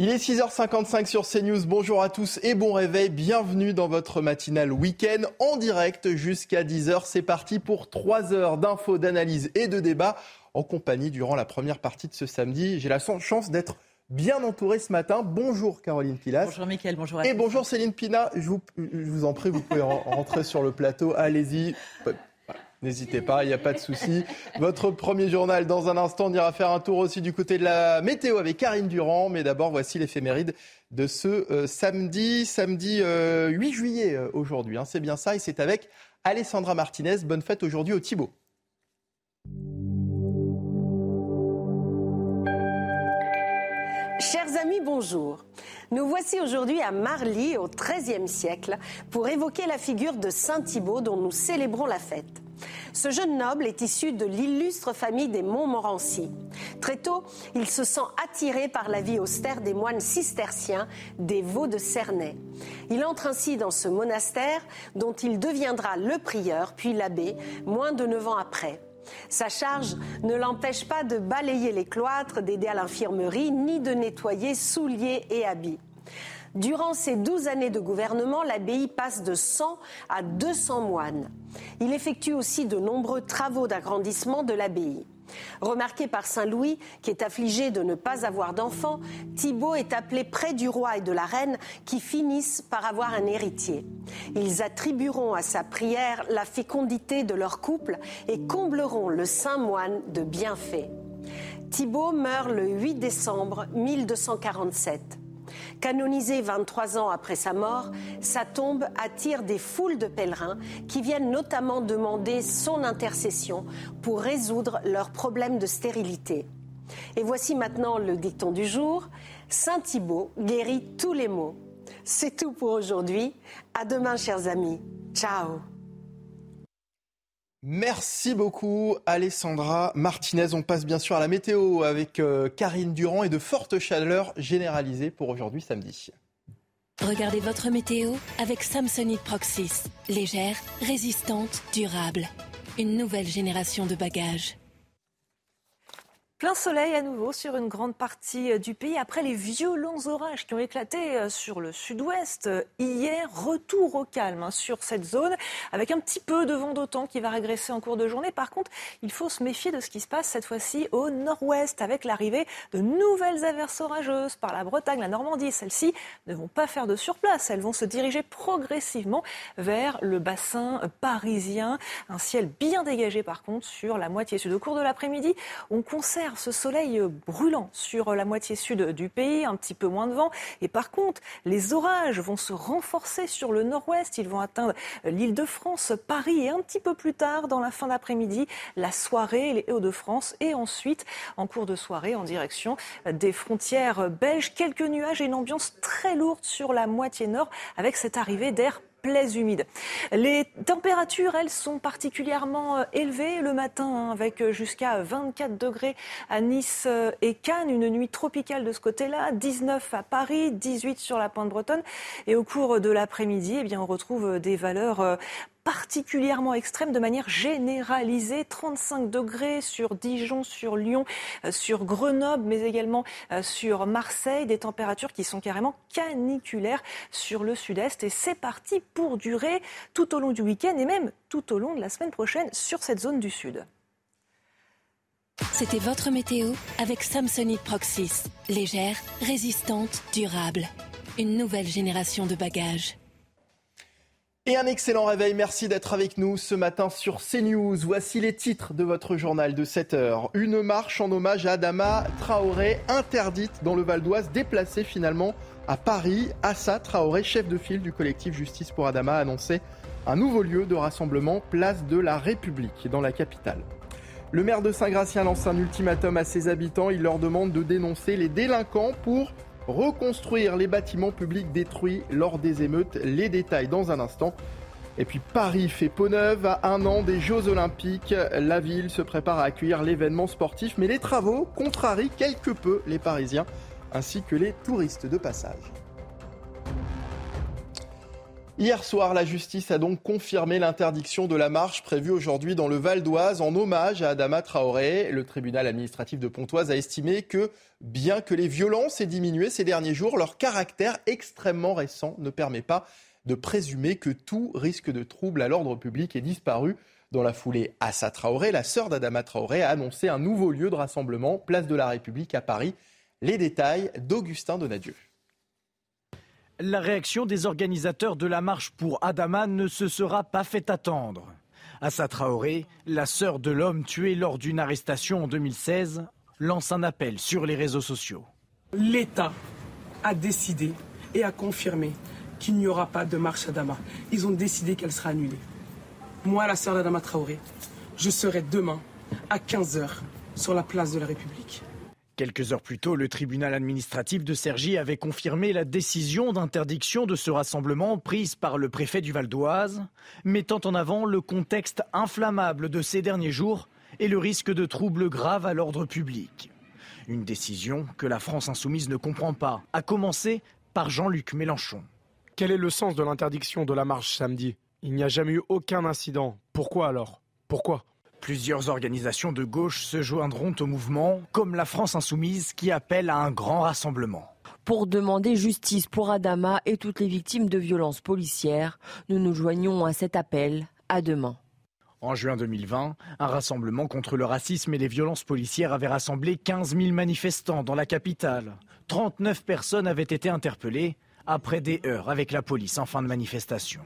Il est 6h55 sur CNews. Bonjour à tous et bon réveil. Bienvenue dans votre matinale week-end en direct jusqu'à 10h. C'est parti pour 3 heures d'infos, d'analyse et de débat en compagnie durant la première partie de ce samedi. J'ai la chance d'être bien entouré ce matin. Bonjour Caroline Pilas. Bonjour Mickaël, bonjour à Et bonjour Céline Pina. Je vous, je vous en prie, vous pouvez rentrer sur le plateau. Allez-y. N'hésitez pas, il n'y a pas de souci. Votre premier journal, dans un instant, on ira faire un tour aussi du côté de la météo avec Karine Durand. Mais d'abord, voici l'éphéméride de ce euh, samedi, samedi euh, 8 juillet euh, aujourd'hui. Hein, c'est bien ça, et c'est avec Alessandra Martinez. Bonne fête aujourd'hui au Thibault. Chers amis, bonjour. Nous voici aujourd'hui à Marly, au XIIIe siècle, pour évoquer la figure de Saint Thibault dont nous célébrons la fête. Ce jeune noble est issu de l'illustre famille des Montmorency. Très tôt, il se sent attiré par la vie austère des moines cisterciens des Vaux de Cernay. Il entre ainsi dans ce monastère dont il deviendra le prieur puis l'abbé moins de neuf ans après. Sa charge ne l'empêche pas de balayer les cloîtres, d'aider à l'infirmerie, ni de nettoyer souliers et habits. Durant ces douze années de gouvernement, l'abbaye passe de 100 à 200 moines. Il effectue aussi de nombreux travaux d'agrandissement de l'abbaye. Remarqué par Saint Louis, qui est affligé de ne pas avoir d'enfant, Thibault est appelé près du roi et de la reine qui finissent par avoir un héritier. Ils attribueront à sa prière la fécondité de leur couple et combleront le saint moine de bienfaits. Thibault meurt le 8 décembre 1247. Canonisé 23 ans après sa mort, sa tombe attire des foules de pèlerins qui viennent notamment demander son intercession pour résoudre leurs problèmes de stérilité. Et voici maintenant le dicton du jour. Saint Thibault guérit tous les maux. C'est tout pour aujourd'hui. À demain, chers amis. Ciao. Merci beaucoup Alessandra Martinez. On passe bien sûr à la météo avec euh, Karine Durand et de fortes chaleurs généralisées pour aujourd'hui samedi. Regardez votre météo avec Samsonite Proxys. Légère, résistante, durable. Une nouvelle génération de bagages. Plein soleil à nouveau sur une grande partie euh, du pays après les violents orages qui ont éclaté euh, sur le sud-ouest euh, hier. Retour au calme hein, sur cette zone avec un petit peu de vent d'autant qui va régresser en cours de journée. Par contre, il faut se méfier de ce qui se passe cette fois-ci au nord-ouest avec l'arrivée de nouvelles averses orageuses par la Bretagne, la Normandie. Celles-ci ne vont pas faire de surplace. Elles vont se diriger progressivement vers le bassin parisien. Un ciel bien dégagé par contre sur la moitié sud. Au cours de l'après-midi, on conserve ce soleil brûlant sur la moitié sud du pays, un petit peu moins de vent. Et par contre, les orages vont se renforcer sur le nord-ouest. Ils vont atteindre l'île de France, Paris et un petit peu plus tard, dans la fin d'après-midi, la soirée, les Hauts-de-France. Et ensuite, en cours de soirée, en direction des frontières belges, quelques nuages et une ambiance très lourde sur la moitié nord avec cette arrivée d'air plaise humide. Les températures, elles, sont particulièrement euh, élevées le matin, hein, avec euh, jusqu'à 24 degrés à Nice euh, et Cannes, une nuit tropicale de ce côté-là, 19 à Paris, 18 sur la pointe bretonne. Et au cours de l'après-midi, eh bien, on retrouve des valeurs particulièrement extrême de manière généralisée. 35 degrés sur Dijon, sur Lyon, euh, sur Grenoble, mais également euh, sur Marseille. Des températures qui sont carrément caniculaires sur le sud-est. Et c'est parti pour durer tout au long du week-end et même tout au long de la semaine prochaine sur cette zone du sud. C'était votre météo avec Samsonite Proxys. Légère, résistante, durable. Une nouvelle génération de bagages. Et un excellent réveil. Merci d'être avec nous ce matin sur CNews. Voici les titres de votre journal de 7 heures. Une marche en hommage à Adama Traoré, interdite dans le Val d'Oise, déplacée finalement à Paris. Assa Traoré, chef de file du collectif Justice pour Adama, a annoncé un nouveau lieu de rassemblement, place de la République, dans la capitale. Le maire de Saint-Gratien lance un ultimatum à ses habitants. Il leur demande de dénoncer les délinquants pour reconstruire les bâtiments publics détruits lors des émeutes. Les détails dans un instant. Et puis Paris fait peau neuve à un an des Jeux Olympiques. La ville se prépare à accueillir l'événement sportif, mais les travaux contrarient quelque peu les Parisiens ainsi que les touristes de passage. Hier soir, la justice a donc confirmé l'interdiction de la marche prévue aujourd'hui dans le Val d'Oise en hommage à Adama Traoré. Le tribunal administratif de Pontoise a estimé que, bien que les violences aient diminué ces derniers jours, leur caractère extrêmement récent ne permet pas de présumer que tout risque de trouble à l'ordre public est disparu. Dans la foulée, Assa Traoré, la sœur d'Adama Traoré, a annoncé un nouveau lieu de rassemblement, place de la République à Paris. Les détails d'Augustin Donadieu. La réaction des organisateurs de la marche pour Adama ne se sera pas fait attendre. Assa Traoré, la sœur de l'homme tué lors d'une arrestation en 2016, lance un appel sur les réseaux sociaux. L'État a décidé et a confirmé qu'il n'y aura pas de marche Adama. Ils ont décidé qu'elle sera annulée. Moi, la sœur d'Adama Traoré, je serai demain à 15h sur la place de la République. Quelques heures plus tôt, le tribunal administratif de Cergy avait confirmé la décision d'interdiction de ce rassemblement prise par le préfet du Val d'Oise, mettant en avant le contexte inflammable de ces derniers jours et le risque de troubles graves à l'ordre public. Une décision que la France insoumise ne comprend pas, à commencer par Jean-Luc Mélenchon. Quel est le sens de l'interdiction de la marche samedi? Il n'y a jamais eu aucun incident. Pourquoi alors? Pourquoi? Plusieurs organisations de gauche se joindront au mouvement, comme la France insoumise qui appelle à un grand rassemblement. Pour demander justice pour Adama et toutes les victimes de violences policières, nous nous joignons à cet appel. À demain. En juin 2020, un rassemblement contre le racisme et les violences policières avait rassemblé 15 000 manifestants dans la capitale. 39 personnes avaient été interpellées après des heures avec la police en fin de manifestation.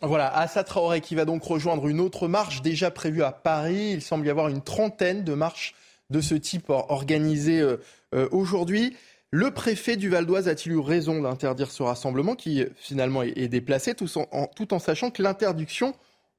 Voilà, Assa Traoré qui va donc rejoindre une autre marche déjà prévue à Paris. Il semble y avoir une trentaine de marches de ce type organisées euh, euh, aujourd'hui. Le préfet du Val d'Oise a-t-il eu raison d'interdire ce rassemblement qui finalement est, déplacé tout en, sachant que l'interdiction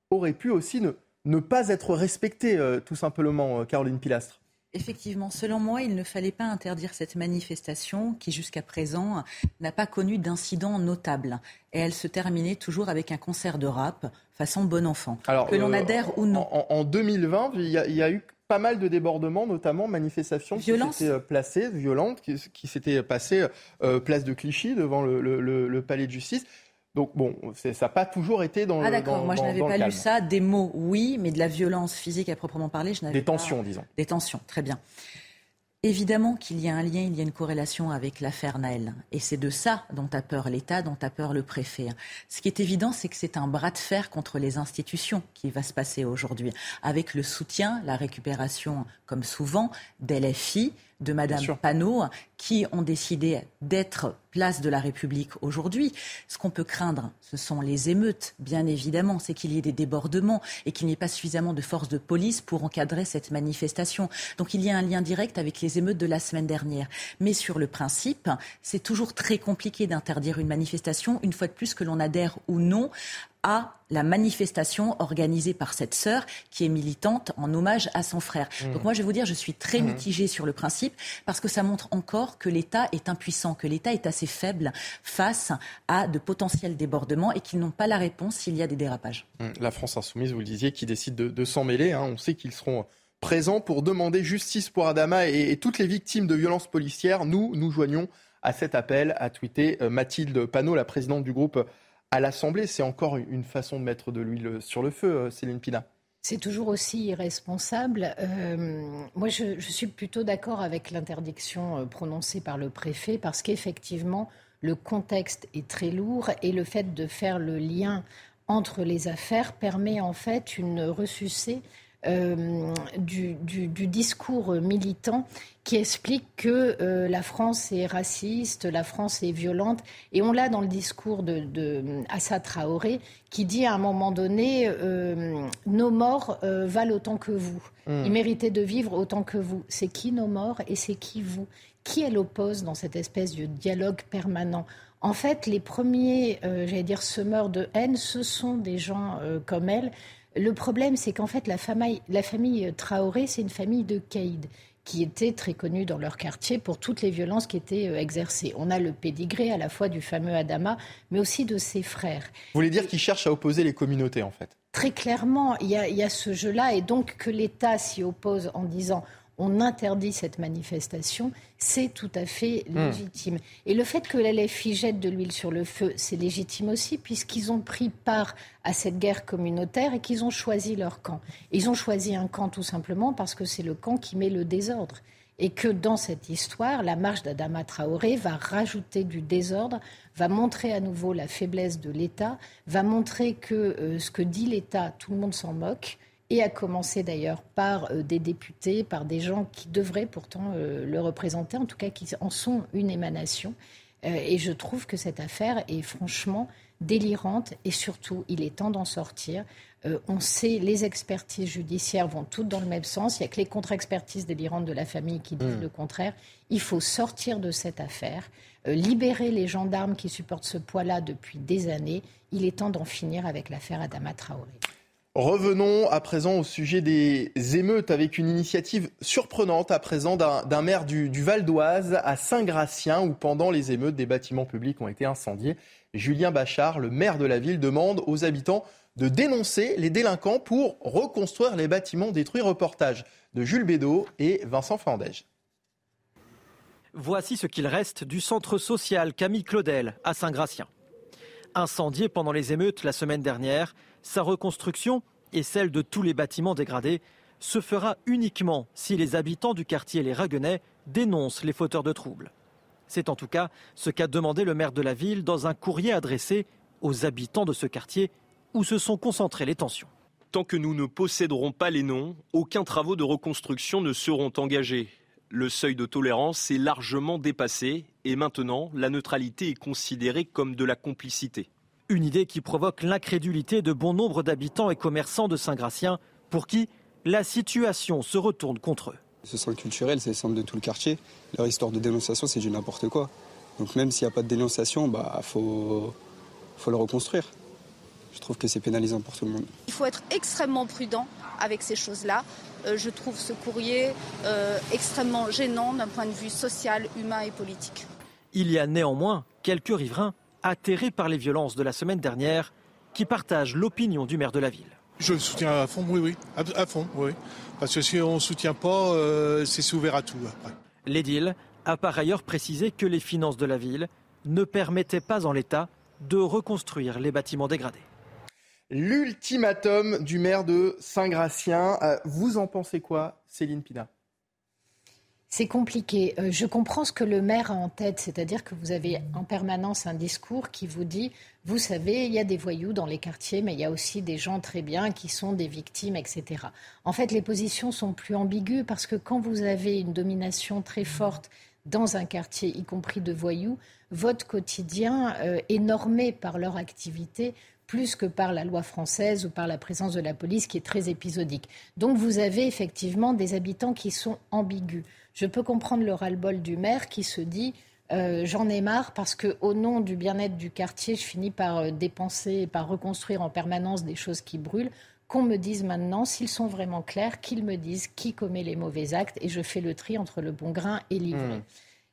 aurait pu aussi ne, pas être respectée, euh, tout simplement, Caroline Pilastre? Effectivement, selon moi, il ne fallait pas interdire cette manifestation qui, jusqu'à présent, n'a pas connu d'incident notable. Et elle se terminait toujours avec un concert de rap façon bon enfant. Alors, que l'on euh, adhère ou non. En, 2020, il y, a, eu pas mal de débordements, notamment manifestations qui s'étaient euh, placées, violentes, qui, s'étaient passées euh, place de Clichy devant le palais de justice. Donc bon, ça n'a pas toujours été dans ah, le Ah d'accord, moi je n'avais pas lu ça. Des mots, oui, mais de la violence physique à proprement parler, je n'avais Des tensions, disons. Des tensions, très bien. Évidemment qu'il y a un lien, il y a une corrélation avec l'affaire Naël. Et c'est de ça dont a peur l'État, dont a peur le préfet. Ce qui est évident, c'est que c'est un bras de fer contre les institutions qui va se passer aujourd'hui, avec le soutien, la récupération, comme souvent, d'LFI, de Madame Panot, qui ont décidé d'être place de la République aujourd'hui. Ce qu'on peut craindre, ce sont les émeutes, bien évidemment. C'est qu'il y ait des débordements et qu'il n'y ait pas suffisamment de forces de police pour encadrer cette manifestation. Donc il y a un lien direct avec les émeutes de la semaine dernière. Mais sur le principe, c'est toujours très compliqué d'interdire une manifestation, une fois de plus que l'on adhère ou non à la manifestation organisée par cette sœur qui est militante en hommage à son frère. Mmh. Donc moi, je vais vous dire, je suis très mmh. mitigée sur le principe parce que ça montre encore que l'État est impuissant, que l'État est assez faible face à de potentiels débordements et qu'ils n'ont pas la réponse s'il y a des dérapages. Mmh. La France insoumise, vous le disiez, qui décide de, s'en mêler. Hein. On sait qu'ils seront présents pour demander justice pour Adama et, et toutes les victimes de violences policières. Nous, nous joignons à cet appel, a tweeté euh, Mathilde Panot, la présidente du groupe à l'Assemblée. C'est encore une façon de mettre de l'huile sur le feu, euh, Céline Pina. C'est toujours aussi irresponsable. Euh, moi, je, suis plutôt d'accord avec l'interdiction euh, prononcée par le préfet parce qu'effectivement, le contexte est très lourd et le fait de faire le lien entre les affaires permet en fait une ressucée euh, du, discours militant qui explique que euh, la France est raciste, la France est violente. Et on l'a dans le discours de, de Assa Traoré qui dit à un moment donné euh, Nos morts valent autant que vous. Mmh. Ils méritaient de vivre autant que vous. C'est qui nos morts et c'est qui vous? Qui elle oppose dans cette espèce de dialogue permanent? En fait, les premiers, j'allais dire, semeurs de haine, ce sont des gens comme elle, Le problème, c'est qu'en fait, la famille, la famille Traoré, c'est une famille de caïds qui étaient très connus dans leur quartier pour toutes les violences qui étaient euh, exercées. On a le pédigré à la fois du fameux Adama, mais aussi de ses frères. Vous voulez dire qu'ils cherchent à opposer les communautés, en fait? Très clairement, il y a, il y a ce jeu-là, et donc que l'État s'y oppose en disant on interdit cette manifestation, c'est tout à fait hmm. légitime. Et le fait que LFI jette de l'huile sur le feu, c'est légitime aussi, puisqu'ils ont pris part à cette guerre communautaire et qu'ils ont choisi leur camp. Ils ont choisi un camp tout simplement parce que c'est le camp qui met le désordre. Et que dans cette histoire, la marche d'Adama Traoré va rajouter du désordre, va montrer à nouveau la faiblesse de l'État, va montrer que euh, ce que dit l'État, tout le monde s'en moque et à commencer d'ailleurs par euh, des députés, par des gens qui devraient pourtant euh, le représenter, en tout cas qui en sont une émanation. Euh, et je trouve que cette affaire est franchement délirante et surtout, il est temps d'en sortir. on sait, les expertises judiciaires vont toutes dans le même sens. Il n'y a que les contre-expertises délirantes de la famille qui disent mmh. le contraire. Il faut sortir de cette affaire, libérer les gendarmes qui supportent ce poids-là depuis des années. Il est temps d'en finir avec l'affaire Adama Traoré. Revenons à présent au sujet des émeutes avec une initiative surprenante à présent d'un maire du, Val d'Oise à Saint-Gratien où pendant les émeutes des bâtiments publics ont été incendiés. Julien Bachard, le maire de la ville, demande aux habitants de dénoncer les délinquants pour reconstruire les bâtiments détruits. Reportage de Jules Bédot et Vincent Fandège. Voici ce qu'il reste du centre social Camille Claudel à Saint-Gratien. Incendié pendant les émeutes la semaine dernière, sa reconstruction et celle de tous les bâtiments dégradés se fera uniquement si les habitants du quartier Les Raguenais dénoncent les fauteurs de troubles. C'est en tout cas ce qu'a demandé le maire de la ville dans un courrier adressé aux habitants de ce quartier où se sont concentrées les tensions. Tant que nous ne posséderons pas les noms, aucun travaux de reconstruction ne seront engagés. Le seuil de tolérance est largement dépassé et maintenant la neutralité est considérée comme de la complicité. Une idée qui provoque l'incrédulité de bon nombre d'habitants et commerçants de Saint-Gratien pour qui la situation se retourne contre eux. Ce centre culturel, c'est le centre de tout le quartier. Leur histoire de dénonciation, c'est du n'importe quoi. Donc même s'il n'y a pas de dénonciation, il bah, faut, faut le reconstruire. Je trouve que c'est pénalisant pour tout le monde. Il faut être extrêmement prudent avec ces choses-là. Euh, je trouve ce courrier euh, extrêmement gênant d'un point de vue social, humain et politique. Il y a néanmoins quelques riverains atterrés par les violences de la semaine dernière, qui partagent l'opinion du maire de la ville. Je le soutiens à fond, oui, oui, à, fond, oui. Parce que si on ne soutient pas, euh, c'est ouvert à tout. L'édile a par ailleurs précisé que les finances de la ville ne permettaient pas en l'état de reconstruire les bâtiments dégradés. L'ultimatum du maire de Saint-Gratien, euh, vous en pensez quoi, Céline Pina? C'est compliqué. Euh, je comprends ce que le maire a en tête, c'est-à-dire que vous avez en permanence un discours qui vous dit, vous savez, il y a des voyous dans les quartiers, mais il y a aussi des gens très bien qui sont des victimes, etc. En fait, les positions sont plus ambiguës parce que quand vous avez une domination très forte dans un quartier, y compris de voyous, votre quotidien euh, est normé par leur activité plus que par la loi française ou par la présence de la police qui est très épisodique. Donc vous avez effectivement des habitants qui sont ambigus. Je peux comprendre le ras-le-bol du maire qui se dit euh, j'en ai marre parce que au nom du bien-être du quartier, je finis par euh, dépenser, par reconstruire en permanence des choses qui brûlent. Qu'on me dise maintenant, s'ils sont vraiment clairs, qu'ils me disent qui commet les mauvais actes et je fais le tri entre le bon grain et l'ivraie. Mmh.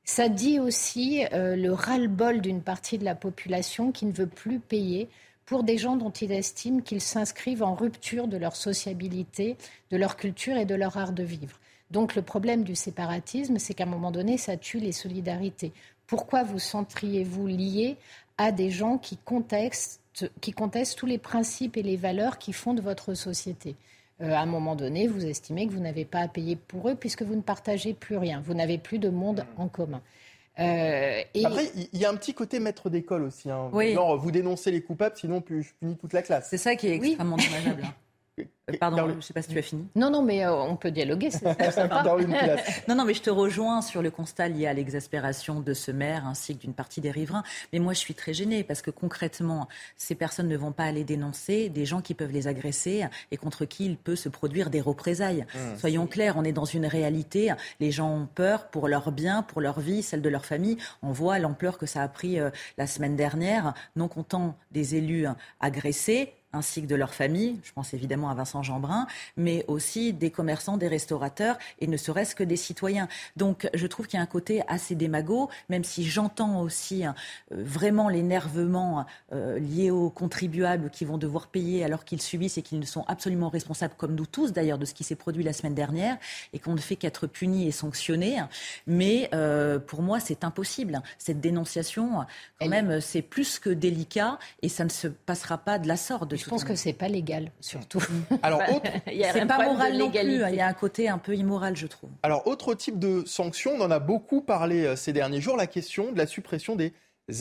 Ça dit aussi euh, le ras-le-bol d'une partie de la population qui ne veut plus payer pour des gens dont il estime qu'ils s'inscrivent en rupture de leur sociabilité, de leur culture et de leur art de vivre. Donc le problème du séparatisme, c'est qu'à un moment donné, ça tue les solidarités. Pourquoi vous centriez-vous lié à des gens qui contestent, qui contestent tous les principes et les valeurs qui fondent votre société? Euh, à un moment donné, vous estimez que vous n'avez pas à payer pour eux puisque vous ne partagez plus rien. Vous n'avez plus de monde en commun. Euh, Après, il y a un petit côté maître d'école aussi. Hein. vous dénoncez les coupables, sinon je punis toute la classe. C'est ça qui est extrêmement dommageable. Euh, pardon, je ne sais pas si tu as fini. Non, non, mais euh, on peut dialoguer, c'est non, non, mais je te rejoins sur le constat lié à l'exaspération de ce maire ainsi que d'une partie des riverains. Mais moi, je suis très gênée parce que concrètement, ces personnes ne vont pas aller dénoncer des gens qui peuvent les agresser et contre qui il peut se produire des représailles. Mmh. Soyons clairs, on est dans une réalité. Les gens ont peur pour leur bien, pour leur vie, celle de leur famille. On voit l'ampleur que ça a pris euh, la semaine dernière, non content des élus agressés ainsi que de leur famille. Je pense évidemment à Vincent Jeanbrun, mais aussi des commerçants, des restaurateurs et ne serait-ce que des citoyens. Donc je trouve qu'il y a un côté assez démago, même si j'entends aussi hein, euh, vraiment l'énervement euh, lié aux contribuables qui vont devoir payer alors qu'ils subissent et qu'ils ne sont absolument responsables, comme nous tous d'ailleurs, de ce qui s'est produit la semaine dernière et qu'on ne fait qu'être punis et sanctionnés. Mais euh, pour moi, c'est impossible. Cette dénonciation, quand même, c'est plus que délicat et ça ne se passera pas de la sorte. Je pense que c'est pas légal, surtout. Alors, c'est pas moral non plus. Hein. Il y a un côté un peu immoral, je trouve. Alors, autre type de sanction, on en a beaucoup parlé euh, ces derniers jours, la question de la suppression des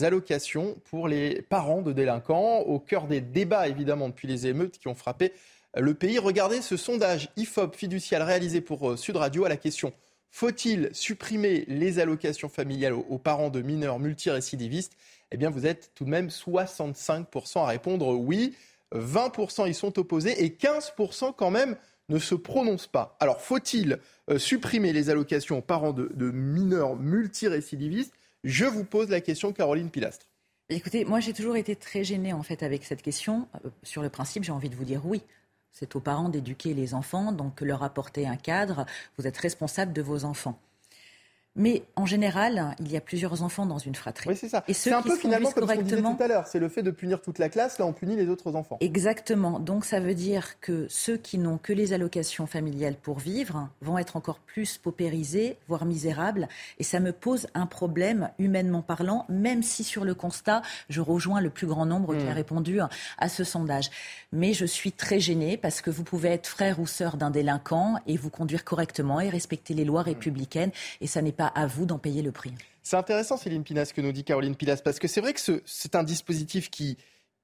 allocations pour les parents de délinquants, au cœur des débats évidemment depuis les émeutes qui ont frappé le pays. Regardez ce sondage IFOP fiducial réalisé pour euh, Sud Radio à la question faut-il supprimer les allocations familiales aux parents de mineurs multirécidivistes? Eh bien, vous êtes tout de même 65% à répondre oui, 20% y sont opposés et 15% quand même ne se prononcent pas. Alors, faut-il euh, supprimer les allocations aux parents de, mineurs multirécidivistes? Je vous pose la question, Caroline Pilastre. Écoutez, moi j'ai toujours été très gênée en fait avec cette question. Euh, sur le principe, j'ai envie de vous dire oui. C'est aux parents d'éduquer les enfants, donc leur apporter un cadre. Vous êtes responsable de vos enfants. Mais en général, il y a plusieurs enfants dans une fratrie. Oui, c'est ça. C'est un peu finalement comme ce disait tout à l'heure. C'est le fait de punir toute la classe. Là, on punit les autres enfants. Exactement. Donc, ça veut dire que ceux qui n'ont que les allocations familiales pour vivre vont être encore plus paupérisés, voire misérables. Et ça me pose un problème, humainement parlant, même si sur le constat, je rejoins le plus grand nombre qui a hmm. répondu à ce sondage. Mais je suis très gênée parce que vous pouvez être frère ou sœur d'un délinquant et vous conduire correctement et respecter les lois hmm. républicaines. Et ça n'est pas à vous d'en payer le prix. C'est intéressant, Céline Pinas, ce que nous dit Caroline Pilas, parce que c'est vrai que c'est un dispositif qui,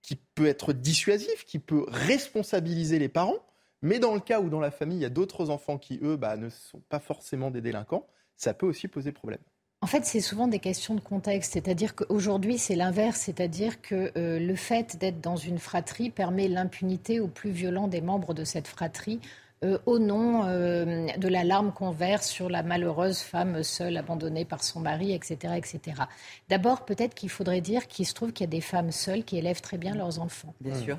qui peut être dissuasif, qui peut responsabiliser les parents, mais dans le cas où dans la famille, il y a d'autres enfants qui, eux, bah, ne sont pas forcément des délinquants, ça peut aussi poser problème. En fait, c'est souvent des questions de contexte. C'est-à-dire qu'aujourd'hui, c'est l'inverse. C'est-à-dire que euh, le fait d'être dans une fratrie permet l'impunité aux plus violents des membres de cette fratrie euh, au nom euh, de l'alarme qu'on verse sur la malheureuse femme seule abandonnée par son mari, etc. etc. D'abord, peut-être qu'il faudrait dire qu'il se trouve qu'il y a des femmes seules qui élèvent très bien leurs enfants.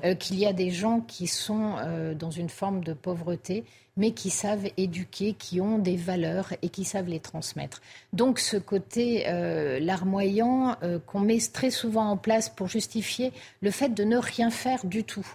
Euh, qu'il y a des gens qui sont dans une forme de pauvreté mais qui savent éduquer, qui ont des valeurs et qui savent les transmettre. Donc ce côté larmoyant qu'on met très souvent en place pour justifier le fait de ne rien faire du tout.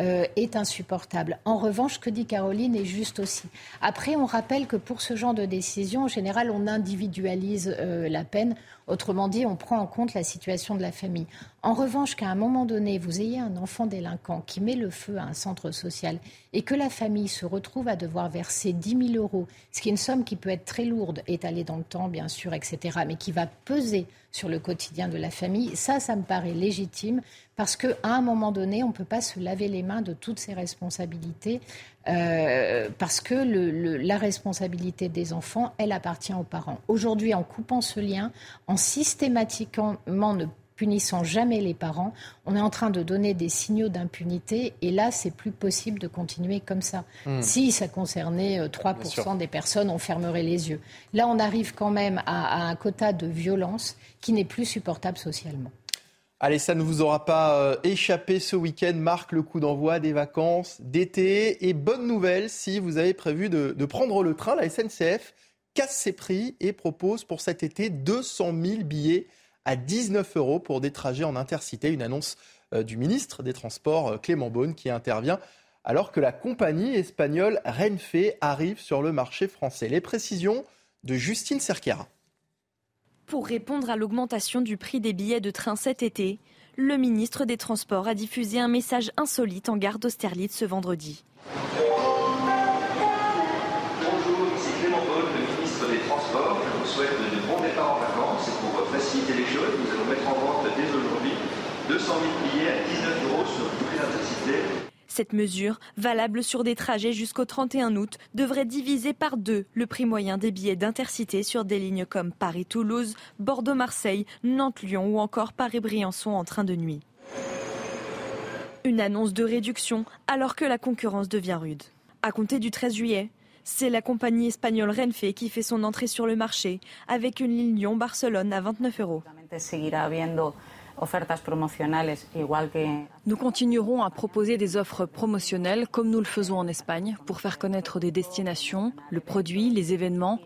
Euh, est insupportable. En revanche, ce que dit Caroline est juste aussi. Après, on rappelle que pour ce genre de décision, en général, on individualise euh, la peine. Autrement dit, on prend en compte la situation de la famille. En revanche, qu'à un moment donné, vous ayez un enfant délinquant qui met le feu à un centre social et que la famille se retrouve à devoir verser 10 000 euros, ce qui est une somme qui peut être très lourde, étalée dans le temps, bien sûr, etc., mais qui va peser sur le quotidien de la famille, ça, ça me paraît légitime parce qu'à un moment donné, on ne peut pas se laver les mains de toutes ces responsabilités euh, parce que la responsabilité des enfants, elle appartient aux parents. Aujourd'hui, en coupant ce lien, en systématiquement ne punissant jamais les parents, on est en train de donner des signaux d'impunité et là, c'est plus possible de continuer comme ça. Hmm. Si ça concernait 3% euh, des personnes, on fermerait les yeux. Là, on arrive quand même à un quota de violence qui n'est plus supportable socialement. Allez, ça ne vous aura pas euh, échappé ce week-end, marque le coup d'envoi des vacances d'été. Et bonne nouvelle, si vous avez prévu de, prendre le train, la SNCF casse ses prix et propose pour cet été 200 000 billets à 19 euros pour des trajets en intercité. Une annonce euh, du ministre des Transports, euh, Clément Beaune, qui intervient alors que la compagnie espagnole Renfe arrive sur le marché français. Les précisions de Justine Cerquera. Pour répondre à l'augmentation du prix des billets de train cet été, le ministre des Transports a diffusé un message insolite en gare d'Austerlitz ce vendredi. Bonjour, ici Clément Beaune, le ministre des Transports. Je vous souhaite de bons départs en vacances. Et pour faciliter les choses, nous allons mettre en vente dès aujourd'hui 200 000 billets à 19 euros sur le prix d'intercité. Cette mesure, valable sur des trajets jusqu'au 31 août, devrait diviser par deux le prix moyen des billets d'intercité sur des lignes comme Paris-Toulouse, Bordeaux-Marseille, Nantes-Lyon ou encore Paris-Briançon en train de nuit. Une annonce de réduction alors que la concurrence devient rude. À compter du 13 juillet, c'est la compagnie espagnole Renfe qui fait son entrée sur le marché avec une ligne Lyon-Barcelone à 29 euros. Nous continuerons à proposer des offres promotionnelles comme nous le faisons en Espagne pour faire connaître des destinations, le produit, les événements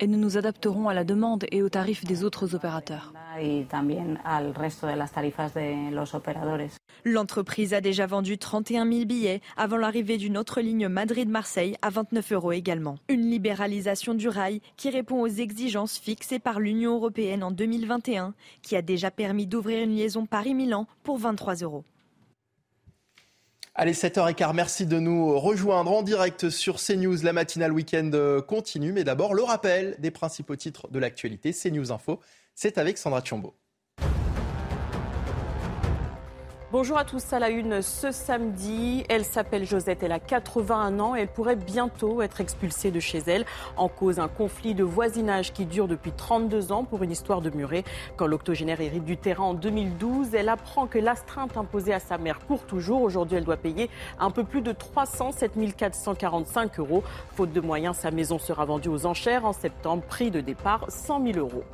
et nous nous adapterons à la demande et aux tarifs des autres opérateurs. L'entreprise a déjà vendu 31 000 billets avant l'arrivée d'une autre ligne Madrid-Marseille à 29 euros également. Une libéralisation du rail qui répond aux exigences fixées par l'Union européenne en 2021, qui a déjà permis d'ouvrir une liaison Paris-Milan pour 23 euros. Allez, 7h15, merci de nous rejoindre en direct sur CNews. La matinale week-end continue, mais d'abord le rappel des principaux titres de l'actualité. CNews Info, c'est avec Sandra Chiombo. Bonjour à tous à la une ce samedi. Elle s'appelle Josette, elle a 81 ans et elle pourrait bientôt être expulsée de chez elle. En cause, un conflit de voisinage qui dure depuis 32 ans pour une histoire de muret. Quand l'octogénaire hérite du terrain en 2012, elle apprend que l'astreinte imposée à sa mère court toujours. Aujourd'hui, elle doit payer un peu plus de 307 445 euros. Faute de moyens, sa maison sera vendue aux enchères en septembre. Prix de départ 100 000 euros.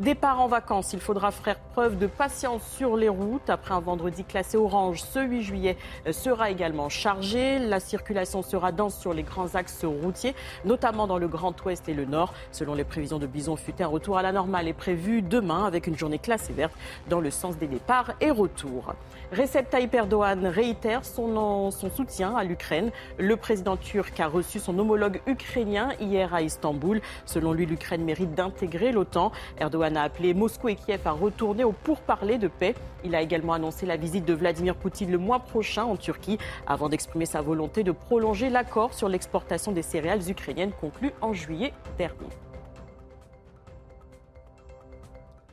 Départ en vacances, il faudra faire preuve de patience sur les routes. Après un vendredi classé orange, ce 8 juillet sera également chargé. La circulation sera dense sur les grands axes routiers, notamment dans le Grand Ouest et le Nord. Selon les prévisions de Bison un retour à la normale est prévu demain avec une journée classée verte dans le sens des départs et retours. Recep Tayyip Erdogan réitère son, soutien à l'Ukraine. Le président turc a reçu son homologue ukrainien hier à Istanbul. Selon lui, l'Ukraine mérite d'intégrer l'OTAN. A appelé Moscou et Kiev à retourner au pourparlers de paix. Il a également annoncé la visite de Vladimir Poutine le mois prochain en Turquie avant d'exprimer sa volonté de prolonger l'accord sur l'exportation des céréales ukrainiennes conclu en juillet dernier.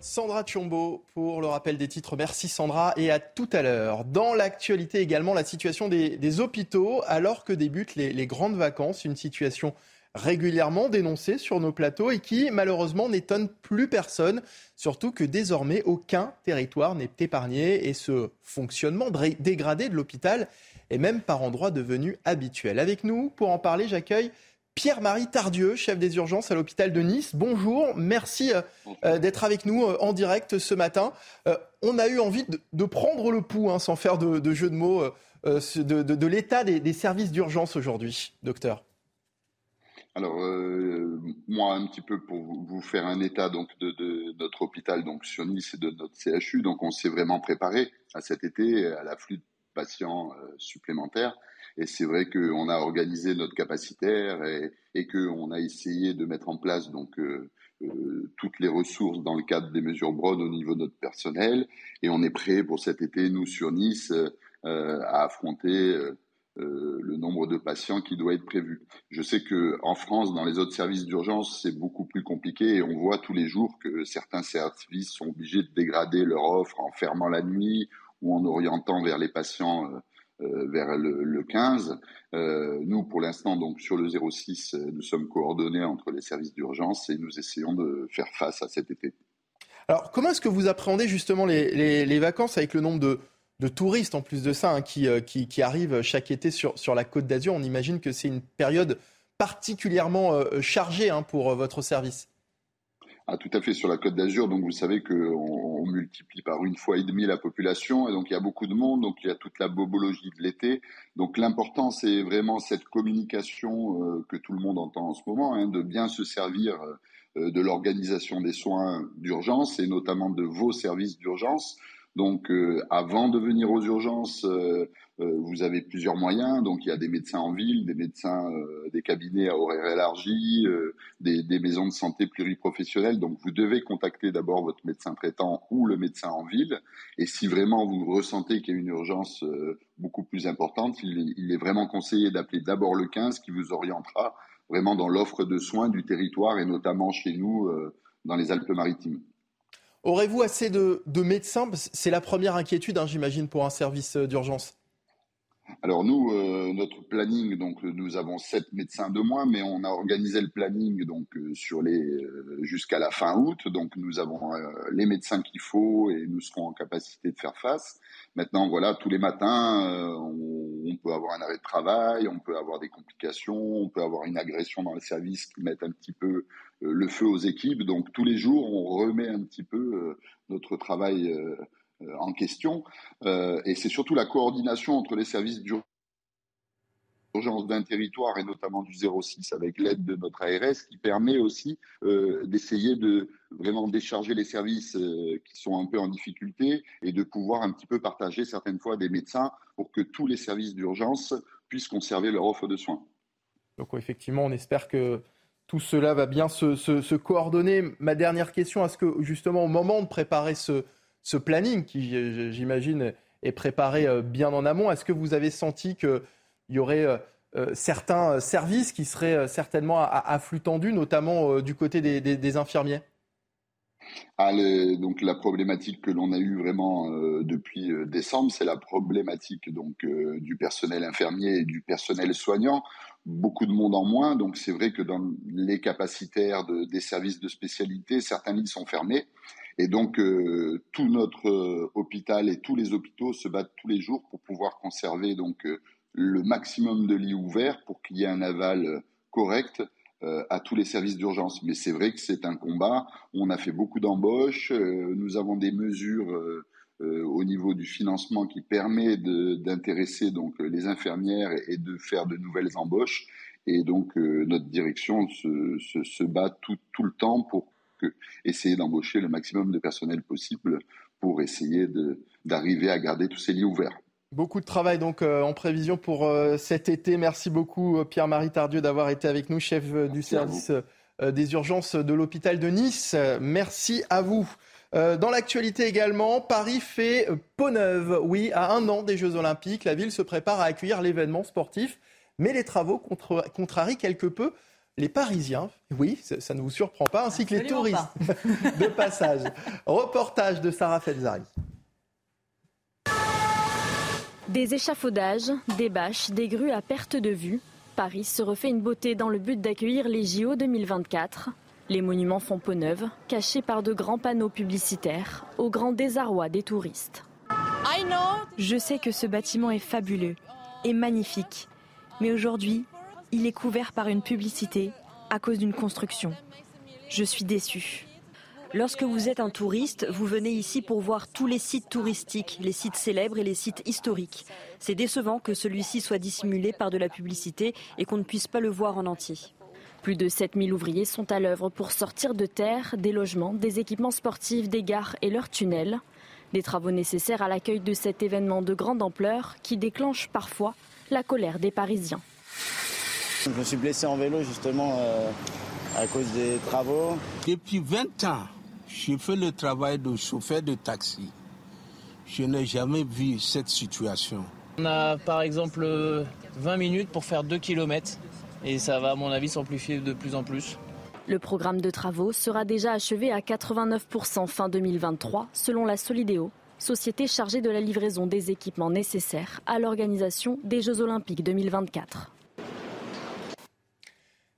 Sandra Chiombo pour le rappel des titres. Merci Sandra et à tout à l'heure. Dans l'actualité également, la situation des, hôpitaux alors que débutent les, grandes vacances. Une situation régulièrement dénoncée sur nos plateaux et qui malheureusement n'étonne plus personne. Surtout que désormais aucun territoire n'est épargné et ce fonctionnement dégradé de l'hôpital est même par endroits devenu habituel. Avec nous pour en parler, j'accueille Pierre-Marie Tardieu, chef des urgences à l'hôpital de Nice. Bonjour, merci euh, d'être avec nous euh, en direct ce matin. Euh, on a eu envie de, de prendre le pouls, hein, sans faire de, de, jeu de mots, euh, de, de l'état des, des, services d'urgence aujourd'hui, docteur. Alors, moi, un petit peu pour vous faire un état donc de, notre hôpital donc sur Nice et de notre CHU. Donc, on s'est vraiment préparé à cet été, à l'afflux de patients supplémentaires. Et c'est vrai qu'on a organisé notre capacitaire et, et qu'on a essayé de mettre en place donc euh, euh, toutes les ressources dans le cadre des mesures Brown au niveau de notre personnel. Et on est prêt pour cet été, nous sur Nice, euh, à affronter euh, le nombre de patients qui doit être prévu. Je sais que en France, dans les autres services d'urgence, c'est beaucoup plus compliqué et on voit tous les jours que certains services sont obligés de dégrader leur offre en fermant la nuit ou en orientant vers les patients euh, vers le, le 15. Euh, nous, pour l'instant, donc sur le 06, nous sommes coordonnés entre les services d'urgence et nous essayons de faire face à cet été. Alors, comment est-ce que vous appréhendez justement les vacances avec le nombre de, de, touristes en plus de ça hein, qui, qui, qui, arrivent chaque été sur, sur la côte d'Azur On imagine que c'est une période particulièrement euh, chargée hein, pour votre service. Ah, tout à fait sur la Côte d'Azur. Donc vous savez qu'on on multiplie par une fois et demie la population et donc il y a beaucoup de monde. Donc il y a toute la bobologie de l'été. Donc l'important c'est vraiment cette communication euh, que tout le monde entend en ce moment, hein, de bien se servir euh, de l'organisation des soins d'urgence et notamment de vos services d'urgence. Donc, euh, avant de venir aux urgences, euh, euh, vous avez plusieurs moyens. Donc, il y a des médecins en ville, des médecins, des cabinets à horaires élargis, des, des, maisons de santé pluriprofessionnelles. Donc, vous devez contacter d'abord votre médecin traitant ou le médecin en ville. Et si vraiment vous ressentez qu'il y a une urgence beaucoup plus importante, il il est vraiment conseillé d'appeler d'abord le 15 qui vous orientera vraiment dans l'offre de soins du territoire et notamment chez nous dans les Alpes-Maritimes. Aurez-vous assez de, de médecins? C'est la première inquiétude, hein, j'imagine, pour un service d'urgence. Alors nous, euh, notre planning, donc nous avons sept médecins de moins, mais on a organisé le planning donc euh, sur les euh, jusqu'à la fin août. Donc nous avons les médecins qu'il faut et nous serons en capacité de faire face. Maintenant, voilà, tous les matins, on, on, peut avoir un arrêt de travail, on peut avoir des complications, on peut avoir une agression dans le service qui met un petit peu le feu aux équipes. Donc tous les jours, on remet un petit peu notre travail en question. et c'est surtout la coordination entre les services d'urgence urgence d'un territoire et notamment du 06 avec l'aide de notre ARS qui permet aussi euh, d'essayer de vraiment décharger les services euh, qui sont un peu en difficulté et de pouvoir un petit peu partager certaines fois des médecins pour que tous les services d'urgence puissent conserver leur offre de soins. Donc effectivement, on espère que tout cela va bien se, coordonner. Ma dernière question, est-ce que justement au moment de préparer ce, planning qui, j'imagine, est préparé euh, bien en amont, est-ce que vous avez senti que il y aurait euh, euh, certains services qui seraient certainement à, flux tendu, notamment du côté des, infirmiers? Ah, donc la problématique que l'on a eue vraiment depuis décembre, c'est la problématique donc du personnel infirmier et du personnel soignant. Beaucoup de monde en moins, donc c'est vrai que dans les capacitaires des services de spécialité, certains lits sont fermés, et donc tout notre hôpital et tous les hôpitaux se battent tous les jours pour pouvoir conserver donc le maximum de lits ouverts pour qu'il y ait un aval correct euh, à tous les services d'urgence. Mais c'est vrai que c'est un combat. On a fait beaucoup d'embauches. Euh, nous avons des mesures euh, au niveau du financement qui permet d'intéresser donc les infirmières et, de faire de nouvelles embauches. Et donc notre direction se, bat tout, le temps pour essayer d'embaucher le maximum de personnel possible pour essayer d'arriver à garder tous ces lits ouverts. Beaucoup de travail donc euh, en prévision pour euh, cet été. Merci beaucoup euh, Pierre-Marie Tardieu d'avoir été avec nous, chef du service des urgences de l'hôpital de Nice. Merci à vous. dans l'actualité également, Paris fait peau neuve. Oui, à un an des Jeux Olympiques, la ville se prépare à accueillir l'événement sportif, mais les travaux contrarient quelque peu les Parisiens, oui, ça, ne vous surprend pas, ainsi que les touristes de passage. Reportage de Sarah Fenzari. Des échafaudages, des bâches, des grues à perte de vue. Paris se refait une beauté dans le but d'accueillir les JO 2024. Les monuments font peau neuve, cachés par de grands panneaux publicitaires, au grand désarroi des touristes. Je sais que ce bâtiment est fabuleux et magnifique, mais aujourd'hui, il est couvert par une publicité à cause d'une construction. Je suis déçue. Lorsque vous êtes un touriste, vous venez ici pour voir tous les sites touristiques, les sites célèbres et les sites historiques. C'est décevant que celui-ci soit dissimulé par de la publicité et qu'on ne puisse pas le voir en entier. Plus de 7000 ouvriers sont à l'œuvre pour sortir de terre des logements, des équipements sportifs, des gares et leurs tunnels. Des travaux nécessaires à l'accueil de cet événement de grande ampleur qui déclenche parfois la colère des Parisiens. Je me suis blessé en vélo justement euh, à cause des travaux. Depuis 20 ans, je fais le travail de chauffeur de taxi. Je n'ai jamais vu cette situation. On a par exemple 20 minutes pour faire 2 km et ça va à mon avis s'amplifier de plus en plus. Le programme de travaux sera déjà achevé à 89% fin 2023 selon la Solidéo, société chargée de la livraison des équipements nécessaires à l'organisation des Jeux olympiques 2024.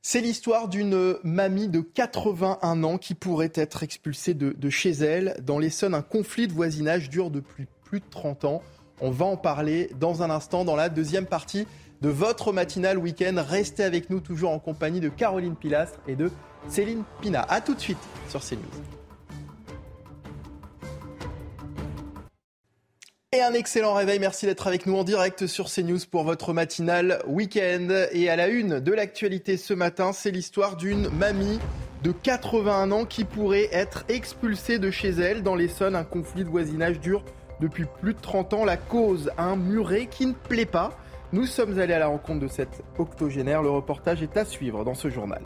C'est l'histoire d'une mamie de 81 ans qui pourrait être expulsée de, chez elle. Dans l'Essonne, un conflit de voisinage dure depuis plus de 30 ans. On va en parler dans un instant dans la deuxième partie de votre matinale week-end. Restez avec nous toujours en compagnie de Caroline Pilastre et de Céline Pina. A tout de suite sur CNews. Et un excellent réveil. Merci d'être avec nous en direct sur CNews pour votre matinale week-end. Et à la une de l'actualité ce matin, c'est l'histoire d'une mamie de 81 ans qui pourrait être expulsée de chez elle dans l'Essonne. Un conflit de voisinage dure depuis plus de 30 ans. La cause, un muret qui ne plaît pas. Nous sommes allés à la rencontre de cette octogénaire. Le reportage est à suivre dans ce journal.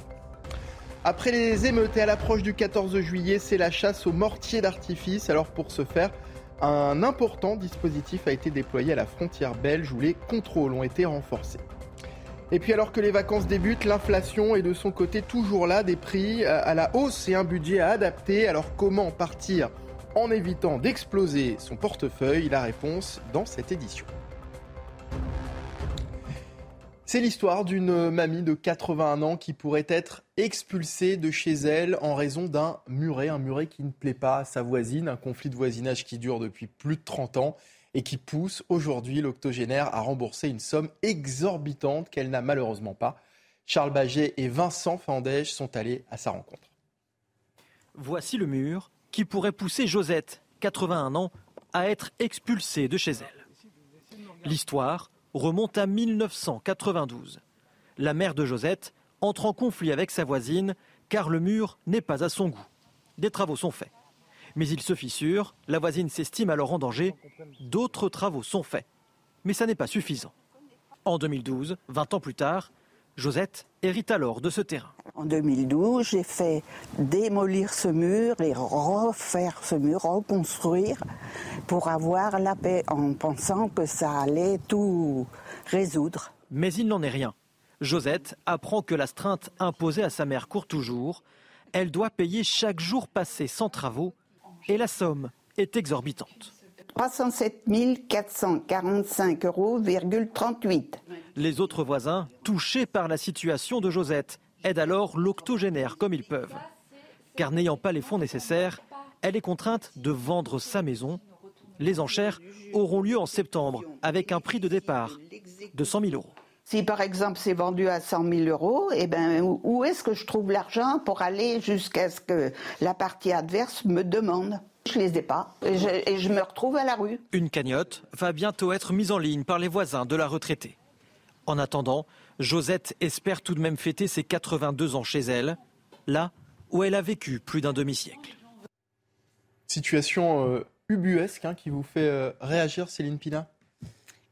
Après les émeutes et à l'approche du 14 juillet, c'est la chasse aux mortiers d'artifice. Alors pour ce faire, un important dispositif a été déployé à la frontière belge où les contrôles ont été renforcés. Et puis alors que les vacances débutent, l'inflation est de son côté toujours là, des prix à la hausse et un budget à adapter. Alors comment partir en évitant d'exploser son portefeuille? La réponse dans cette édition. C'est l'histoire d'une mamie de 81 ans qui pourrait être expulsée de chez elle en raison d'un muret, un muret qui ne plaît pas à sa voisine, un conflit de voisinage qui dure depuis plus de 30 ans et qui pousse aujourd'hui l'octogénaire à rembourser une somme exorbitante qu'elle n'a malheureusement pas. Charles Baget et Vincent Fandège sont allés à sa rencontre. Voici le mur qui pourrait pousser Josette, 81 ans, à être expulsée de chez elle. L'histoire remonte à 1992. La mère de Josette entre en conflit avec sa voisine car le mur n'est pas à son goût. Des travaux sont faits. Mais il se fissure, la voisine s'estime alors en danger, d'autres travaux sont faits. Mais ça n'est pas suffisant. En 2012, 20 ans plus tard, Josette hérite alors de ce terrain. En 2012, j'ai fait démolir ce mur et refaire ce mur, reconstruire pour avoir la paix en pensant que ça allait tout résoudre. Mais il n'en est rien. Josette apprend que l'astreinte imposée à sa mère court toujours. Elle doit payer chaque jour passé sans travaux et la somme est exorbitante. 307 445,38 euros. Les autres voisins, touchés par la situation de Josette, aident alors l'octogénaire comme ils peuvent. Car n'ayant pas les fonds nécessaires, elle est contrainte de vendre sa maison. Les enchères auront lieu en septembre avec un prix de départ de 100 000 euros. Si par exemple c'est vendu à 100 000 euros, eh ben, où est-ce que je trouve l'argent pour aller jusqu'à ce que la partie adverse me demande? Je les ai pas et je, et je me retrouve à la rue. Une cagnotte va bientôt être mise en ligne par les voisins de la retraitée. En attendant, Josette espère tout de même fêter ses 82 ans chez elle, là où elle a vécu plus d'un demi-siècle. Situation euh, ubuesque hein, qui vous fait euh, réagir, Céline Pina?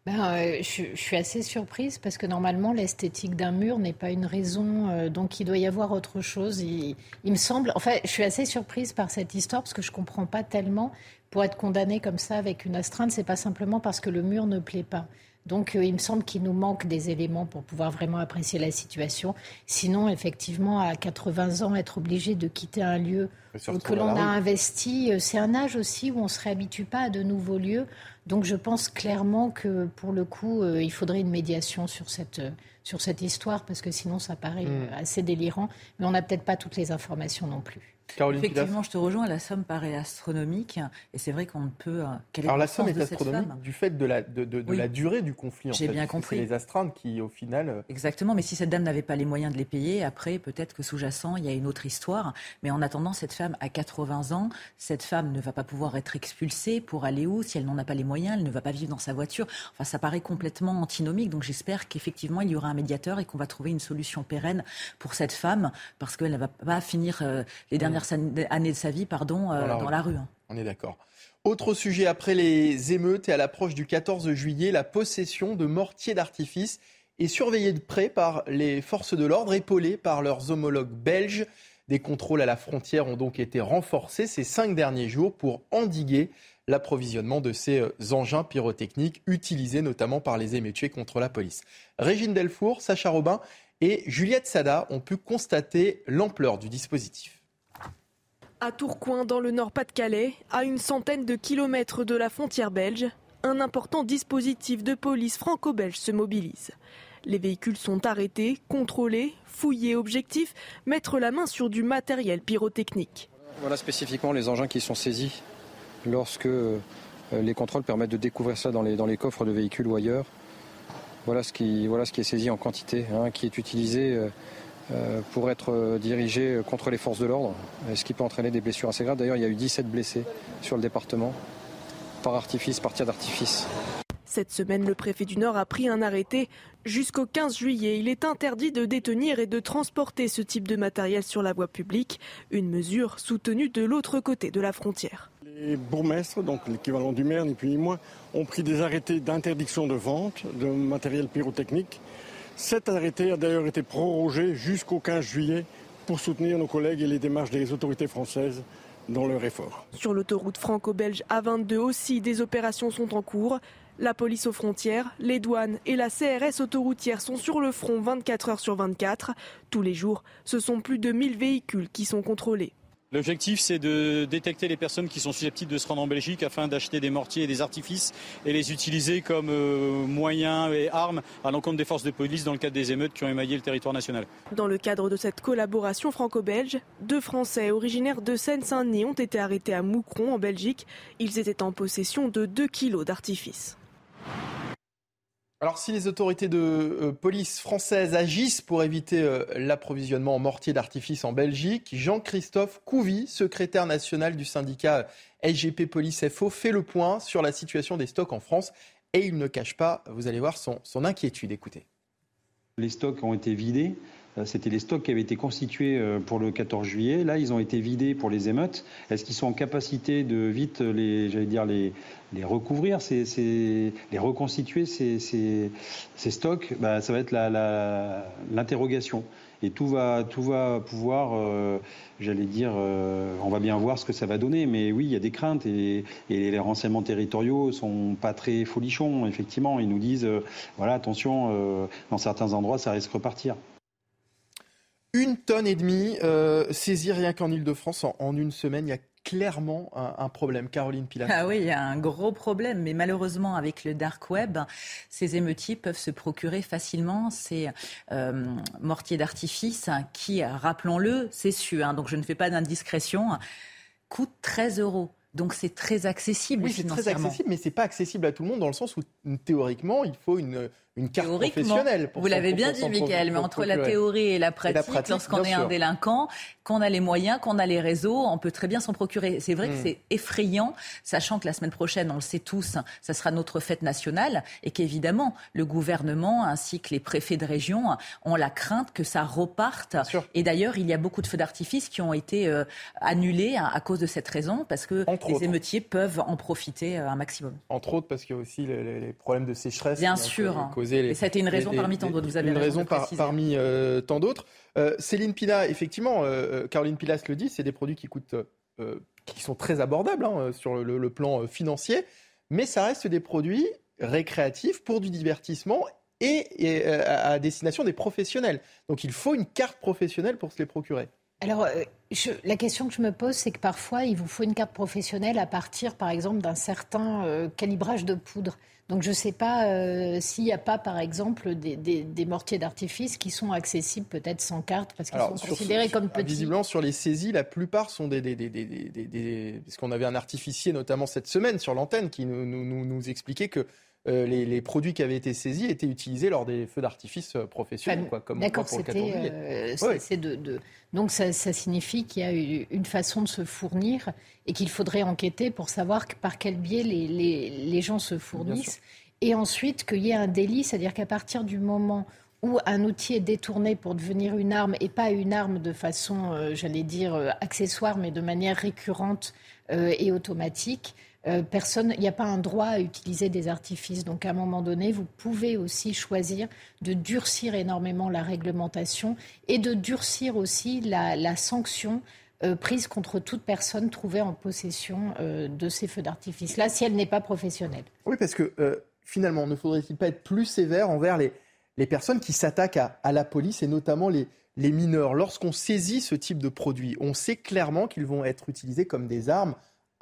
Ben, euh, je, je, suis assez surprise parce que normalement l'esthétique d'un mur n'est pas une raison, euh, donc il doit y avoir autre chose. Il, il, me semble, enfin, je suis assez surprise par cette histoire parce que je comprends pas tellement. Pour être condamné comme ça avec une astreinte, c'est pas simplement parce que le mur ne plaît pas. Donc, euh, il me semble qu'il nous manque des éléments pour pouvoir vraiment apprécier la situation. Sinon, effectivement, à 80 ans, être obligé de quitter un lieu que l'on a investi, euh, c'est un âge aussi où on ne se réhabitue pas à de nouveaux lieux. Donc, je pense clairement que, pour le coup, euh, il faudrait une médiation sur cette, sur cette histoire, parce que sinon, ça paraît mm. assez délirant. Mais on n'a peut-être pas toutes les informations non plus. Caroline Effectivement, je te rejoins, la somme paraît astronomique et c'est vrai qu'on ne peut. Euh, Alors la somme est astronomique du fait de la, de, de, de oui. la durée du conflit. J'ai bien compris. C'est les astreintes qui, au final. Euh, Exactement, mais si cette dame n'avait pas les moyens de les payer, après, peut-être que sous-jacent, il y a une autre histoire. Mais en attendant, cette femme a 80 ans, cette femme ne va pas pouvoir être expulsée pour aller où? Si elle n'en a pas les moyens, elle ne va pas vivre dans sa voiture. Enfin, ça paraît complètement antinomique. Donc j'espère qu'effectivement, il y aura un médiateur et qu'on va trouver une solution pérenne pour cette femme parce qu'elle ne va pas finir euh, les dernières années de sa vie pardon, euh, dans la, dans la rue. Hein. On est d'accord. Autre sujet, après les émeutes et à l'approche du 14 juillet, la possession de mortiers d'artifice est surveillée de près par les forces de l'ordre, épaulées par leurs homologues belges. Des contrôles à la frontière ont donc été renforcés ces cinq derniers jours pour endiguer l'approvisionnement de ces euh, engins pyrotechniques utilisés notamment par les émeutiers contre la police. Régine Delfour, Sacha Robin et Juliette Sada ont pu constater l'ampleur du dispositif. À Tourcoing, dans le Nord-Pas-de-Calais, à une centaine de kilomètres de la frontière belge, un important dispositif de police franco-belge se mobilise. Les véhicules sont arrêtés, contrôlés, fouillés. Objectif mettre la main sur du matériel pyrotechnique. Voilà spécifiquement les engins qui sont saisis lorsque euh, les contrôles permettent de découvrir ça dans les, coffres de véhicules ou ailleurs. Voilà ce qui, est saisi en quantité, hein, qui est utilisé. Euh, euh, pour être dirigé contre les forces de l'ordre, ce qui peut entraîner des blessures assez graves. D'ailleurs, il y a eu 17 blessés sur le département par artifice, par tir d'artifice. Cette semaine, le préfet du Nord a pris un arrêté. Jusqu'au 15 juillet, il est interdit de détenir et de transporter ce type de matériel sur la voie publique, une mesure soutenue de l'autre côté de la frontière. Les bourgmestres, donc l'équivalent du maire, ni plus ni moins, ont pris des arrêtés d'interdiction de vente de matériel pyrotechnique cet arrêté a d'ailleurs été prorogé jusqu'au 15 juillet pour soutenir nos collègues et les démarches des autorités françaises dans leur effort. Sur l'autoroute franco-belge A22 aussi, des opérations sont en cours. La police aux frontières, les douanes et la CRS autoroutière sont sur le front 24 heures sur 24. Tous les jours, ce sont plus de 1000 véhicules qui sont contrôlés. L'objectif, c'est de détecter les personnes qui sont susceptibles de se rendre en Belgique afin d'acheter des mortiers et des artifices et les utiliser comme euh, moyens et armes à l'encontre des forces de police dans le cadre des émeutes qui ont émaillé le territoire national. Dans le cadre de cette collaboration franco-belge, deux Français originaires de Seine-Saint-Denis ont été arrêtés à Moucron, en Belgique. Ils étaient en possession de 2 kilos d'artifices. Alors si les autorités de euh, police françaises agissent pour éviter euh, l'approvisionnement en mortier d'artifice en Belgique, Jean-Christophe Couvi, secrétaire national du syndicat SGP Police FO, fait le point sur la situation des stocks en France et il ne cache pas, vous allez voir, son, son inquiétude. Écoutez. Les stocks ont été vidés. Euh, c'était les stocks qui avaient été constitués pour le 14 juillet. Là, ils ont été vidés pour les émeutes. Est-ce qu'ils sont en capacité de vite les, les, recouvrir, les reconstituer ces, stocks, bah, ça va être l'interrogation. Et tout va, pouvoir, euh, j'allais dire, euh, on va bien voir ce que ça va donner. Mais oui, il y a des craintes et, les renseignements territoriaux sont pas très folichons. Effectivement, ils nous disent, euh, voilà, attention, dans certains endroits, ça risque de repartir. Une tonne et demie saisie rien qu'en Ile-de-France en, en, une semaine. Il y a clairement un, problème. Caroline Pilat. Ah oui, il y a un gros problème, mais malheureusement avec le dark web, ces émeutiers peuvent se procurer facilement ces euh, mortiers d'artifice qui, rappelons-le, c'est sûr, hein, donc je ne fais pas d'indiscrétion, coûtent 13 euros. Donc c'est très accessible. Oui, c'est très accessible, mais c'est pas accessible à tout le monde dans le sens où théoriquement il faut une, une carte professionnelle. Pour vous l'avez bien dit, Michael, mais entre la théorie et la pratique, lorsqu'on est un délinquant, qu'on a les moyens, qu'on a les réseaux, on peut très bien s'en procurer. C'est vrai que hmm. c'est effrayant, sachant que la semaine prochaine, on le sait tous, ça sera notre fête nationale et qu'évidemment, le gouvernement ainsi que les préfets de région ont la crainte que ça reparte. Et d'ailleurs, il y a beaucoup de feux d'artifice qui ont été euh, annulés à, cause de cette raison, parce que les émeutiers peuvent en profiter euh, un maximum. Entre autres, parce qu'il y a aussi les, problèmes de sécheresse. Bien sûr. Et ça a été une raison parmi tant d'autres. Vous avez une raison, parmi euh, tant d'autres. Céline Pina, effectivement, Caroline Pilas le dit, c'est des produits qui coûtent, qui sont très abordables hein, sur le, plan financier, mais ça reste des produits récréatifs pour du divertissement et, à destination des professionnels. Donc il faut une carte professionnelle pour se les procurer. Alors, euh, la question que je me pose, c'est que parfois, il vous faut une carte professionnelle à partir, par exemple, d'un certain euh, calibrage de poudre. Donc, je ne sais pas euh, s'il n'y a pas, par exemple, des, mortiers d'artifice qui sont accessibles peut-être sans carte, parce qu'ils sont considérés comme petits. Visiblement, sur les saisies, la plupart sont des... Parce qu'on avait un artificier, notamment cette semaine, sur l'antenne, qui nous, nous, nous expliquait que euh, les, produits qui avaient été saisis étaient utilisés lors des feux d'artifice euh, professionnels, quoi, comme D'accord, pour le Donc ça, signifie qu'il y a une façon de se fournir et qu'il faudrait enquêter pour savoir par quel biais les, gens se fournissent. Et ensuite qu'il y ait un délit, c'est-à-dire qu'à partir du moment où un outil est détourné pour devenir une arme et pas une arme de façon, euh, j'allais dire, accessoire, mais de manière récurrente et automatique, euh, personne, il n'y a pas un droit à utiliser des artifices. Donc à un moment donné, vous pouvez aussi choisir de durcir énormément la réglementation et de durcir aussi la, sanction euh, prise contre toute personne trouvée en possession euh, de ces feux d'artifice. Là, si elle n'est pas professionnelle. Oui, parce que finalement, ne faudrait-il pas être plus sévère envers les, personnes qui s'attaquent à, la police et notamment les, les mineurs? Lorsqu'on saisit ce type de produits, on sait clairement qu'ils vont être utilisés comme des armes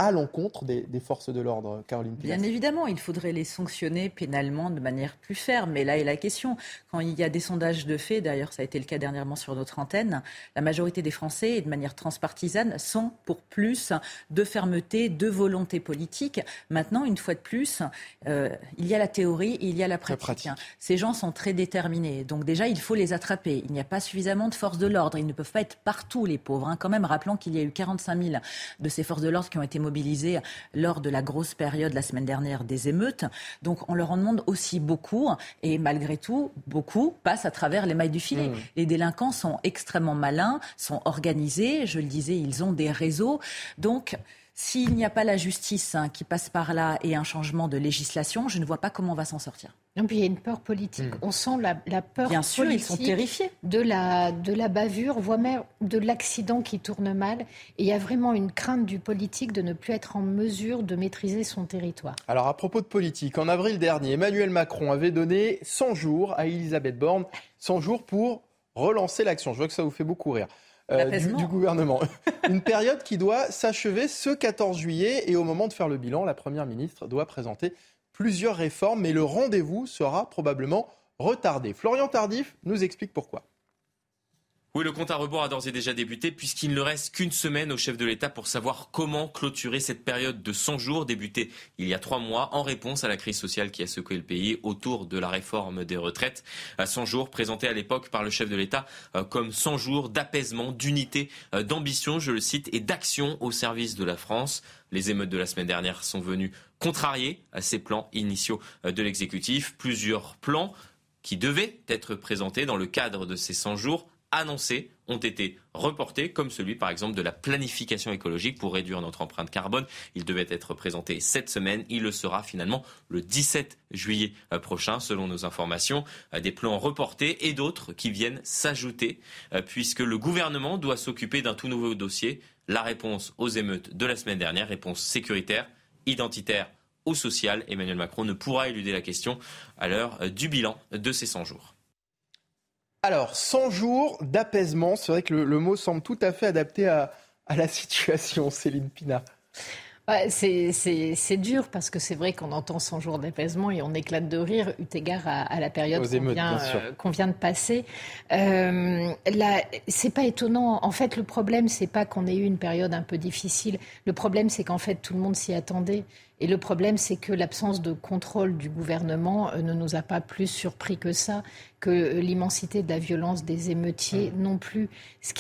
à l'encontre des, forces de l'ordre, Caroline Bien évidemment, il faudrait les sanctionner pénalement de manière plus ferme. Mais là est la question. Quand il y a des sondages de fait, d'ailleurs ça a été le cas dernièrement sur notre antenne, la majorité des Français, et de manière transpartisane, sont pour plus de fermeté, de volonté politique. Maintenant, une fois de plus, euh, il y a la théorie il y a la pratique. Ces gens sont très déterminés. Donc déjà, il faut les attraper. Il n'y a pas suffisamment de forces de l'ordre. Ils ne peuvent pas être partout, les pauvres. Hein. Quand même, rappelons qu'il y a eu 45 000 de ces forces de l'ordre qui ont été mobilisés lors de la grosse période la semaine dernière des émeutes. Donc on leur en demande aussi beaucoup et malgré tout, beaucoup passent à travers les mailles du filet. Mmh. Les délinquants sont extrêmement malins, sont organisés, je le disais, ils ont des réseaux. Donc s'il n'y a pas la justice hein, qui passe par là et un changement de législation, je ne vois pas comment on va s'en sortir. Non, puis il y a une peur politique. Hmm. On sent la, peur Bien sûr, ils sont terrifiés. De la, de la bavure, voire même de l'accident qui tourne mal. Et il y a vraiment une crainte du politique de ne plus être en mesure de maîtriser son territoire. Alors à propos de politique, en avril dernier, Emmanuel Macron avait donné 100 jours à Elisabeth Borne, 100 jours pour relancer l'action. Je vois que ça vous fait beaucoup rire. Euh, du, gouvernement. Une période qui doit s'achever ce 14 juillet et au moment de faire le bilan, la Première ministre doit présenter plusieurs réformes, mais le rendez-vous sera probablement retardé. Florian Tardif nous explique pourquoi. Oui, le compte à rebours a d'ores et déjà débuté puisqu'il ne reste qu'une semaine au chef de l'État pour savoir comment clôturer cette période de 100 jours débutée il y a trois mois en réponse à la crise sociale qui a secoué le pays autour de la réforme des retraites. 100 jours présentés à l'époque par le chef de l'État euh, comme 100 jours d'apaisement, d'unité, euh, d'ambition, je le cite, et d'action au service de la France. Les émeutes de la semaine dernière sont venues contrarier à ces plans initiaux euh, de l'exécutif. Plusieurs plans qui devaient être présentés dans le cadre de ces 100 jours annoncés ont été reportés, comme celui par exemple de la planification écologique pour réduire notre empreinte carbone. Il devait être présenté cette semaine. Il le sera finalement le 17 juillet euh, prochain, selon nos informations. Euh, des plans reportés et d'autres qui viennent s'ajouter, euh, puisque le gouvernement doit s'occuper d'un tout nouveau dossier. La réponse aux émeutes de la semaine dernière, réponse sécuritaire, identitaire ou sociale. Emmanuel Macron ne pourra éluder la question à l'heure du bilan de ces 100 jours. Alors, 100 jours d'apaisement, c'est vrai que le, mot semble tout à fait adapté à, la situation, Céline Pina. c'est dur parce que c'est vrai qu'on entend 100 jours d'apaisement et on éclate de rire eu égard à, la période qu'on vient, euh, vient, de passer. Euh, c'est pas étonnant. En fait, le problème, c'est pas qu'on ait eu une période un peu difficile. Le problème, c'est qu'en fait, tout le monde s'y attendait. Et le problème, c'est que l'absence de contrôle du gouvernement euh, ne nous a pas plus surpris que ça, que euh, l'immensité de la violence des émeutiers non plus.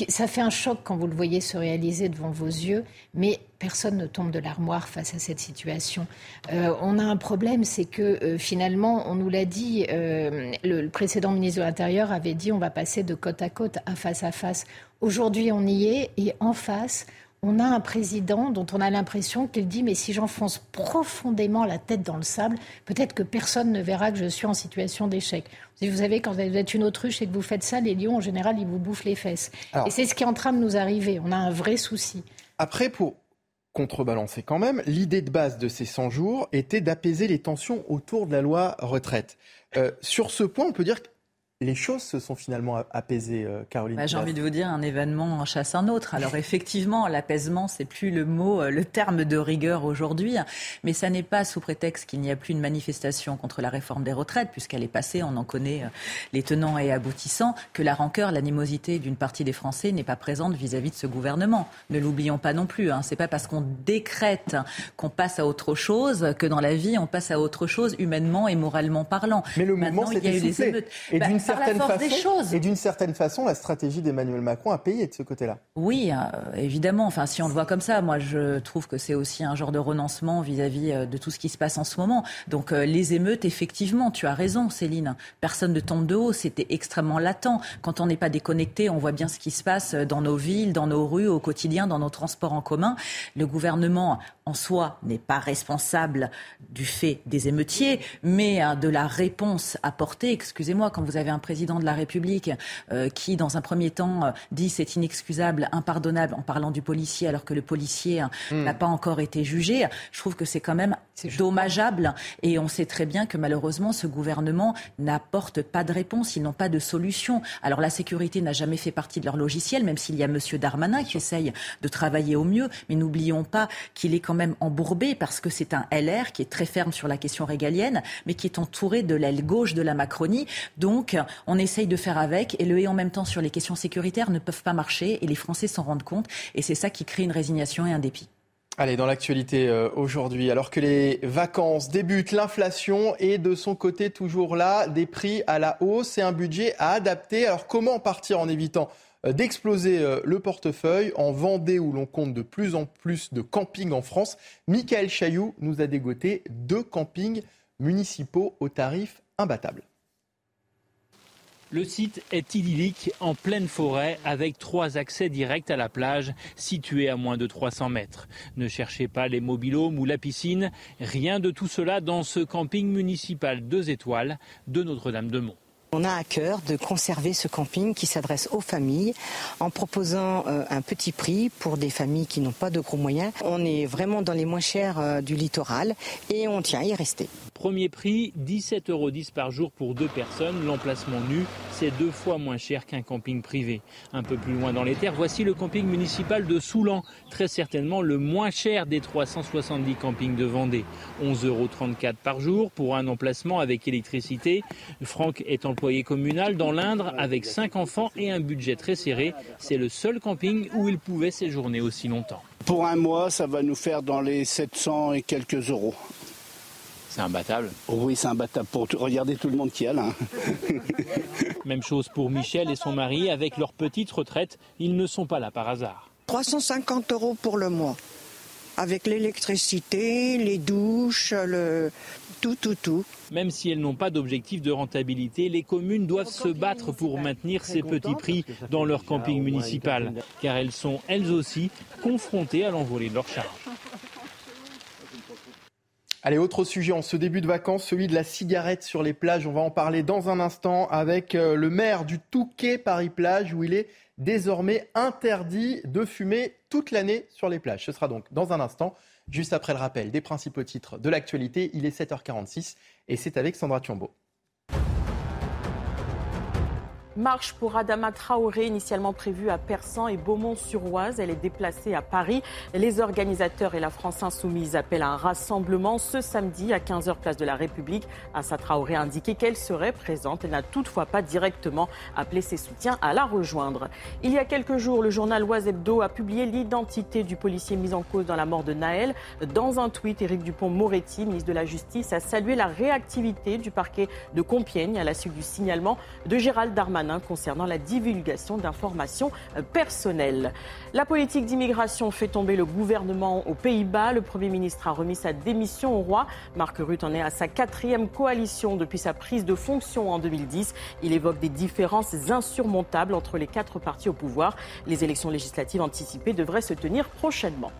ça fait un choc quand vous le voyez se réaliser devant vos yeux, mais personne ne tombe de l'armoire face à cette situation. Euh, on a un problème, c'est que finalement, on nous l'a dit, le, précédent ministre de l'Intérieur avait dit on va passer de côte à côte à face à face. Aujourd'hui, on y est, et en face, on a un président dont on a l'impression qu'il dit mais si j'enfonce profondément la tête dans le sable, peut-être que personne ne verra que je suis en situation d'échec. Vous savez, quand vous êtes une autruche et que vous faites ça, les lions, en général, ils vous bouffent les fesses. et c'est ce qui est en train de nous arriver. On a un vrai souci. Après, pour contrebalancer quand même, l'idée de base de ces 100 jours était d'apaiser les tensions autour de la loi retraite. Euh, sur ce point, on peut dire que les choses se sont finalement apaisées, euh, Caroline. Bah, j'ai envie de vous dire, un événement en chasse un autre. Alors effectivement, l'apaisement, c'est plus le mot, euh, le terme de rigueur aujourd'hui, mais ça n'est pas sous prétexte qu'il n'y a plus de manifestation contre la réforme des retraites, puisqu'elle est passée, on en connaît euh, les tenants et aboutissants, que la rancœur, l'animosité d'une partie des Français n'est pas présente vis-à-vis de ce gouvernement. Ne l'oublions pas non plus. Hein. C'est pas parce qu'on décrète qu'on passe à autre chose que dans la vie on passe à autre chose humainement et moralement parlant. Mais le mouvement s'est essoufflé. Et d'une et d'une certaine façon, la stratégie d'Emmanuel Macron a payé de ce côté-là. Oui, euh, évidemment. Enfin, si on le voit comme ça, moi, je trouve que c'est aussi un genre de renoncement vis-à-vis euh, de tout ce qui se passe en ce moment. Donc, euh, les émeutes, effectivement, tu as raison, Céline. Personne ne tombe de haut. C'était extrêmement latent. Quand on n'est pas déconnecté, on voit bien ce qui se passe dans nos villes, dans nos rues, au quotidien, dans nos transports en commun. Le gouvernement, en soi, n'est pas responsable du fait des émeutiers, mais de la réponse apportée. Excusez-moi, quand vous avez un président de la République euh, qui, dans un premier temps, euh, dit c'est inexcusable, impardonnable en parlant du policier alors que le policier hein, hmm. n'a pas encore été jugé. Je trouve que c'est quand même dommageable. Et on sait très bien que malheureusement ce gouvernement n'apporte pas de réponse, ils n'ont pas de solution. Alors la sécurité n'a jamais fait partie de leur logiciel, même s'il y a Monsieur Darmanin qui essaye de travailler au mieux, mais n'oublions pas qu'il est quand même embourbé parce que c'est un LR qui est très ferme sur la question régalienne, mais qui est entouré de l'aile gauche de la Macronie. Donc on essaye de faire avec. Et le et en même temps sur les questions sécuritaires ne peuvent pas marcher. Et les Français s'en rendent compte. Et c'est ça qui crée une résignation et un dépit. Allez, dans l'actualité euh, aujourd'hui, alors que les vacances débutent, l'inflation est de son côté toujours là, des prix à la hausse et un budget à adapter. Alors comment partir en évitant euh, d'exploser euh, le portefeuille en Vendée où l'on compte de plus en plus de campings en France? Michael Chailloux nous a dégoté deux campings municipaux au tarif imbattable. Le site est idyllique, en pleine forêt, avec trois accès directs à la plage, située à moins de 300 mètres. Ne cherchez pas les mobilhomes ou la piscine, rien de tout cela dans ce camping municipal deux étoiles de Notre-Dame-de-Mont. On a à cœur de conserver ce camping qui s'adresse aux familles en proposant euh, un petit prix pour des familles qui n'ont pas de gros moyens. On est vraiment dans les moins chers euh, du littoral et on tient à y rester. Premier prix, 17,10 euros par jour pour deux personnes. L'emplacement nu, c'est deux fois moins cher qu'un camping privé. Un peu plus loin dans les terres, voici le camping municipal de Soulan, très certainement le moins cher des 370 campings de Vendée. 11,34 euros par jour pour un emplacement avec électricité. Franck est employé communal dans l'Indre avec cinq enfants et un budget très serré. C'est le seul camping où il pouvait séjourner aussi longtemps. Pour un mois, ça va nous faire dans les 700 et quelques euros. C'est imbattable Oui, c'est imbattable pour regarder tout le monde qui est là. Même chose pour Michel et son mari. Avec leur petite retraite, ils ne sont pas là par hasard. 350 euros pour le mois. Avec l'électricité, les douches, le... tout, tout, tout. Même si elles n'ont pas d'objectif de rentabilité, les communes doivent se battre pour maintenir ces petits prix dans leur camping municipal, car elles sont elles aussi confrontées à l'envolée de leurs charges. Allez, autre sujet en ce début de vacances, celui de la cigarette sur les plages. On va en parler dans un instant avec euh, le maire du Touquet Paris-Plage où il est désormais interdit de fumer toute l'année sur les plages. Ce sera donc dans un instant, juste après le rappel des principaux titres de l'actualité. Il est 7h46 et c'est avec Sandra Thiombo. Marche pour Adama Traoré, initialement prévue à Persan et Beaumont-sur-Oise. Elle est déplacée à Paris. Les organisateurs et la France Insoumise appellent à un rassemblement ce samedi à 15h place de la République. Assa Traoré a indiqué qu'elle serait présente. Elle n'a toutefois pas directement appelé ses soutiens à la rejoindre. Il y a quelques jours, le journal Oise Hebdo a publié l'identité du policier mis en cause dans la mort de Naël. Dans un tweet, Éric Dupont-Moretti, ministre de la Justice, a salué la réactivité du parquet de Compiègne à la suite du signalement de Gérald Darmanin concernant la divulgation d'informations euh, personnelles. La politique d'immigration fait tomber le gouvernement aux Pays-Bas. Le Premier ministre a remis sa démission au roi. Marc Rutte en est à sa quatrième coalition depuis sa prise de fonction en 2010. Il évoque des différences insurmontables entre les quatre partis au pouvoir. Les élections législatives anticipées devraient se tenir prochainement.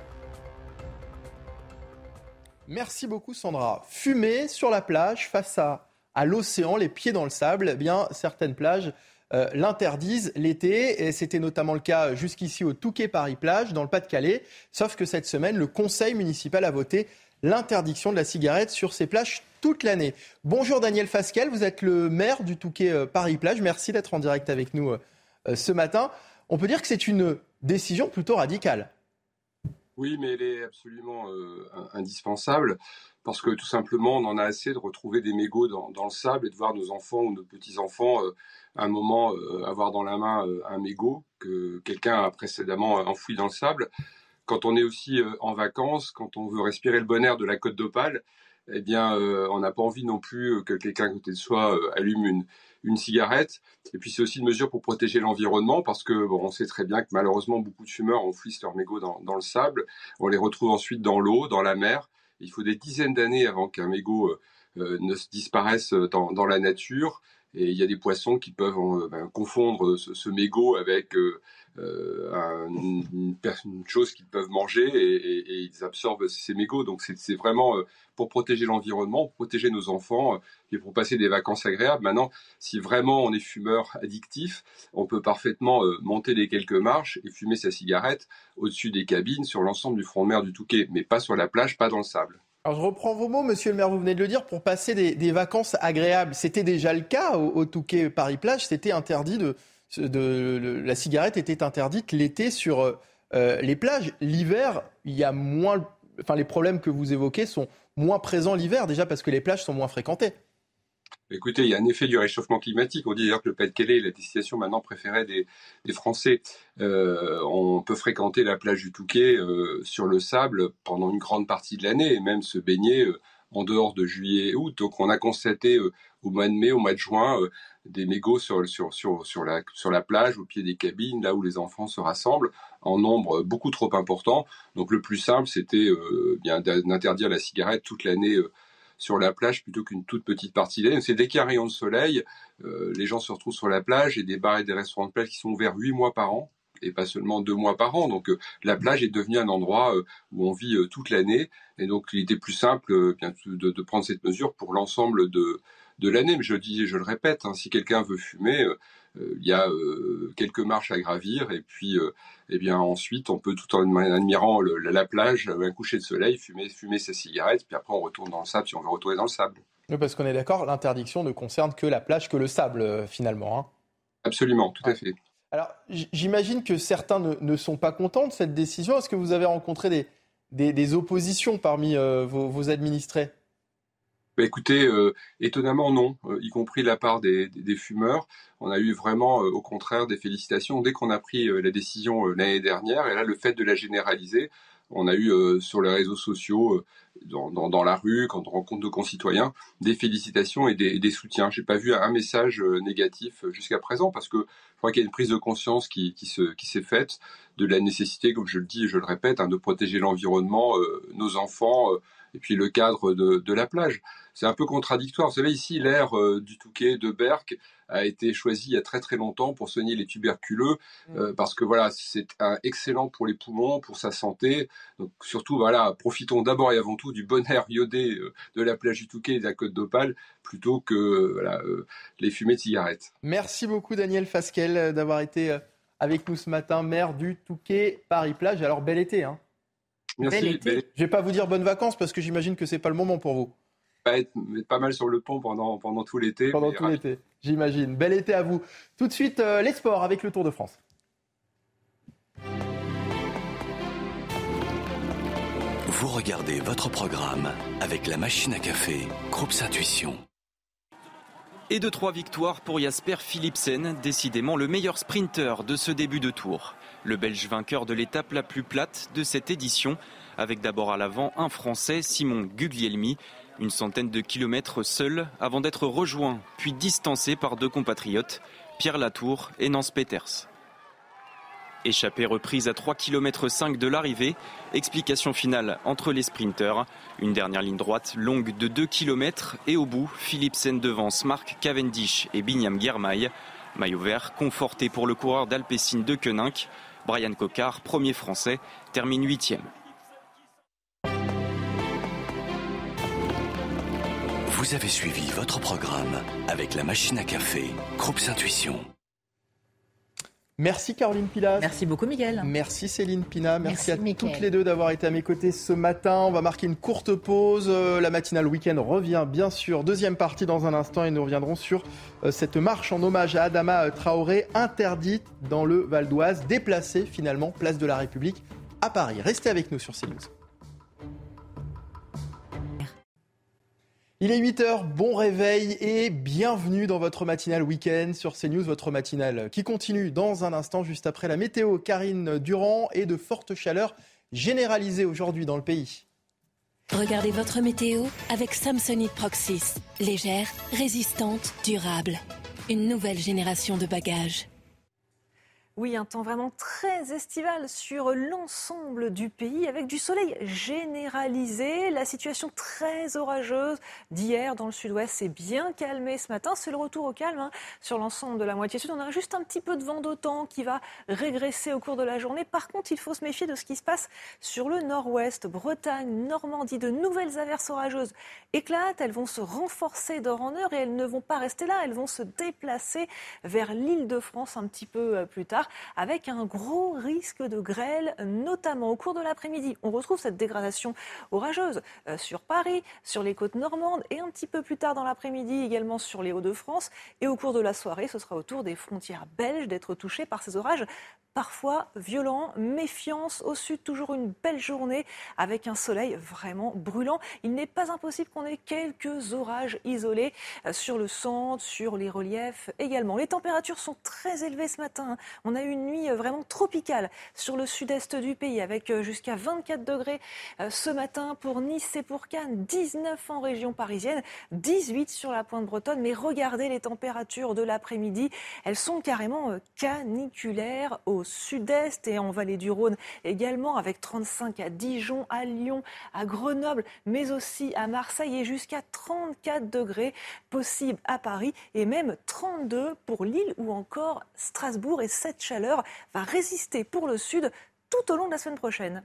Merci beaucoup Sandra. Fumer sur la plage face à, à l'océan, les pieds dans le sable, eh bien certaines plages euh, l'interdisent l'été. C'était notamment le cas jusqu'ici au Touquet Paris-Plage, dans le Pas-de-Calais. Sauf que cette semaine, le conseil municipal a voté l'interdiction de la cigarette sur ces plages toute l'année. Bonjour Daniel Fasquel, vous êtes le maire du Touquet euh, Paris-Plage. Merci d'être en direct avec nous euh, ce matin. On peut dire que c'est une décision plutôt radicale. Oui, mais elle est absolument indispensable parce que tout simplement, on en a assez de retrouver des mégots dans, le sable et de voir nos enfants ou nos petits-enfants un moment euh, avoir dans la main euh, un mégot que quelqu'un a précédemment enfoui dans le sable. Quand on est aussi euh, en vacances, quand on veut respirer le bon air de la côte d'Opale, eh bien, on n'a pas envie non plus que quelqu'un à côté de soi allume une, une cigarette. Et puis c'est aussi une mesure pour protéger l'environnement parce que bon, on sait très bien que malheureusement beaucoup de fumeurs enfouissent leurs mégots dans, dans, le sable. On les retrouve ensuite dans l'eau, dans la mer. Il faut des dizaines d'années avant qu'un mégot ne se disparaisse dans, dans, la nature. Et il y a des poissons qui peuvent euh, ben, confondre ce, mégot avec euh, euh, une, chose qu'ils peuvent manger et, ils absorbent ces mégots. Donc c'est vraiment pour protéger l'environnement, protéger nos enfants et pour passer des vacances agréables. Maintenant, si vraiment on est fumeur addictif, on peut parfaitement monter les quelques marches et fumer sa cigarette au-dessus des cabines sur l'ensemble du front de mer du Touquet, mais pas sur la plage, pas dans le sable. Alors je reprends vos mots, monsieur le maire, vous venez de le dire, pour passer des, vacances agréables. C'était déjà le cas au, Touquet Paris-Plage, c'était interdit de, La cigarette était interdite l'été sur euh, les plages. L'hiver, il y a moins. Enfin, les problèmes que vous évoquez sont moins présents l'hiver, déjà parce que les plages sont moins fréquentées. Écoutez, il y a un effet du réchauffement climatique. On dit d'ailleurs que le Pas-de-Calais est la destination maintenant préférée des, Français. Euh, on peut fréquenter la plage du Touquet euh, sur le sable pendant une grande partie de l'année et même se baigner euh, en dehors de juillet et août. Donc on a constaté au mois de mai, au mois de juin, des mégots sur, la, plage, au pied des cabines, là où les enfants se rassemblent, en nombre beaucoup trop important. Donc le plus simple, c'était bien d'interdire la cigarette toute l'année sur la plage plutôt qu'une toute petite partie d'année. C'est dès qu'il y a un rayon de soleil, euh, les gens se retrouvent sur la plage et des bars et des restaurants de plage qui sont ouverts huit mois par an et pas seulement deux mois par an. Donc euh, la plage est devenue un endroit euh, où on vit toute l'année. Et donc il était plus simple bien, de, prendre cette mesure pour l'ensemble de, de l'année. Mais je dis, je le répète, hein, si quelqu'un veut fumer, il y a euh, quelques marches à gravir et puis euh, eh bien ensuite on peut tout en admirant la plage, un coucher de soleil, fumer, fumer sa cigarette, puis après on retourne dans le sable si on veut retourner dans le sable. Oui, parce qu'on est d'accord, l'interdiction ne concerne que la plage, que le sable finalement. Hein. Absolument, tout à fait. Alors, j'imagine que certains ne, sont pas contents de cette décision. Est-ce que vous avez rencontré des, oppositions parmi euh, vos, administrés? Bah, écoutez, euh, étonnamment non, euh, y compris la part des, fumeurs. On a eu vraiment, au contraire, des félicitations dès qu'on a pris la décision l'année dernière. Et là, le fait de la généraliser, on a eu sur les réseaux sociaux, dans, la rue, quand on rencontre nos concitoyens, des félicitations et des, des soutiens. J'ai pas vu un message négatif jusqu'à présent parce que crois qu'il y a une prise de conscience qui, s'est faite de la nécessité, comme je le dis et je le répète, hein, de protéger l'environnement, euh, nos enfants, euh, et puis le cadre de, de la plage. C'est un peu contradictoire. Vous savez, ici, l'air euh, du Touquet, de Berck, a été choisi il y a très très longtemps pour soigner les tuberculeux, mm. parce que voilà, c'est excellent pour les poumons, pour sa santé. Donc surtout, voilà, profitons d'abord et avant tout du bon air iodé de la plage du Touquet et de la côte d'Opale, plutôt que voilà, les fumées de cigarettes. Merci beaucoup Daniel Fasquel d'avoir été avec nous ce matin, maire du Touquet Paris-Plage. Alors bel été, hein Merci. Je ne vais pas vous dire bonnes vacances parce que j'imagine que c'est pas le moment pour vous. Pas être, pas mal sur le pont pendant, pendant tout l'été. Pendant tout l'été, j'imagine. Bel été à vous. Tout de suite, euh, les sports avec le Tour de France. Vous regardez votre programme avec la machine à café, Groupe Intuition. Et de trois victoires pour Jasper Philipsen, décidément le meilleur sprinter de ce début de tour. Le Belge vainqueur de l'étape la plus plate de cette édition, avec d'abord à l'avant un Français, Simon Guglielmi, une centaine de kilomètres seul avant d'être rejoint puis distancé par deux compatriotes, Pierre Latour et Nance Peters. Échappée reprise à 3 km 5 de l'arrivée, explication finale entre les sprinteurs, une dernière ligne droite longue de 2 km et au bout, Philipsen devance Marc Cavendish et Binyam Guermail. Maillot vert conforté pour le coureur d'Alpecin de Koenig, Brian Cocard, premier français, termine huitième. Vous avez suivi votre programme avec la machine à café, Groupe Intuition. Merci Caroline Pilas. Merci beaucoup Miguel. Merci Céline Pina. Merci, à toutes les deux d'avoir été à mes côtés ce matin. On va marquer une courte pause. Euh, la matinale week-end revient bien sûr. Deuxième partie dans un instant et nous reviendrons sur euh, cette marche en hommage à Adama Traoré interdite dans le Val d'Oise, déplacée finalement place de la République à Paris. Restez avec nous sur CNews. Il est 8h, bon réveil et bienvenue dans votre matinale week-end sur CNews, votre matinale qui continue dans un instant juste après la météo. Karine Durand et de fortes chaleurs généralisées aujourd'hui dans le pays. Regardez votre météo avec Samsonite Proxys. Légère, résistante, durable. Une nouvelle génération de bagages. Oui, un temps vraiment très estival sur l'ensemble du pays avec du soleil généralisé. La situation très orageuse d'hier dans le sud-ouest s'est bien calmée ce matin. C'est le retour au calme hein, sur l'ensemble de la moitié sud. On a juste un petit peu de vent d'autant qui va régresser au cours de la journée. Par contre, il faut se méfier de ce qui se passe sur le nord-ouest, Bretagne, Normandie. De nouvelles averses orageuses éclatent. Elles vont se renforcer d'heure en heure et elles ne vont pas rester là. Elles vont se déplacer vers l'île de France un petit peu euh, plus tard avec un gros risque de grêle, notamment au cours de l'après-midi. On retrouve cette dégradation orageuse euh, sur Paris, sur les côtes normandes et un petit peu plus tard dans l'après-midi également sur les Hauts-de-France. Et au cours de la soirée, ce sera au tour des frontières belges d'être touchés par ces orages parfois violent, méfiance au sud, toujours une belle journée avec un soleil vraiment brûlant. Il n'est pas impossible qu'on ait quelques orages isolés euh, sur le centre, sur les reliefs également. Les températures sont très élevées ce matin. On a eu une nuit euh, vraiment tropicale sur le sud-est du pays avec euh, jusqu'à 24 degrés ce matin pour Nice et pour Cannes, 19 en région parisienne, 18 sur la pointe bretonne. Mais regardez les températures de l'après-midi, elles sont carrément caniculaires au sud-est et en vallée du Rhône également, avec 35 à Dijon, à Lyon, à Grenoble, mais aussi à Marseille et jusqu'à 34 degrés possibles à Paris et même 32 pour Lille ou encore Strasbourg. Et cette chaleur va résister pour le sud tout au long de la semaine prochaine.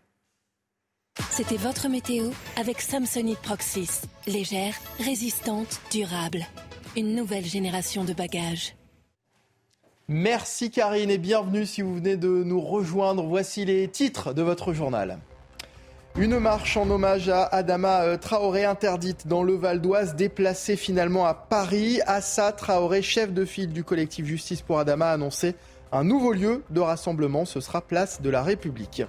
C'était votre météo avec Samsonite Proxys. Légère, résistante, durable. Une nouvelle génération de bagages. Merci Karine et bienvenue si vous venez de nous rejoindre. Voici les titres de votre journal. Une marche en hommage à Adama euh, Traoré interdite dans le Val d'Oise, déplacée finalement à Paris. Assa Traoré, chef de file du collectif Justice pour Adama, a annoncé un nouveau lieu de rassemblement. Ce sera place de la République.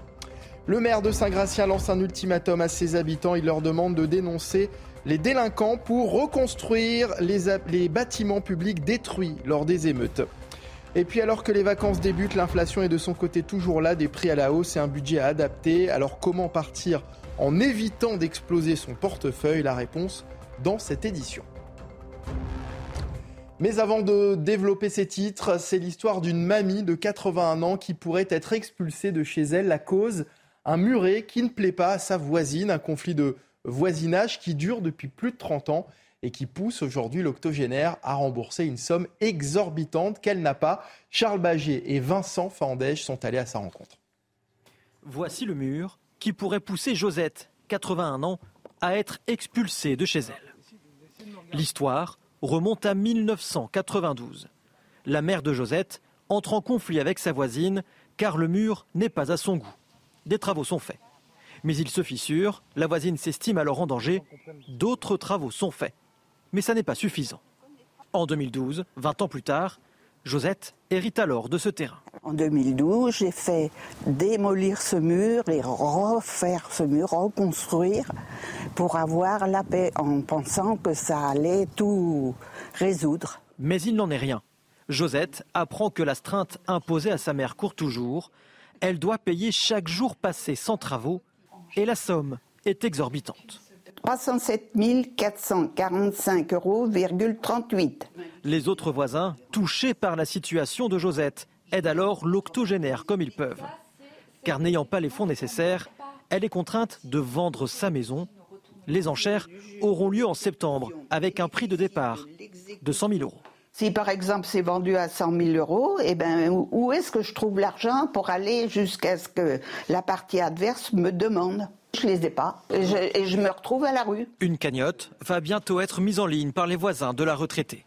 Le maire de Saint-Gratien lance un ultimatum à ses habitants. Il leur demande de dénoncer les délinquants pour reconstruire les, bâtiments publics détruits lors des émeutes. Et puis alors que les vacances débutent, l'inflation est de son côté toujours là, des prix à la hausse et un budget à adapter. Alors comment partir en évitant d'exploser son portefeuille? La réponse dans cette édition. Mais avant de développer ces titres, c'est l'histoire d'une mamie de 81 ans qui pourrait être expulsée de chez elle. La cause, un muret qui ne plaît pas à sa voisine, un conflit de voisinage qui dure depuis plus de 30 ans et qui pousse aujourd'hui l'octogénaire à rembourser une somme exorbitante qu'elle n'a pas. Charles Baget et Vincent Fandège sont allés à sa rencontre. Voici le mur qui pourrait pousser Josette, 81 ans, à être expulsée de chez elle. L'histoire remonte à 1992. La mère de Josette entre en conflit avec sa voisine car le mur n'est pas à son goût. Des travaux sont faits. Mais il se fissure, la voisine s'estime alors en danger, d'autres travaux sont faits mais ça n'est pas suffisant. En 2012, 20 ans plus tard, Josette hérite alors de ce terrain. En 2012, j'ai fait démolir ce mur et refaire ce mur, reconstruire pour avoir la paix en pensant que ça allait tout résoudre. Mais il n'en est rien. Josette apprend que l'astreinte imposée à sa mère court toujours. Elle doit payer chaque jour passé sans travaux et la somme est exorbitante. 307 445,38 euros. Les autres voisins, touchés par la situation de Josette, aident alors l'octogénaire comme ils peuvent. Car n'ayant pas les fonds nécessaires, elle est contrainte de vendre sa maison. Les enchères auront lieu en septembre avec un prix de départ de 100 000 euros. Si par exemple c'est vendu à 100 000 euros, eh ben, où est-ce que je trouve l'argent pour aller jusqu'à ce que la partie adverse me demande? Je les ai pas et je, me retrouve à la rue. Une cagnotte va bientôt être mise en ligne par les voisins de la retraitée.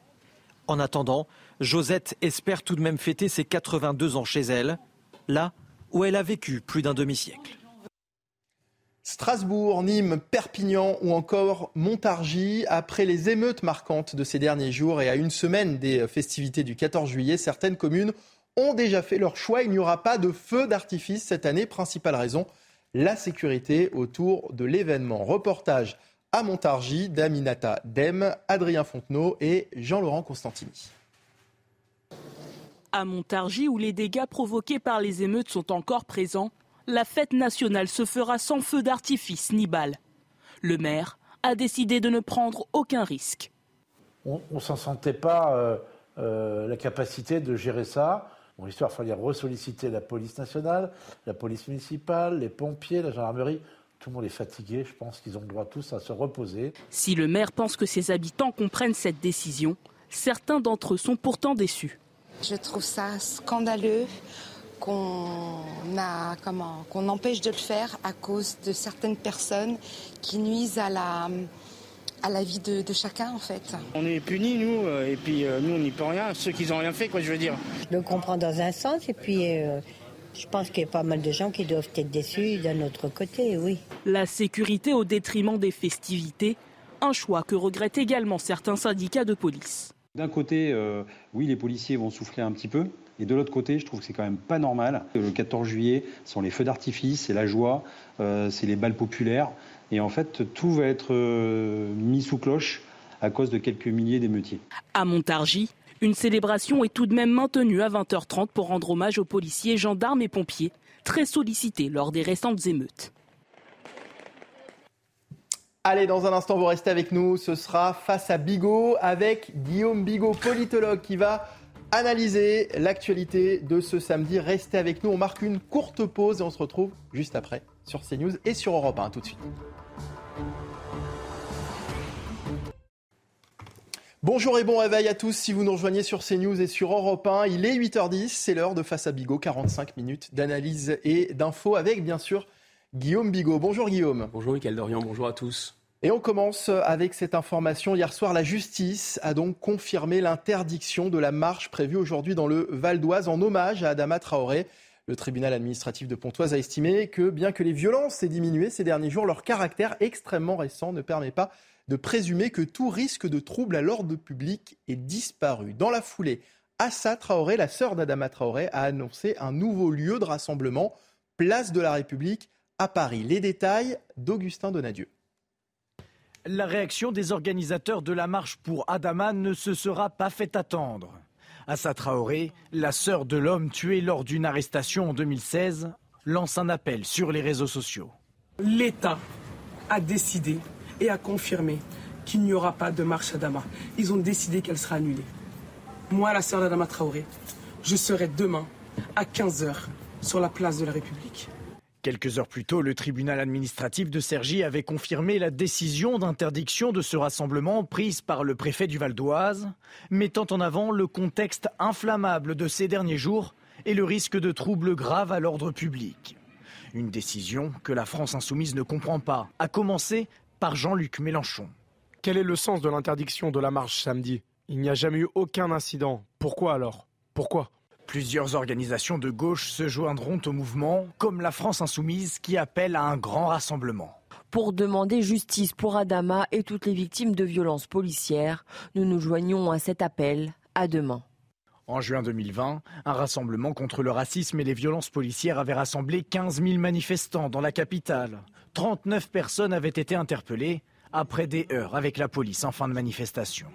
En attendant, Josette espère tout de même fêter ses 82 ans chez elle, là où elle a vécu plus d'un demi-siècle. Strasbourg, Nîmes, Perpignan ou encore Montargis. Après les émeutes marquantes de ces derniers jours et à une semaine des festivités du 14 juillet, certaines communes ont déjà fait leur choix. Il n'y aura pas de feu d'artifice cette année. Principale raison, la sécurité autour de l'événement. Reportage à Montargis d'Aminata Dem, Adrien Fontenot et Jean-Laurent Constantini. À Montargis, où les dégâts provoqués par les émeutes sont encore présents, la fête nationale se fera sans feu d'artifice ni balles. Le maire a décidé de ne prendre aucun risque. On ne s'en sentait pas euh, euh, la capacité de gérer ça. Bon, l'histoire, il fallait ressolliciter la police nationale, la police municipale, les pompiers, la gendarmerie. Tout le monde est fatigué, je pense qu'ils ont le droit tous à se reposer. Si le maire pense que ses habitants comprennent cette décision, certains d'entre eux sont pourtant déçus. Je trouve ça scandaleux qu'on qu'on empêche de le faire à cause de certaines personnes qui nuisent à la, à la vie de, chacun en fait. On est punis nous euh, et puis euh, nous on n'y peut rien, ceux qui n'ont rien fait quoi je veux dire. Je le comprends dans un sens et puis euh, je pense qu'il y a pas mal de gens qui doivent être déçus d'un autre côté, oui. La sécurité au détriment des festivités, un choix que regrettent également certains syndicats de police. D'un côté, oui, les policiers vont souffler un petit peu, et de l'autre côté, je trouve que c'est quand même pas normal. Le 14 juillet, ce sont les feux d'artifice, c'est la joie, c'est les balles populaires. Et en fait, tout va être euh, mis sous cloche à cause de quelques milliers d'émeutiers. À Montargis, une célébration est tout de même maintenue à 20h30 pour rendre hommage aux policiers, gendarmes et pompiers, très sollicités lors des récentes émeutes. Allez, dans un instant, vous restez avec nous. Ce sera face à Bigot avec Guillaume Bigot, politologue, qui va analyser l'actualité de ce samedi. Restez avec nous. On marque une courte pause et on se retrouve juste après sur CNews et sur Europe 1. Tout de suite. Bonjour et bon réveil à tous si vous nous rejoignez sur CNews et sur Europe 1. Il est 8h10, c'est l'heure de Face à Bigot, 45 minutes d'analyse et d'infos avec bien sûr Guillaume Bigot. Bonjour Guillaume. Bonjour Michael Dorian, bonjour à tous. Et on commence avec cette information. Hier soir, la justice a donc confirmé l'interdiction de la marche prévue aujourd'hui dans le Val d'Oise en hommage à Adama Traoré. Le tribunal administratif de Pontoise a estimé que bien que les violences aient diminué ces derniers jours, leur caractère extrêmement récent ne permet pas de présumer que tout risque de trouble à l'ordre public est disparu. Dans la foulée, Assa Traoré, la sœur d'Adama Traoré, a annoncé un nouveau lieu de rassemblement, place de la République à Paris. Les détails d'Augustin Donadieu. La réaction des organisateurs de la marche pour Adama ne se sera pas fait attendre. Assa Traoré, la sœur de l'homme tué lors d'une arrestation en 2016, lance un appel sur les réseaux sociaux. L'État a décidé et a confirmé qu'il n'y aura pas de marche Adama. Ils ont décidé qu'elle sera annulée. Moi, la sœur d'Adama Traoré, je serai demain à 15h sur la place de la République. Quelques heures plus tôt, le tribunal administratif de Cergy avait confirmé la décision d'interdiction de ce rassemblement prise par le préfet du Val d'Oise, mettant en avant le contexte inflammable de ces derniers jours et le risque de troubles graves à l'ordre public. Une décision que la France insoumise ne comprend pas, à commencer par Jean-Luc Mélenchon. Quel est le sens de l'interdiction de la marche samedi? Il n'y a jamais eu aucun incident. Pourquoi alors? Pourquoi? Plusieurs organisations de gauche se joindront au mouvement, comme la France insoumise qui appelle à un grand rassemblement. Pour demander justice pour Adama et toutes les victimes de violences policières, nous nous joignons à cet appel. À demain. En juin 2020, un rassemblement contre le racisme et les violences policières avait rassemblé 15 000 manifestants dans la capitale. 39 personnes avaient été interpellées après des heures avec la police en fin de manifestation.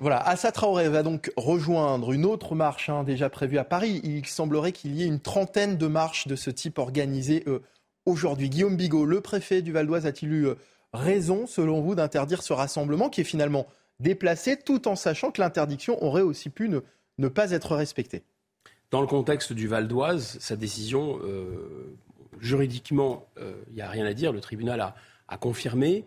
Voilà, Assa Traoré va donc rejoindre une autre marche hein, déjà prévue à Paris. Il semblerait qu'il y ait une trentaine de marches de ce type organisées euh, aujourd'hui. Guillaume Bigot, le préfet du Val d'Oise, a-t-il eu euh, raison, selon vous, d'interdire ce rassemblement qui est finalement déplacé, tout en sachant que l'interdiction aurait aussi pu ne, pas être respectée? Dans le contexte du Val d'Oise, sa décision, euh, juridiquement, il n'y a rien à dire. Le tribunal a, a confirmé.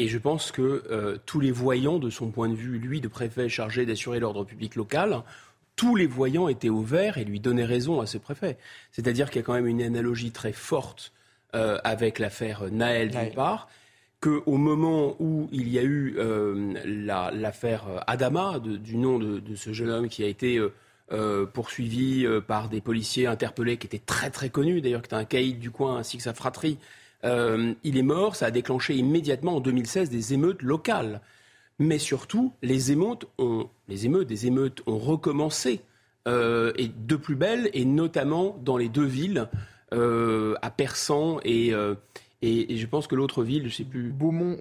Et je pense que euh, tous les voyants, de son point de vue, lui, de préfet chargé d'assurer l'ordre public local, tous les voyants étaient au vert et lui donnaient raison à ce préfet. C'est-à-dire qu'il y a quand même une analogie très forte euh, avec l'affaire Naël d'une part, qu'au moment où il y a eu euh, l'affaire Adama, du nom de, ce jeune homme qui a été poursuivi par des policiers interpellés, qui étaient très très connus, d'ailleurs qui était un caïd du coin ainsi que sa fratrie, euh, il est mort, ça a déclenché immédiatement en 2016 des émeutes locales. Mais surtout, les émeutes, ont, les émeutes, des émeutes ont recommencé euh, et de plus belle, et notamment dans les deux villes, euh, à Persan et, et, je pense que l'autre ville, je ne sais plus. Beaumont,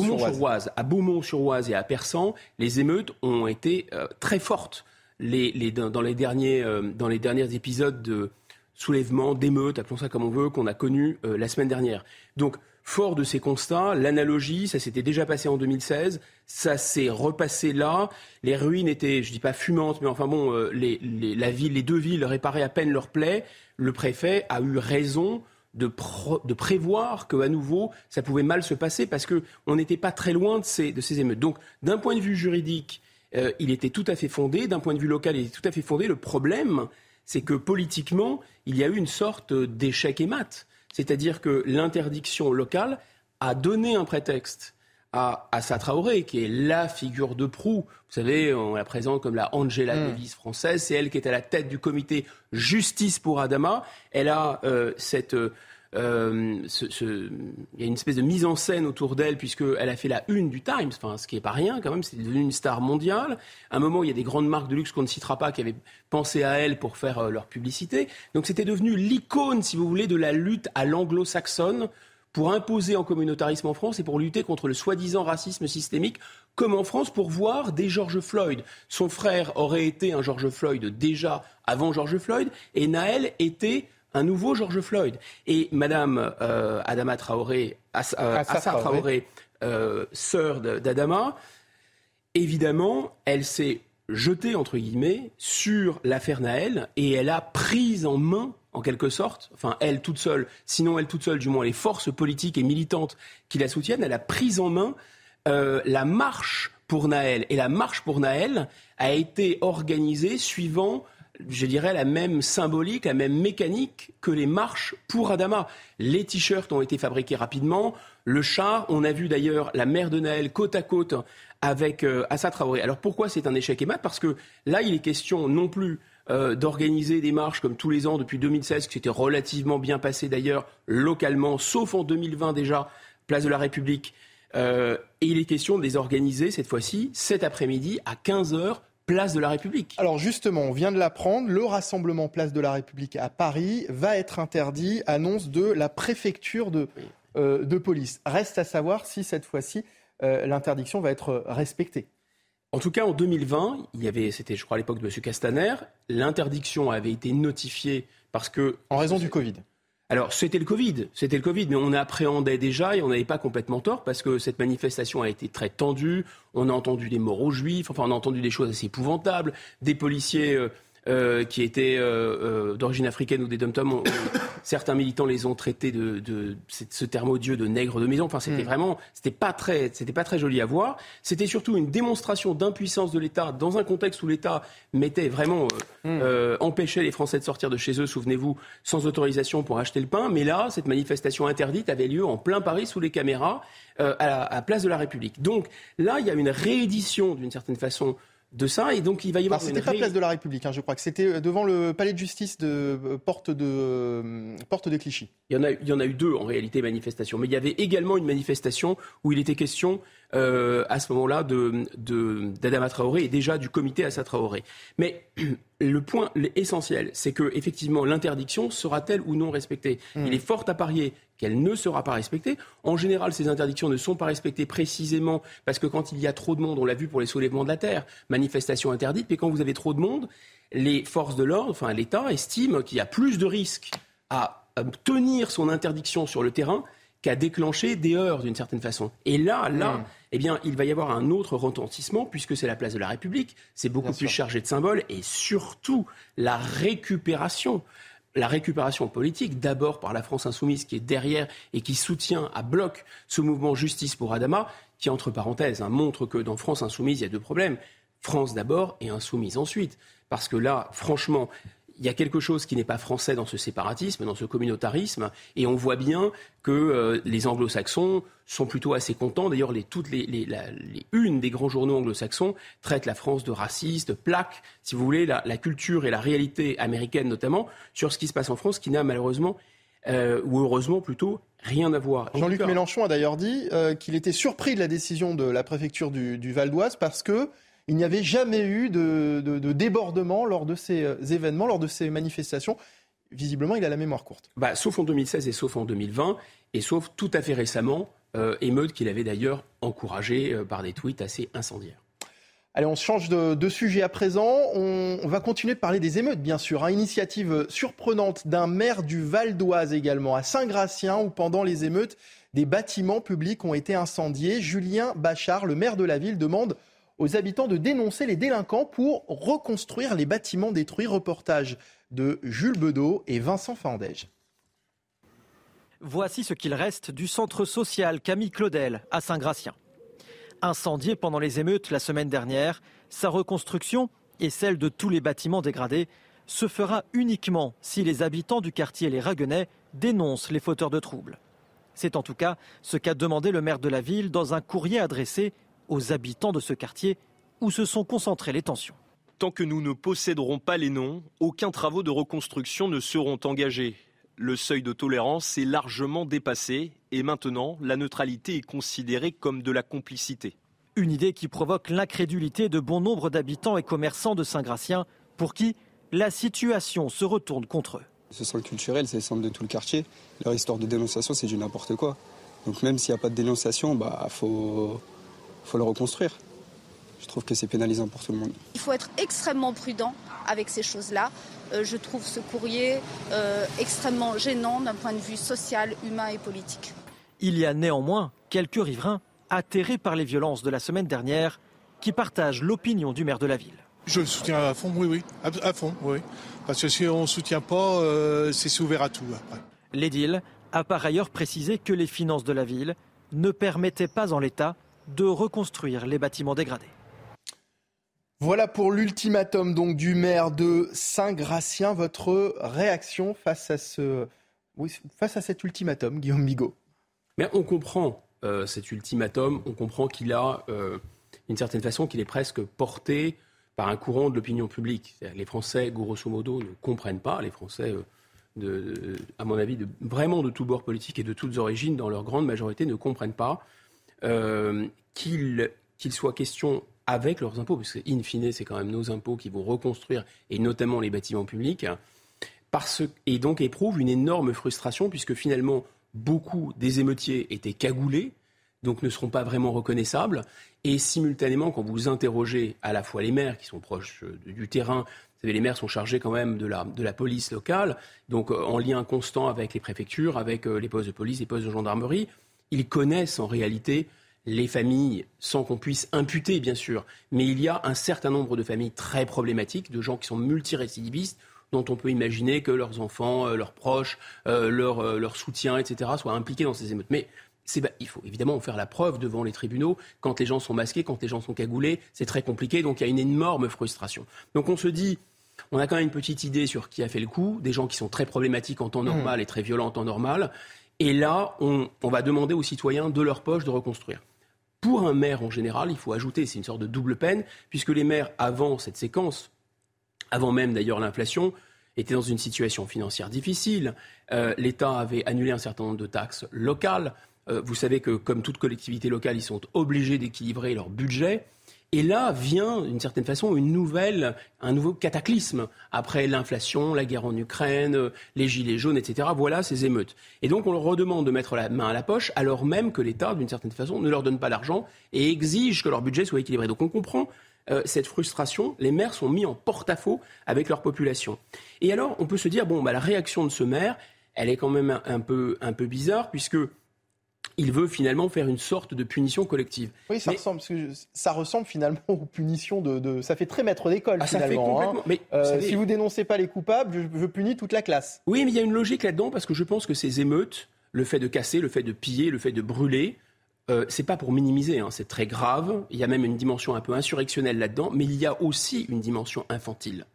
sur oise À Beaumont-sur-Oise et à Persan, les émeutes ont été très fortes. Les, les, dans, les derniers, épisodes de, soulèvement, d'émeutes, appelons ça comme on veut, qu'on a connu euh, la semaine dernière. Donc, fort de ces constats, l'analogie, ça s'était déjà passé en 2016, ça s'est repassé là. Les ruines étaient, je dis pas fumantes, mais enfin bon, euh, les, la ville, deux villes réparaient à peine leurs plaies. Le préfet a eu raison de, prévoir qu'à nouveau, ça pouvait mal se passer parce qu'on n'était pas très loin de ces, de ces émeutes. Donc, d'un point de vue juridique, euh, il était tout à fait fondé. D'un point de vue local, il était tout à fait fondé. Le problème, c'est que politiquement, il y a eu une sorte d'échec et mat. C'est-à-dire que l'interdiction locale a donné un prétexte à Assa Traoré, qui est la figure de proue. Vous savez, on la présente comme la Angela mm. Davis française. C'est elle qui est à la tête du comité Justice pour Adama. Elle a euh, cette euh, euh, il y a une espèce de mise en scène autour d'elle puisqu'elle a fait la une du Times, enfin, ce qui n'est pas rien quand même, c'est devenu une star mondiale. À un moment, il y a des grandes marques de luxe qu'on ne citera pas qui avaient pensé à elle pour faire euh, leur publicité. Donc c'était devenu l'icône, si vous voulez, de la lutte à l'anglo-saxonne pour imposer en communautarisme en France et pour lutter contre le soi-disant racisme systémique, comme en France, pour voir des George Floyd. Son frère aurait été un George Floyd déjà avant George Floyd, et Naël était un nouveau George Floyd. Et Madame euh, Adama Traoré, euh, Assa, Traoré, euh, sœur d'Adama, évidemment, elle s'est jetée, entre guillemets, sur l'affaire Naël et elle a pris en main, en quelque sorte, enfin elle toute seule, sinon elle toute seule, du moins les forces politiques et militantes qui la soutiennent, elle a pris en main la marche pour Naël. Et la marche pour Naël a été organisée suivant je dirais, la même symbolique, la même mécanique que les marches pour Adama. Les t-shirts ont été fabriqués rapidement. Le char, on a vu d'ailleurs la mère de Naël côte à côte avec euh, Assa Traoré. Alors pourquoi c'est un échec et Parce que là, il est question non plus euh, d'organiser des marches comme tous les ans depuis 2016, qui s'était relativement bien passé d'ailleurs localement, sauf en 2020 déjà, place de la République. et il est question de les organiser cette fois-ci, cet après-midi, à 15h, place de la République. Alors justement, on vient de l'apprendre, le rassemblement place de la République à Paris va être interdit, annonce de la préfecture de, de police. Reste à savoir si cette fois-ci l'interdiction va être respectée. En tout cas, en 2020, il y avait, c'était je crois à l'époque de M. Castaner, l'interdiction avait été notifiée parce que... En raison du Covid alors, c'était le Covid, c'était le Covid, mais on appréhendait déjà et on n'avait pas complètement tort parce que cette manifestation a été très tendue. On a entendu des morts aux juifs, enfin, on a entendu des choses assez épouvantables, des policiers euh, euh, qui étaient euh, euh, d'origine africaine ou des dom certains militants les ont traités de, de, ce terme odieux de nègres de maison. Enfin, c'était hmm. vraiment, c'était pas très, c'était pas très joli à voir. C'était surtout une démonstration d'impuissance de l'État dans un contexte où l'État mettait vraiment hmm. empêchait les Français de sortir de chez eux. Souvenez-vous, sans autorisation pour acheter le pain. Mais là, cette manifestation interdite avait lieu en plein Paris sous les caméras à la Place de la République. Donc là, il y a une réédition d'une certaine façon de ça. Et donc, il va y avoir. C'était pas place de la République, hein, je crois que c'était euh, devant le palais de justice de euh, porte de euh, porte de Clichy. Il y en a, il y en a eu deux en réalité manifestations, mais il y avait également une manifestation où il était question euh, à ce moment-là de, d'Adama Traoré et déjà du comité Assa Traoré. Mais le point essentiel, c'est que effectivement l'interdiction sera-t-elle ou non respectée? Hmm. Il est fort à parier qu'elle ne sera pas respectée. En général, ces interdictions ne sont pas respectées précisément parce que quand il y a trop de monde, on l'a vu pour les soulèvements de la terre, manifestation interdite, mais quand vous avez trop de monde, les forces de l'ordre, enfin l'État estime qu'il y a plus de risques à tenir son interdiction sur le terrain qu'à déclencher des heurts d'une certaine façon. Et là, là, hmm. eh bien, il va y avoir un autre retentissement puisque c'est la place de la République, c'est beaucoup plus chargé de symboles et surtout la récupération la récupération politique, d'abord par la France insoumise qui est derrière et qui soutient à bloc ce mouvement Justice pour Adama, qui, entre parenthèses, hein, montre que dans France insoumise, il y a deux problèmes. France d'abord et insoumise ensuite. Parce que là, franchement, il y a quelque chose qui n'est pas français dans ce séparatisme, dans ce communautarisme, et on voit bien que euh, les anglo-saxons sont plutôt assez contents. D'ailleurs, les, toutes les, les, unes des grands journaux anglo-saxons traitent la France de raciste, plaquent, si vous voulez, la, culture et la réalité américaine notamment, sur ce qui se passe en France, qui n'a malheureusement, euh, ou heureusement plutôt, rien à voir. Jean-Luc Mélenchon a d'ailleurs dit euh, qu'il était surpris de la décision de la préfecture du, du Val d'Oise parce que il n'y avait jamais eu de, débordement lors de ces euh, événements, lors de ces manifestations. Visiblement, il a la mémoire courte. Bah, sauf en 2016 et sauf en 2020, et sauf tout à fait récemment, euh, émeute qu'il avait d'ailleurs encouragé euh, par des tweets assez incendiaires. Allez, on change de, sujet à présent. On, va continuer de parler des émeutes, bien sûr. Hein. Initiative surprenante d'un maire du Val d'Oise également, à Saint-Gratien, où pendant les émeutes, des bâtiments publics ont été incendiés. Julien Bachard, le maire de la ville, demande aux habitants de dénoncer les délinquants pour reconstruire les bâtiments détruits. Reportage de Jules Bedeau et Vincent Fandège. Voici ce qu'il reste du centre social Camille Claudel à Saint-Gratien. Incendié pendant les émeutes la semaine dernière, sa reconstruction et celle de tous les bâtiments dégradés se fera uniquement si les habitants du quartier Les Raguenais dénoncent les fauteurs de troubles. C'est en tout cas ce qu'a demandé le maire de la ville dans un courrier adressé aux habitants de ce quartier où se sont concentrées les tensions. Tant que nous ne posséderons pas les noms, aucun travaux de reconstruction ne seront engagés. Le seuil de tolérance est largement dépassé et maintenant la neutralité est considérée comme de la complicité. Une idée qui provoque l'incrédulité de bon nombre d'habitants et commerçants de Saint-Gratien pour qui la situation se retourne contre eux. Ce centre culturel, c'est le centre de tout le quartier. Leur histoire de dénonciation, c'est du n'importe quoi. Donc même s'il n'y a pas de dénonciation, bah faut faut le reconstruire. Je trouve que c'est pénalisant pour tout le monde. Il faut être extrêmement prudent avec ces choses-là. Euh, je trouve ce courrier euh, extrêmement gênant d'un point de vue social, humain et politique. Il y a néanmoins quelques riverains atterrés par les violences de la semaine dernière qui partagent l'opinion du maire de la ville. Je le soutiens à fond, oui, oui, à, fond, oui. Parce que si on ne soutient pas, euh, c'est ouvert à tout L'édile a par ailleurs précisé que les finances de la ville ne permettaient pas en l'état de reconstruire les bâtiments dégradés. Voilà pour l'ultimatum donc du maire de Saint-Gratien. Votre réaction face à ce, face à cet ultimatum, Guillaume Bigot? Mais on comprend euh, cet ultimatum. On comprend qu'il a, euh, d'une certaine façon, qu'il est presque porté par un courant de l'opinion publique. Les Français, grosso modo, ne comprennent pas. Les Français, euh, de, à mon avis, de, vraiment de tous bords politiques et de toutes origines, dans leur grande majorité, ne comprennent pas euh, qu'il soit question avec leurs impôts, parce que in fine, c'est quand même nos impôts qui vont reconstruire, et notamment les bâtiments publics, parce, et donc éprouvent une énorme frustration, puisque finalement, beaucoup des émeutiers étaient cagoulés, donc ne seront pas vraiment reconnaissables. Et simultanément, quand vous interrogez à la fois les maires qui sont proches euh, du terrain, vous savez, les maires sont chargés quand même de la, police locale, donc euh, en lien constant avec les préfectures, avec les postes de police, les postes de gendarmerie. Ils connaissent en réalité les familles, sans qu'on puisse imputer, bien sûr, mais il y a un certain nombre de familles très problématiques, de gens qui sont multirécidivistes, dont on peut imaginer que leurs enfants, leurs proches, leur, leur soutien, etc., soient impliqués dans ces émeutes. Mais il faut évidemment faire la preuve devant les tribunaux. Quand les gens sont masqués, quand les gens sont cagoulés, c'est très compliqué. Donc il y a une énorme frustration. Donc on se dit, on a quand même une petite idée sur qui a fait le coup, des gens qui sont très problématiques en temps mmh. normal et très violents en temps normal. Et là, on, va demander aux citoyens de leur poche de reconstruire. Pour un maire en général, il faut ajouter, c'est une sorte de double peine, puisque les maires, avant cette séquence, avant même d'ailleurs l'inflation, étaient dans une situation financière difficile. Euh, L'État avait annulé un certain nombre de taxes locales. Euh, vous savez que, comme toute collectivité locale, ils sont obligés d'équilibrer leur budget. Et là vient, d'une certaine façon, une nouvelle, un nouveau cataclysme. Après l'inflation, la guerre en Ukraine, les gilets jaunes, etc. Voilà ces émeutes. Et donc on leur redemande de mettre la main à la poche, alors même que l'État, d'une certaine façon, ne leur donne pas l'argent et exige que leur budget soit équilibré. Donc on comprend euh, cette frustration. Les maires sont mis en porte-à-faux avec leur population. Et alors on peut se dire, bon, bah, la réaction de ce maire, elle est quand même un peu, un peu bizarre, puisque il veut finalement faire une sorte de punition collective. Oui, ça, ressemble, ça ressemble finalement aux punitions de. Ça fait très maître d'école ah, finalement. Hein. Mais, euh, si vous dénoncez pas les coupables, je, punis toute la classe. Oui, mais il y a une logique là-dedans parce que je pense que ces émeutes, le fait de casser, le fait de piller, le fait de brûler, euh, c'est pas pour minimiser, hein, c'est très grave. Il y a même une dimension un peu insurrectionnelle là-dedans, mais il y a aussi une dimension infantile.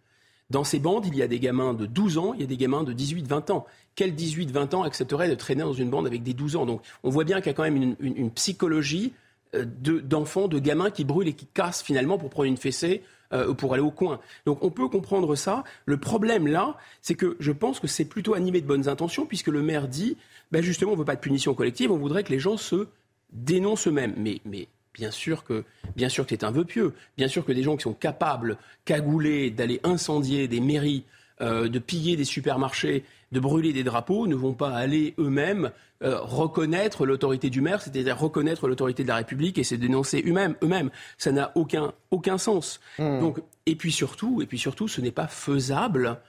Dans ces bandes, il y a des gamins de 12 ans, il y a des gamins de 18-20 ans. Quel 18-20 ans accepterait de traîner dans une bande avec des 12 ans? Donc on voit bien qu'il y a quand même une, psychologie euh, d'enfants, de, gamins qui brûlent et qui cassent finalement pour prendre une fessée euh, ou pour aller au coin. Donc on peut comprendre ça. Le problème là, c'est que je pense que c'est plutôt animé de bonnes intentions puisque le maire dit, ben justement, on ne veut pas de punition collective, on voudrait que les gens se dénoncent eux-mêmes. Mais, mais Bien sûr que, bien sûr que c'est un vœu pieux. Bien sûr que des gens qui sont capables, cagoulés, d'aller incendier des mairies, euh, de piller des supermarchés, de brûler des drapeaux, ne vont pas aller eux-mêmes euh, reconnaître l'autorité du maire, c'est-à-dire reconnaître l'autorité de la République et se dénoncer eux-mêmes. Eux-mêmes, ça n'a aucun aucun sens. Hmm. Donc, et puis surtout, et puis surtout, ce n'est pas faisable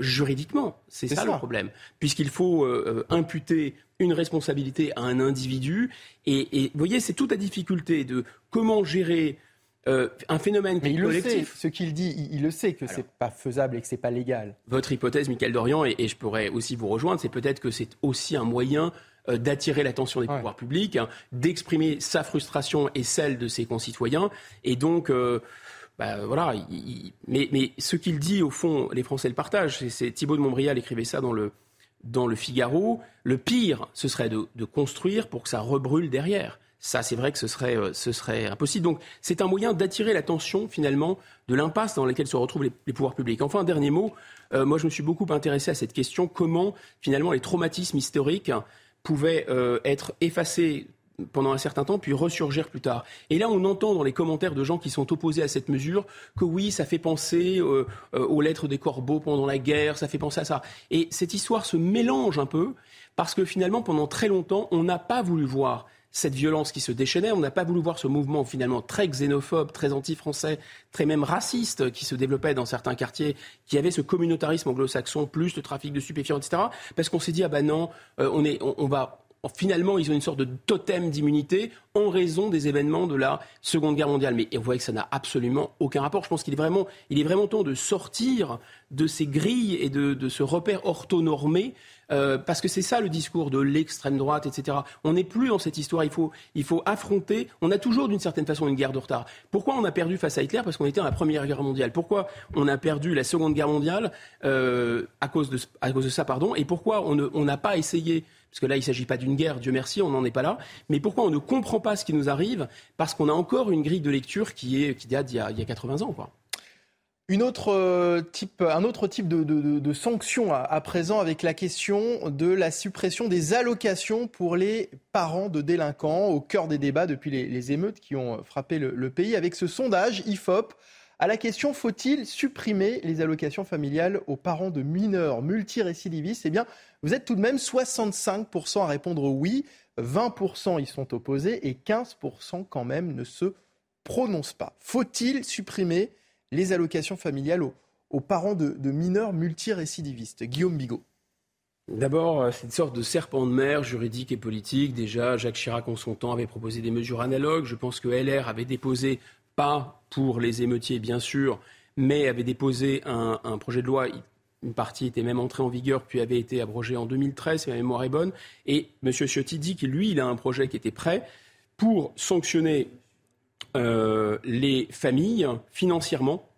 juridiquement. C'est ça, le problème. Puisqu'il faut euh, euh, imputer une responsabilité à un individu. Et, vous voyez, c'est toute la difficulté de comment gérer un phénomène Mais il collectif. Le sait, ce qu'il dit, il, le sait que c'est pas faisable et que c'est pas légal. Votre hypothèse, Michael Dorian, et, je pourrais aussi vous rejoindre, c'est peut-être que c'est aussi un moyen d'attirer l'attention des pouvoirs publics, hein, d'exprimer sa frustration et celle de ses concitoyens, et donc bah, voilà, mais, mais, ce qu'il dit, au fond, les Français le partagent. C'est Thibault de Montbrial écrivait ça dans le, dans le Figaro. Le pire, ce serait de, construire pour que ça rebrûle derrière. Ça, c'est vrai que ce serait, euh, ce serait impossible. Donc, c'est un moyen d'attirer l'attention, finalement, de l'impasse dans laquelle se retrouvent les, pouvoirs publics. Enfin, un dernier mot. Euh, moi, je me suis beaucoup intéressé à cette question comment, finalement, les traumatismes historiques pouvaient euh, être effacés pendant un certain temps, puis ressurgir plus tard. Et là, on entend dans les commentaires de gens qui sont opposés à cette mesure que oui, ça fait penser euh, euh, aux lettres des corbeaux pendant la guerre, ça fait penser à ça. Et cette histoire se mélange un peu parce que finalement, pendant très longtemps, on n'a pas voulu voir cette violence qui se déchaînait. On n'a pas voulu voir ce mouvement finalement très xénophobe, très anti-français, très même raciste qui se développait dans certains quartiers, qui avait ce communautarisme anglo-saxon, plus le trafic de stupéfiants, etc. Parce qu'on s'est dit, ah ben non, euh, on, est, on va finalement, ils ont une sorte de totem d'immunité en raison des événements de la Seconde Guerre mondiale. Mais vous voyez que ça n'a absolument aucun rapport. Je pense qu'il est vraiment, est vraiment temps de sortir de ces grilles et de, ce repère orthonormé euh, parce que c'est ça le discours de l'extrême droite, etc. On n'est plus dans cette histoire. Il faut, il faut affronter. On a toujours d'une certaine façon une guerre de retard. Pourquoi on a perdu face à Hitler? Parce qu'on était dans la Première Guerre mondiale. Pourquoi on a perdu la Seconde Guerre mondiale euh, à, cause de, à cause de ça, pardon? Et pourquoi on n'a pas essayé parce que là, il ne s'agit pas d'une guerre, Dieu merci, on n'en est pas là. Mais pourquoi on ne comprend pas ce qui nous arrive Parce qu'on a encore une grille de lecture qui, est, qui date d'il y, a, 80 ans. Quoi. Euh, type, un autre type de, sanction à, présent avec la question de la suppression des allocations pour les parents de délinquants au cœur des débats depuis les, émeutes qui ont frappé le, pays. Avec ce sondage IFOP, à la question faut-il supprimer les allocations familiales aux parents de mineurs multirécidivistes? Eh bien, vous êtes tout de même 65% à répondre oui, 20% y sont opposés et 15% quand même ne se prononcent pas. Faut-il supprimer les allocations familiales aux, parents de, mineurs multirécidivistes? Guillaume Bigot. D'abord, euh, c'est une sorte de serpent de mer juridique et politique. Déjà, Jacques Chirac, en son temps, avait proposé des mesures analogues. Je pense que LR avait déposé, pas pour les émeutiers, bien sûr, mais avait déposé un, projet de loi. Une partie était même entrée en vigueur, puis avait été abrogée en 2013, si ma mémoire est bonne. Et M. Ciotti dit que lui, il a un projet qui était prêt pour sanctionner euh, les familles financièrement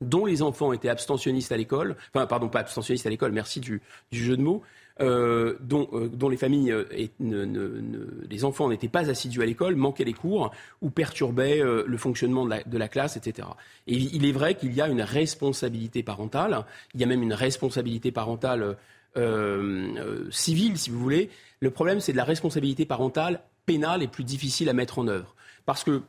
dont les enfants étaient abstentionnistes à l'école, enfin pardon pas abstentionnistes à l'école, merci du, jeu de mots, euh, dont, euh, dont, les familles et les enfants n'étaient pas assidus à l'école, manquaient les cours ou perturbaient le fonctionnement de la, de la, classe, etc. Et il est vrai qu'il y a une responsabilité parentale, il y a même une responsabilité parentale civile, si vous voulez. Le problème, c'est de la responsabilité parentale pénale et plus difficile à mettre en œuvre. Parce que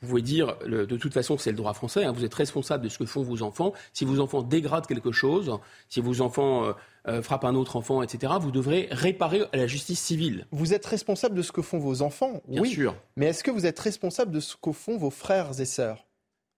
vous pouvez dire, de toute façon, c'est le droit français, hein, vous êtes responsable de ce que font vos enfants. Si vos enfants dégradent quelque chose, si vos enfants euh, euh, frappent un autre enfant, etc., vous devrez réparer à la justice civile. Vous êtes responsable de ce que font vos enfants, Bien oui. sûr. Mais est-ce que vous êtes responsable de ce que font vos frères et sœurs?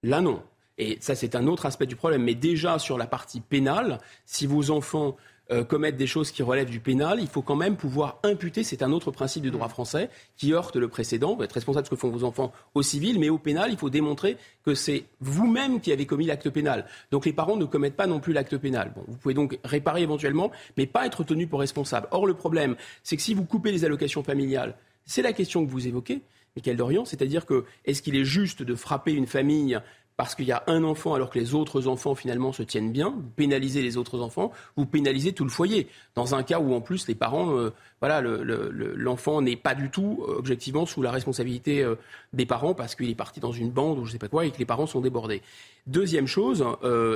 Là, non. Et ça, c'est un autre aspect du problème. Mais déjà, sur la partie pénale, si vos enfants euh, commettre des choses qui relèvent du pénal, il faut quand même pouvoir imputer, c'est un autre principe du droit français qui heurte le précédent, vous êtes responsable de ce que font vos enfants au civil, mais au pénal, il faut démontrer que c'est vous-même qui avez commis l'acte pénal. Donc les parents ne commettent pas non plus l'acte pénal. Vous pouvez donc réparer éventuellement, mais pas être tenu pour responsable. Or, le problème, c'est que si vous coupez les allocations familiales, c'est la question que vous évoquez, Michael Dorian, c'est-à-dire que est-ce qu'il est juste de frapper une famille parce qu'il y a un enfant alors que les autres enfants finalement se tiennent bien, vous pénalisez les autres enfants, vous pénalisez tout le foyer. Dans un cas où en plus les parents, euh, voilà, l'enfant n'est pas du tout euh, objectivement sous la responsabilité euh, des parents parce qu'il est parti dans une bande ou je ne sais pas quoi et que les parents sont débordés. Deuxième chose,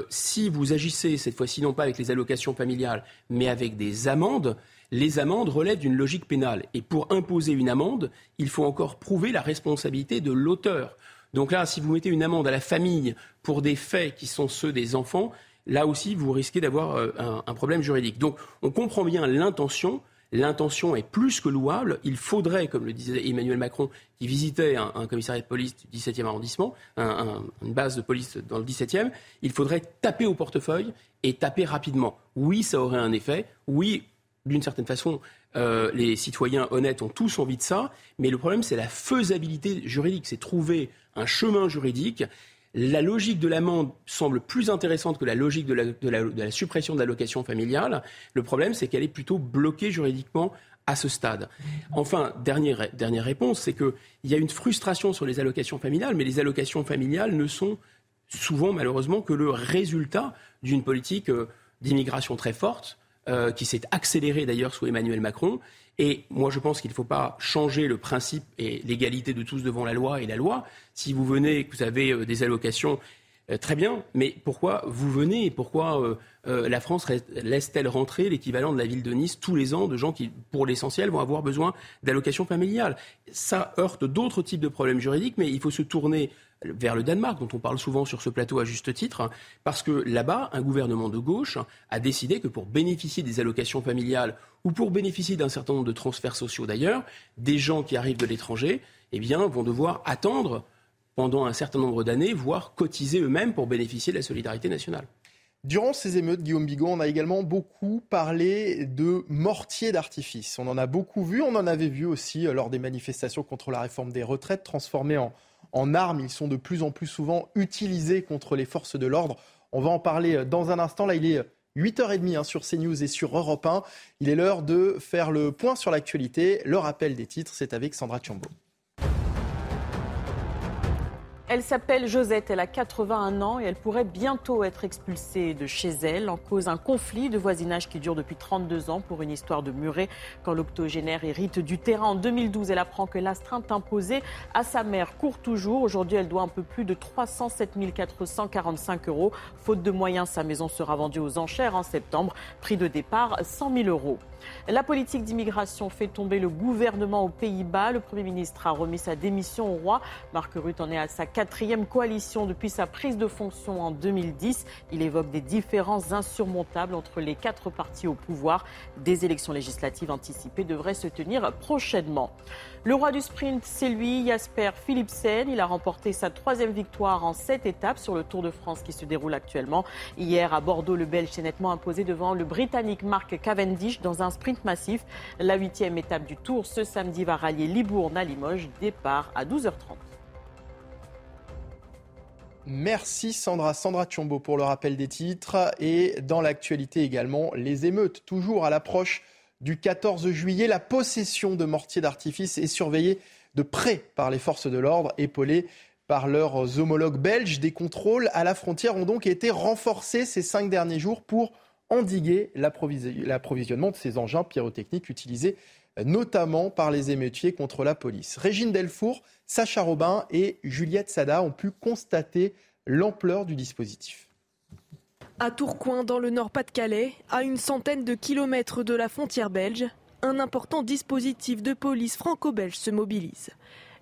si vous agissez cette fois-ci non pas avec les allocations familiales mais avec des amendes, les amendes relèvent d'une logique pénale. Et pour imposer une amende, il faut encore prouver la responsabilité de l'auteur. Donc là, si vous mettez une amende à la famille pour des faits qui sont ceux des enfants, là aussi, vous risquez d'avoir euh, un, problème juridique. Donc on comprend bien l'intention. L'intention est plus que louable. Il faudrait, comme le disait Emmanuel Macron, qui visitait un, commissariat de police du 17e arrondissement, une base de police dans le 17e, il faudrait taper au portefeuille et taper rapidement. Oui, ça aurait un effet. Oui, d'une certaine façon, euh, les citoyens honnêtes ont tous envie de ça, mais le problème, c'est la faisabilité juridique, c'est trouver un chemin juridique. La logique de l'amende semble plus intéressante que la logique de la, suppression de l'allocation familiale. Le problème, c'est qu'elle est plutôt bloquée juridiquement à ce stade. Enfin, dernière, dernière réponse, c'est qu'il y a une frustration sur les allocations familiales, mais les allocations familiales ne sont souvent, malheureusement, que le résultat d'une politique euh, d'immigration très forte, euh, qui s'est accélérée d'ailleurs sous Emmanuel Macron, et moi, je pense qu'il ne faut pas changer le principe et l'égalité de tous devant la loi et la loi. Si vous venez, que vous avez euh, des allocations, euh, très bien, mais pourquoi vous venez et pourquoi la France laisse-t-elle rentrer l'équivalent de la ville de Nice tous les ans de gens qui, pour l'essentiel, vont avoir besoin d'allocations familiales? Ça heurte d'autres types de problèmes juridiques, mais il faut se tourner vers le Danemark, dont on parle souvent sur ce plateau à juste titre, parce que là-bas, un gouvernement de gauche a décidé que pour bénéficier des allocations familiales ou pour bénéficier d'un certain nombre de transferts sociaux d'ailleurs, des gens qui arrivent de l'étranger, eh bien, vont devoir attendre pendant un certain nombre d'années, voire cotiser eux-mêmes pour bénéficier de la solidarité nationale. Durant ces émeutes, Guillaume Bigot, on a également beaucoup parlé de mortiers d'artifice. On en a beaucoup vu, on en avait vu aussi euh, lors des manifestations contre la réforme des retraites transformées en, en armes. Ils sont de plus en plus souvent utilisés contre les forces de l'ordre. On va en parler euh, dans un instant. Là, il est 8h30 hein, sur CNews et sur Europe 1. Il est l'heure de faire le point sur l'actualité. Le rappel des titres, c'est avec Sandra Tchombo. Elle s'appelle Josette, elle a 81 ans et elle pourrait bientôt être expulsée de chez elle en cause un conflit de voisinage qui dure depuis 32 ans pour une histoire de muret. Quand l'octogénaire hérite du terrain en 2012, elle apprend que l'astreinte imposée à sa mère court toujours. Aujourd'hui, elle doit un peu plus de 307 445 euros. Faute de moyens, sa maison sera vendue aux enchères en septembre. Prix de départ 100 000 euros. La politique d'immigration fait tomber le gouvernement aux Pays-Bas. Le Premier ministre a remis sa démission au roi. Marc Rutte en est à sa quatrième coalition depuis sa prise de fonction en 2010. Il évoque des différences insurmontables entre les quatre partis au pouvoir. Des élections législatives anticipées devraient se tenir prochainement. Le roi du sprint, c'est lui, Jasper Philipsen. Il a remporté sa troisième victoire en sept étapes sur le Tour de France qui se déroule actuellement. Hier, à Bordeaux, le Belge s'est nettement imposé devant le Britannique Mark Cavendish dans un sprint massif. La huitième étape du Tour ce samedi va rallier Libourne à Limoges. Départ à 12h30. Merci Sandra. Sandra Chombo pour le rappel des titres. Et dans l'actualité également, les émeutes, toujours à l'approche du 14 juillet. La possession de mortiers d'artifice est surveillée de près par les forces de l'ordre, épaulées par leurs homologues belges. Des contrôles à la frontière ont donc été renforcés ces cinq derniers jours pour endiguer l'approvisionnement de ces engins pyrotechniques utilisés notamment par les émeutiers contre la police. Régine Delfour, Sacha Robin et Juliette Sada ont pu constater l'ampleur du dispositif. À Tourcoing, dans le Nord-Pas-de-Calais, à une centaine de kilomètres de la frontière belge, un important dispositif de police franco-belge se mobilise.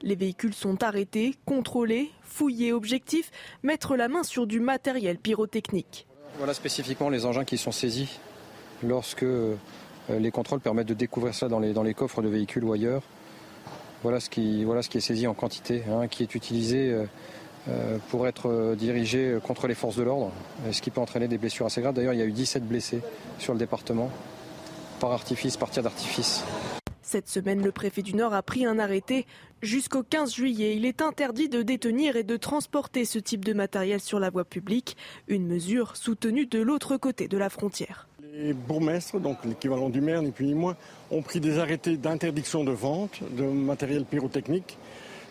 Les véhicules sont arrêtés, contrôlés, fouillés. Objectif mettre la main sur du matériel pyrotechnique. Voilà spécifiquement les engins qui sont saisis lorsque euh, les contrôles permettent de découvrir ça dans les, coffres de véhicules ou ailleurs. Voilà ce qui, est saisi en quantité, hein, qui est utilisé euh, euh, pour être euh, dirigé contre les forces de l'ordre, ce qui peut entraîner des blessures assez graves. D'ailleurs, il y a eu 17 blessés sur le département par artifice, par tir d'artifice. Cette semaine, le préfet du Nord a pris un arrêté. Jusqu'au 15 juillet, il est interdit de détenir et de transporter ce type de matériel sur la voie publique, une mesure soutenue de l'autre côté de la frontière. Les bourgmestres, donc l'équivalent du maire, ni plus ni moins, ont pris des arrêtés d'interdiction de vente de matériel pyrotechnique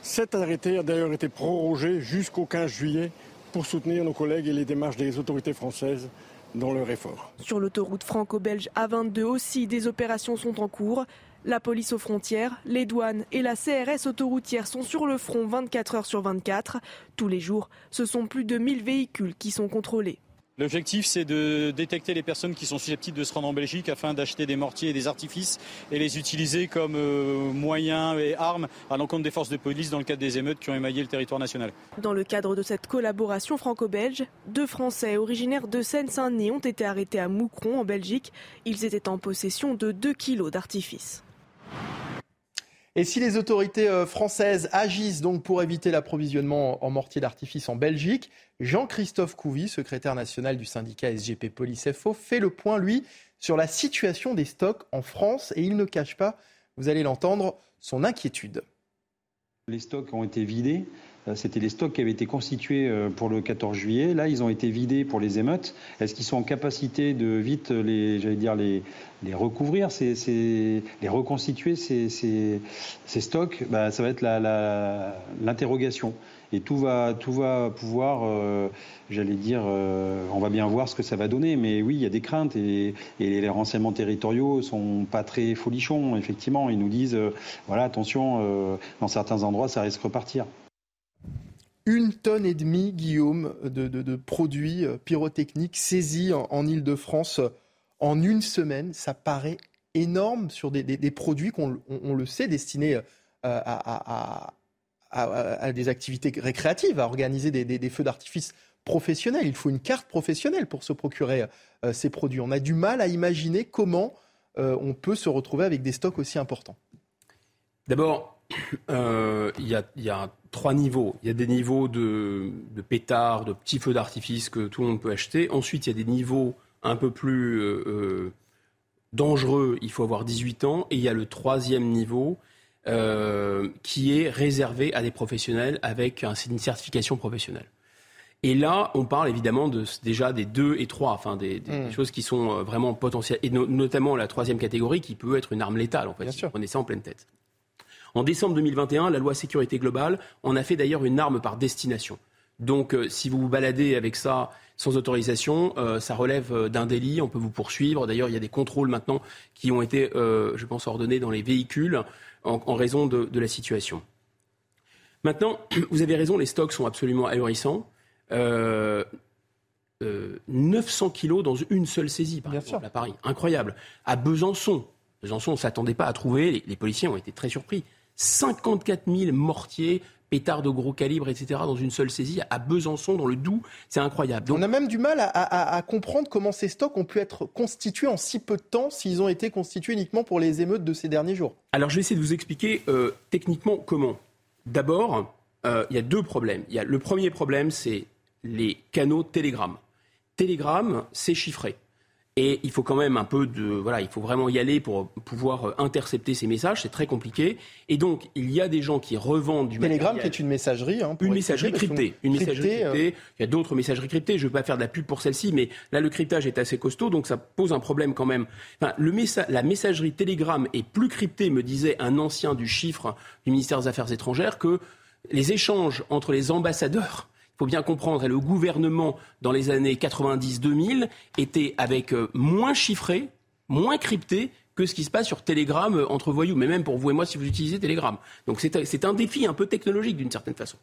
cet arrêté a d'ailleurs été prorogé jusqu'au 15 juillet pour soutenir nos collègues et les démarches des autorités françaises dans leur effort. Sur l'autoroute franco-belge A22 aussi, des opérations sont en cours. La police aux frontières, les douanes et la CRS autoroutière sont sur le front 24 heures sur 24. Tous les jours, ce sont plus de 1000 véhicules qui sont contrôlés. L'objectif, c'est de détecter les personnes qui sont susceptibles de se rendre en Belgique afin d'acheter des mortiers et des artifices et les utiliser comme euh, moyens et armes à l'encontre des forces de police dans le cadre des émeutes qui ont émaillé le territoire national. Dans le cadre de cette collaboration franco-belge, deux Français originaires de Seine-Saint-Denis ont été arrêtés à Moucron, en Belgique. Ils étaient en possession de 2 kilos d'artifices. Et si les autorités euh, françaises agissent donc pour éviter l'approvisionnement en mortier d'artifice en Belgique, Jean-Christophe Couvi, secrétaire national du syndicat SGP Police FO, fait le point, lui, sur la situation des stocks en France et il ne cache pas, vous allez l'entendre, son inquiétude. Les stocks ont été vidés. Euh, c'était les stocks qui avaient été constitués euh, pour le 14 juillet. Là, ils ont été vidés pour les émeutes. Est-ce qu'ils sont en capacité de vite les, recouvrir, les reconstituer, ces, stocks? Bah, Ça va être l'interrogation. Et tout va, pouvoir, euh, j'allais dire, on va bien voir ce que ça va donner. Mais oui, il y a des craintes et, les renseignements territoriaux sont pas très folichons. Effectivement, ils nous disent, voilà, attention, dans certains endroits, ça risque de repartir une tonne et demie, Guillaume, de, produits euh, pyrotechniques saisis en, en Ile-de-France en une semaine. Ça paraît énorme sur des, produits qu'on on, on le sait destinés euh, à, des activités récréatives, à organiser des, feux d'artifice professionnels. Il faut une carte professionnelle pour se procurer euh, ces produits. On a du mal à imaginer comment euh, on peut se retrouver avec des stocks aussi importants. D'abord, euh, il y, a, y, a, trois niveaux. Il y a des niveaux de, de pétards, de petits feux d'artifice que tout le monde peut acheter. Ensuite, il y a des niveaux un peu plus euh, euh, dangereux. Il faut avoir 18 ans. Et il y a le troisième niveau euh, qui est réservé à des professionnels avec un, une certification professionnelle. Et là, on parle évidemment de, déjà des deux et trois, enfin des, des, mmh. des choses qui sont vraiment potentielles, et no, notamment la troisième catégorie qui peut être une arme létale, en fait, si vous prenez ça en pleine tête. En décembre 2021, la loi sécurité globale en a fait d'ailleurs une arme par destination. Donc, euh, si vous vous baladez avec ça sans autorisation, euh, ça relève euh, d'un délit, on peut vous poursuivre. D'ailleurs, il y a des contrôles maintenant qui ont été, je pense, ordonnés dans les véhicules en, raison de, la situation. Maintenant, vous avez raison, les stocks sont absolument ahurissants. 900 kilos dans une seule saisie, par exemple, à Paris. Incroyable. À Besançon, Besançon, on ne s'attendait pas à trouver, les policiers ont été très surpris. 54 000 mortiers, pétards de gros calibre, etc., dans une seule saisie à Besançon, dans le Doubs. C'est incroyable. On a même du mal à, comprendre comment ces stocks ont pu être constitués en si peu de temps s'ils ont été constitués uniquement pour les émeutes de ces derniers jours. Alors, je vais essayer de vous expliquer euh, techniquement comment. D'abord, euh, il y a deux problèmes. Il y a, le premier problème, c'est les canaux Telegram. Telegram, c'est chiffré. Et il faut quand même un peu de. Voilà, il faut vraiment y aller pour pouvoir euh, intercepter ces messages. C'est très compliqué. Et donc, il y a des gens qui revendent du Telegram, qui est une messagerie. Hein, une messagerie cryptée. Une messagerie cryptée. Euh. Il y a d'autres messageries cryptées. Je ne veux pas faire de la pub pour celle-ci, mais là, le cryptage est assez costaud, donc ça pose un problème quand même. Enfin, le la messagerie Telegram est plus cryptée, me disait un ancien du chiffre du ministère des Affaires étrangères, que les échanges entre les ambassadeurs faut bien comprendre, le gouvernement, dans les années 90-2000, était avec euh, moins chiffré, moins crypté que ce qui se passe sur Telegram euh, entre voyous, mais même pour vous et moi si vous utilisez Telegram. Donc c'est un défi un peu technologique d'une certaine façon.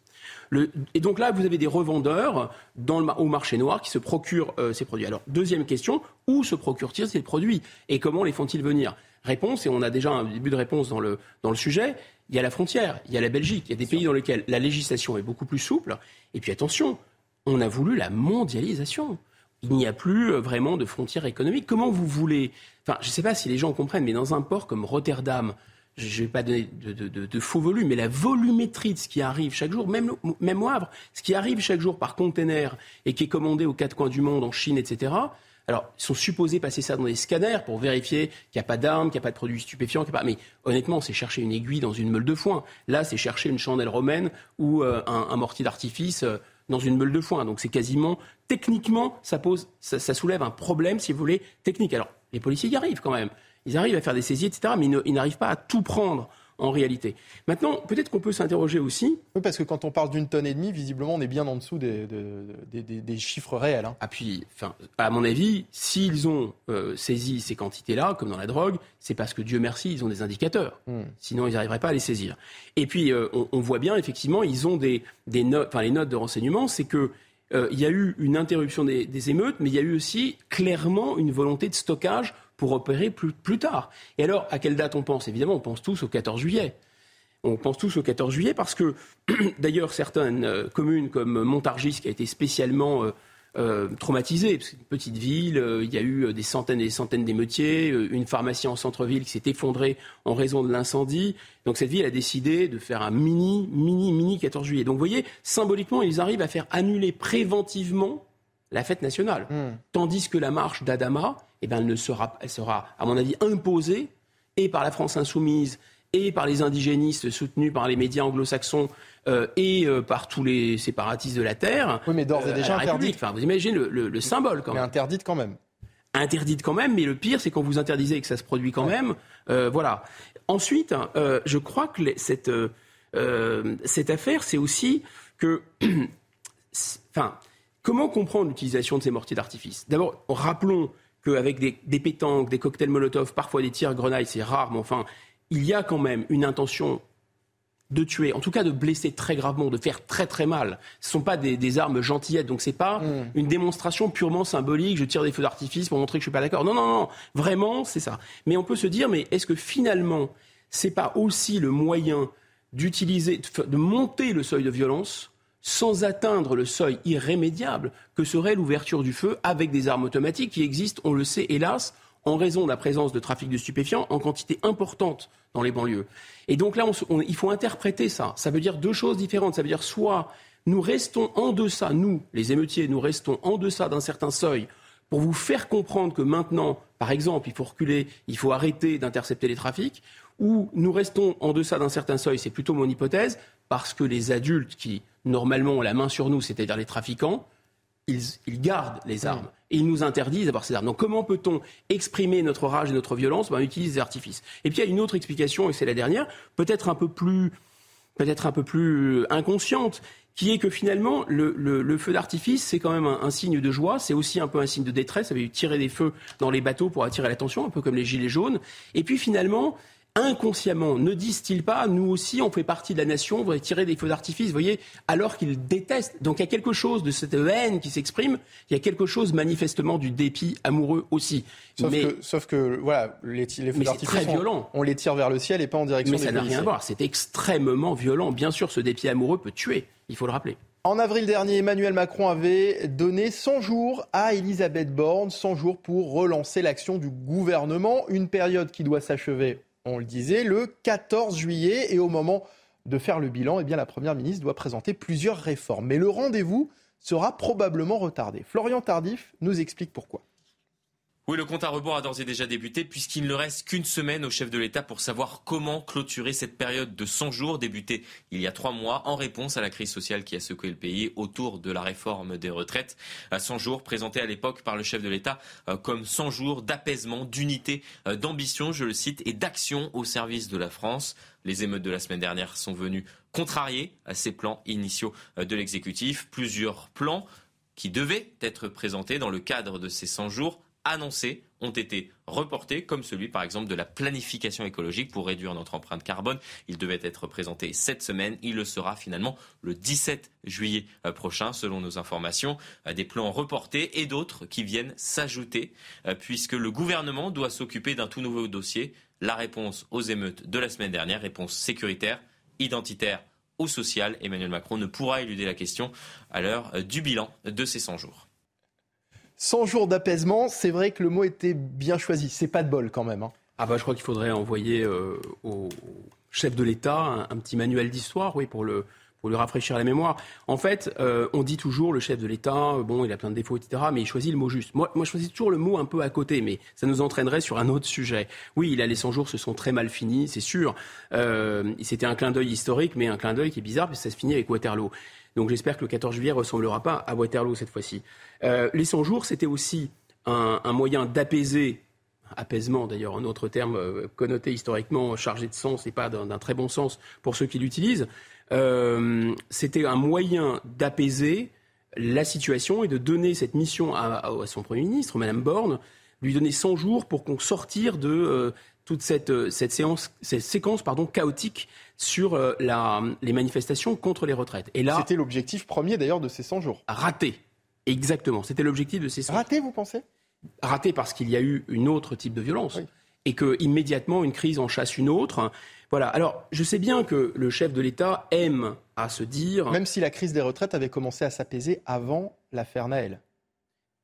et donc là, vous avez des revendeurs dans le, au marché noir qui se procurent euh, ces produits. Alors, deuxième question, où se procurent-ils ces produits et comment les font-ils venir? Réponse, et on a déjà un début de réponse dans le, dans le sujet, il y a la frontière, il y a la Belgique, il y a des pays dans lesquels la législation est beaucoup plus souple. Et puis attention, on a voulu la mondialisation. Il n'y a plus euh, vraiment de frontières économiques. Comment vous voulez Enfin, je ne sais pas si les gens comprennent, mais dans un port comme Rotterdam, je ne vais pas donner de, faux volumes, mais la volumétrie de ce qui arrive chaque jour, même, même au Havre, ce qui arrive chaque jour par container et qui est commandé aux quatre coins du monde, en Chine, etc., alors, ils sont supposés passer ça dans des scanners pour vérifier qu'il n'y a pas d'armes, qu'il n'y a pas de produits stupéfiants. Pas... Mais honnêtement, c'est chercher une aiguille dans une meule de foin. Là, c'est chercher une chandelle romaine ou euh, un, mortier d'artifice euh, dans une meule de foin. Donc, c'est quasiment, techniquement, ça, pose, ça, soulève un problème, si vous voulez, technique. Alors, les policiers y arrivent quand même. Ils arrivent à faire des saisies, etc. Mais ils n'arrivent pas à tout prendre en réalité. Maintenant, peut-être qu'on peut, s'interroger aussi. Oui, parce que quand on parle d'une tonne et demie, visiblement, on est bien en dessous des, des, chiffres réels. Hein. Ah, puis, enfin, à mon avis, s'ils ont euh, saisi ces quantités-là, comme dans la drogue, c'est parce que Dieu merci, ils ont des indicateurs. Hmm. Sinon, ils n'arriveraient pas à les saisir. Et puis, euh, on, voit bien, effectivement, ils ont des, notes, enfin, les notes de renseignement, c'est que euh, il y a eu une interruption des, émeutes, mais il y a eu aussi clairement une volonté de stockage pour opérer plus, plus tard. Et alors, à quelle date on pense? Évidemment, on pense tous au 14 juillet. On pense tous au 14 juillet parce que, d'ailleurs, certaines euh, communes comme Montargis, qui a été spécialement euh, euh, traumatisée, parce une petite ville, il y a eu des centaines et des centaines d'émeutiers, une pharmacie en centre-ville qui s'est effondrée en raison de l'incendie. Donc cette ville a décidé de faire un mini, mini, mini 14 juillet. Donc vous voyez, symboliquement, ils arrivent à faire annuler préventivement la fête nationale. Hmm. Tandis que la marche d'Adama, eh ben, elle, ne sera, elle sera, à mon avis, imposée et par la France insoumise et par les indigénistes soutenus par les médias anglo-saxons euh, et euh, par tous les séparatistes de la terre. Oui, mais d'ores et euh, déjà interdite. Enfin, vous imaginez le, symbole quand même. Mais interdite quand même. Interdite quand même, mais le pire, c'est quand vous interdisez et que ça se produit quand même. voilà. Ensuite, je crois que cette, cette affaire, c'est aussi que. enfin Comment comprendre l'utilisation de ces mortiers d'artifice? D'abord, rappelons qu'avec des, des pétanques, des cocktails Molotov, parfois des tirs grenailles, c'est rare, mais enfin, il y a quand même une intention de tuer, en tout cas de blesser très gravement, de faire très très mal. Ce ne sont pas des, armes gentillettes, donc ce n'est pas mm. une démonstration purement symbolique. Je tire des feux d'artifice pour montrer que je suis pas d'accord. Non, non, non, vraiment, c'est ça. Mais on peut se dire, mais est-ce que finalement, c'est pas aussi le moyen d'utiliser, de monter le seuil de violence sans atteindre le seuil irrémédiable que serait l'ouverture du feu avec des armes automatiques qui existent, on le sait hélas, en raison de la présence de trafic de stupéfiants en quantité importante dans les banlieues. Et donc là, il faut interpréter ça. Ça veut dire deux choses différentes. Ça veut dire soit nous restons en deçà, nous, les émeutiers, nous restons en deçà d'un certain seuil pour vous faire comprendre que maintenant, par exemple, il faut reculer, il faut arrêter d'intercepter les trafics, ou nous restons en deçà d'un certain seuil, c'est plutôt mon hypothèse, parce que les adultes qui normalement ont la main sur nous, c'est-à-dire les trafiquants, ils, gardent les armes et ils nous interdisent d'avoir ces armes. Donc comment peut-on exprimer notre rage et notre violence? Ben, On utilise des artifices. Et puis il y a une autre explication, et c'est la dernière, peut-être un peu plus peut-être un peu plus inconsciente, qui est que finalement, le, feu d'artifice, c'est quand même un, signe de joie, c'est aussi un peu un signe de détresse. Ça eu tirer des feux dans les bateaux pour attirer l'attention, un peu comme les gilets jaunes. Et puis finalement, inconsciemment, ne disent-ils pas, nous aussi, on fait partie de la nation, on va tirer des feux d'artifice, vous voyez, alors qu'ils détestent. Donc il y a quelque chose de cette haine qui s'exprime, il y a quelque chose manifestement du dépit amoureux aussi. Sauf, que, sauf que, voilà, les, les feux d'artifice, on, on, les tire vers le ciel et pas en direction Mais ça n'a rien à voir, c'est extrêmement violent. Bien sûr, ce dépit amoureux peut tuer, il faut le rappeler. En avril dernier, Emmanuel Macron avait donné 100 jours à Elisabeth Borne, 100 jours pour relancer l'action du gouvernement, une période qui doit s'achever on le disait, le 14 juillet. Et au moment de faire le bilan, eh la Première ministre doit présenter plusieurs réformes. Mais le rendez-vous sera probablement retardé. Florian Tardif nous explique pourquoi. Oui, le compte à rebours a d'ores et déjà débuté puisqu'il ne reste qu'une semaine au chef de l'État pour savoir comment clôturer cette période de 100 jours débutée il y a trois mois en réponse à la crise sociale qui a secoué le pays autour de la réforme des retraites. 100 jours présentés à l'époque par le chef de l'État euh, comme 100 jours d'apaisement, d'unité, euh, d'ambition, je le cite, et d'action au service de la France. Les émeutes de la semaine dernière sont venues contrarier à ces plans initiaux euh, de l'exécutif. Plusieurs plans qui devaient être présentés dans le cadre de ces 100 jours annoncés ont été reportés, comme celui par exemple de la planification écologique pour réduire notre empreinte carbone. Il devait être présenté cette semaine. Il le sera finalement le 17 juillet euh, prochain, selon nos informations. Euh, des plans reportés et d'autres qui viennent s'ajouter, euh, puisque le gouvernement doit s'occuper d'un tout nouveau dossier. La réponse aux émeutes de la semaine dernière, réponse sécuritaire, identitaire ou sociale. Emmanuel Macron ne pourra éluder la question à l'heure du bilan de ces 100 jours. 100 jours d'apaisement, c'est vrai que le mot était bien choisi. C'est pas de bol quand même. Hein. Ah bah je crois qu'il faudrait envoyer euh, au chef de l'État un, petit manuel d'histoire, oui, pour le pour lui rafraîchir la mémoire. En fait, euh, on dit toujours le chef de l'État, euh, bon, il a plein de défauts, etc., mais il choisit le mot juste. Moi, moi, je choisis toujours le mot un peu à côté, mais ça nous entraînerait sur un autre sujet. Oui, il les 100 jours se sont très mal finis, c'est sûr. C'était un clin d'œil historique, mais un clin d'œil qui est bizarre, parce que ça se finit avec Waterloo. Donc j'espère que le 14 juillet ressemblera pas à Waterloo cette fois-ci. Euh, les 100 jours, c'était aussi un, moyen d'apaiser, apaisement d'ailleurs, un autre terme euh, connoté historiquement, chargé de sens et pas d'un très bon sens pour ceux qui l'utilisent. Euh, c'était un moyen d'apaiser la situation et de donner cette mission à, son Premier ministre, Madame Borne, lui donner 100 jours pour qu'on sortir de toute cette, séquence pardon, chaotique sur la, les manifestations contre les retraites. Et là, c'était l'objectif premier d'ailleurs de ces 100 jours. Raté. Exactement. C'était l'objectif de ces 100 Raté, vous pensez? Raté parce qu'il y a eu une autre type de violence. Et que immédiatement une crise en chasse une autre. Voilà. Alors, je sais bien que le chef de l'État aime à se dire. Même si la crise des retraites avait commencé à s'apaiser avant l'affaire Naël.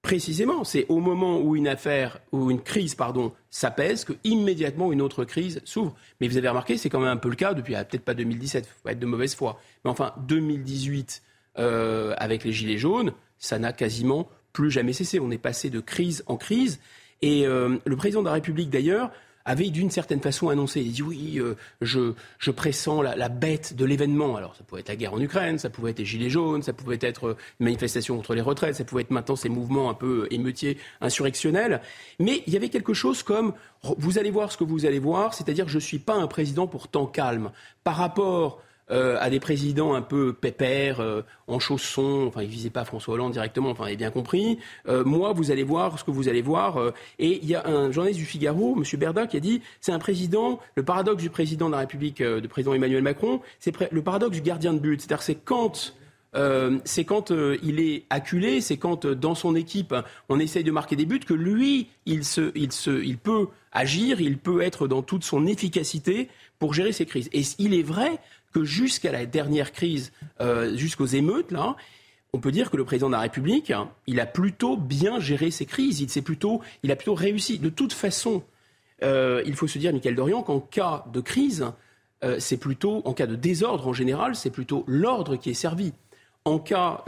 Précisément, c'est au moment où une affaire, ou une crise, pardon, s'apaise, que immédiatement une autre crise s'ouvre. Mais vous avez remarqué, c'est quand même un peu le cas depuis, ah, peut-être pas 2017, faut être de mauvaise foi, mais enfin 2018 euh, avec les gilets jaunes, ça n'a quasiment plus jamais cessé. On est passé de crise en crise. Et euh, le président de la République, d'ailleurs, avait d'une certaine façon annoncé, il dit oui, euh, je, pressens la, bête de l'événement. Alors ça pouvait être la guerre en Ukraine, ça pouvait être les gilets jaunes, ça pouvait être une manifestation contre les retraites, ça pouvait être maintenant ces mouvements un peu émeutiers, insurrectionnels. Mais il y avait quelque chose comme, vous allez voir ce que vous allez voir, c'est-à-dire je ne suis pas un président pour temps calme. Par rapport euh, à des présidents un peu pépères, euh, en chaussons, enfin, il visait pas François Hollande directement, enfin, il avez bien compris. Euh, moi, vous allez voir ce que vous allez voir. et il y a un journaliste du Figaro, M. Berda, qui a dit c'est un président, le paradoxe du président de la République, de président Emmanuel Macron, c'est le paradoxe du gardien de but. C'est-à-dire, c'est quand. c'est quand il est acculé, c'est quand dans son équipe on essaye de marquer des buts que lui, il, se, il, se, il peut agir, il peut être dans toute son efficacité pour gérer ces crises. Et il est vrai que jusqu'à la dernière crise, euh, jusqu'aux émeutes, là, on peut dire que le président de la République, il a plutôt bien géré ses crises. Il, plutôt, il a plutôt réussi. De toute façon, euh, il faut se dire, Michael Dorian, qu'en cas de crise, euh, c'est plutôt, en cas de désordre en général, c'est plutôt l'ordre qui est servi. En cas,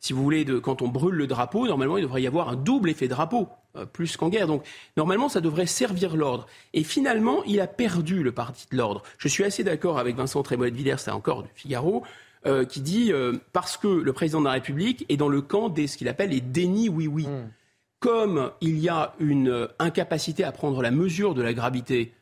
si vous voulez, de, quand on brûle le drapeau, normalement, il devrait y avoir un double effet drapeau. Euh, plus qu'en guerre. Donc normalement, ça devrait servir l'ordre. Et finalement, il a perdu le parti de l'ordre. Je suis assez d'accord avec Vincent Trémolet de Villers, c'est encore du Figaro. euh, qui dit parce que le président de la République est dans le camp des ce qu'il appelle les dénis oui-oui. Hmm. Comme il y a une incapacité à prendre la mesure de la gravité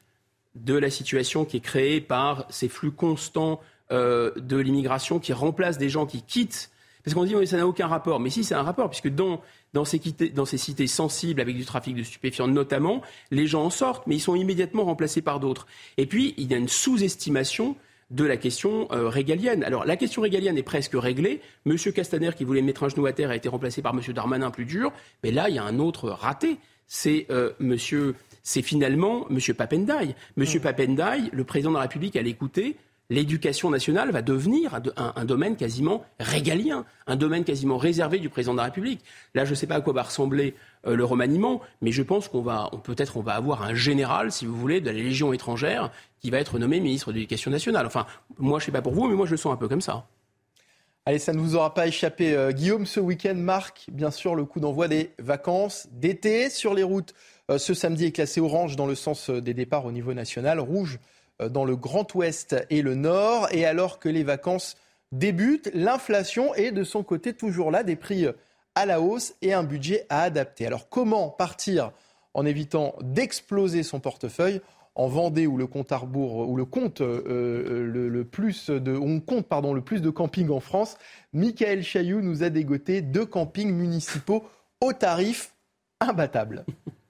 de la situation qui est créée par ces flux constants de l'immigration qui remplacent des gens qui quittent parce qu'on dit, oui, ça n'a aucun rapport. Mais si, c'est un rapport, puisque dans, dans, ces, dans ces cités sensibles avec du trafic de stupéfiants notamment, les gens en sortent, mais ils sont immédiatement remplacés par d'autres. Et puis, il y a une sous-estimation de la question euh, régalienne. Alors la question régalienne est presque réglée. Monsieur Castaner, qui voulait mettre un genou à terre, a été remplacé par Monsieur Darmanin plus dur. Mais là, il y a un autre raté. C'est euh, Monsieur, c'est finalement Monsieur Papendai. Monsieur mmh. Papendai, le président de la République, à l'écouter, l'éducation nationale va devenir un, domaine quasiment régalien, un domaine quasiment réservé du président de la République. Là, je ne sais pas à quoi va ressembler euh, le remaniement, mais je pense qu'on va, peut-être, avoir un général, si vous voulez, de la Légion étrangère qui va être nommé ministre de l'Éducation nationale. Enfin, moi, je ne sais pas pour vous, mais moi, je le sens un peu comme ça. Allez, ça ne vous aura pas échappé. Euh, Guillaume, ce week-end marque bien sûr le coup d'envoi des vacances d'été sur les routes. Euh, ce samedi est classé orange dans le sens des départs au niveau national, rouge dans le Grand Ouest et le Nord. Et alors que les vacances débutent, l'inflation est de son côté toujours là, des prix à la hausse et un budget à adapter. Alors comment partir en évitant d'exploser son portefeuille en Vendée où le compte à rebours, le compte euh, euh, le, plus de, on compte le plus de campings en France. Michael Chailloux nous a dégoté deux campings municipaux au tarif imbattable.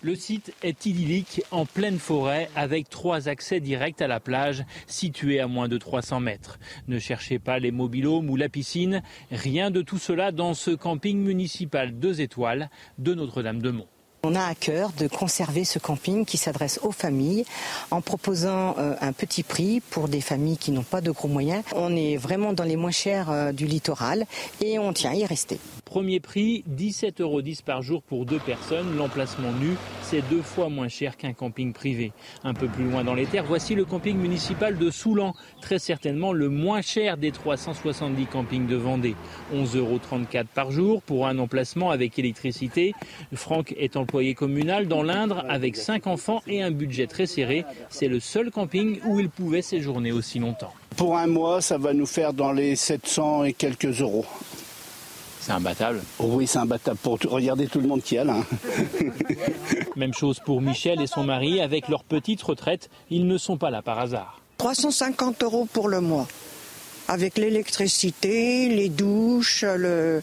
Le site est idyllique en pleine forêt avec trois accès directs à la plage située à moins de 300 mètres. Ne cherchez pas les mobilhomes ou la piscine, rien de tout cela dans ce camping municipal 2 étoiles de Notre-Dame-de-Mont. On a à cœur de conserver ce camping qui s'adresse aux familles en proposant euh, un petit prix pour des familles qui n'ont pas de gros moyens. On est vraiment dans les moins chers euh, du littoral et on tient à y rester. Premier prix, 17,10 euros par jour pour deux personnes. L'emplacement nu, c'est deux fois moins cher qu'un camping privé. Un peu plus loin dans les terres, voici le camping municipal de Soulan, très certainement le moins cher des 370 campings de Vendée. 11,34 euros par jour pour un emplacement avec électricité. Franck est employé communal dans l'Indre avec cinq enfants et un budget très serré. C'est le seul camping où il pouvait séjourner aussi longtemps. Pour un mois, ça va nous faire dans les 700 et quelques euros. C'est imbattable. oui, c'est imbattable pour regarder tout le monde qui a là. Même chose pour Michel et son mari. Avec leur petite retraite, ils ne sont pas là par hasard. 350 euros pour le mois. Avec l'électricité, les douches, le...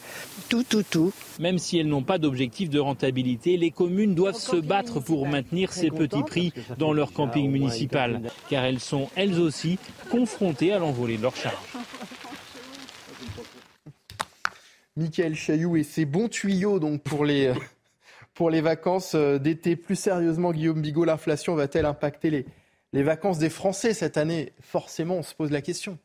tout, tout, tout. Même si elles n'ont pas d'objectif de rentabilité, les communes doivent se battre pour maintenir ces petits prix dans leur camping municipal, car elles sont elles aussi confrontées à l'envolée de leurs charges. Michael Chailloux et ses bons tuyaux donc pour les, pour les vacances euh, d'été. Plus sérieusement, Guillaume Bigot, l'inflation va-t-elle impacter les, les vacances des Français cette année? Forcément, on se pose la question.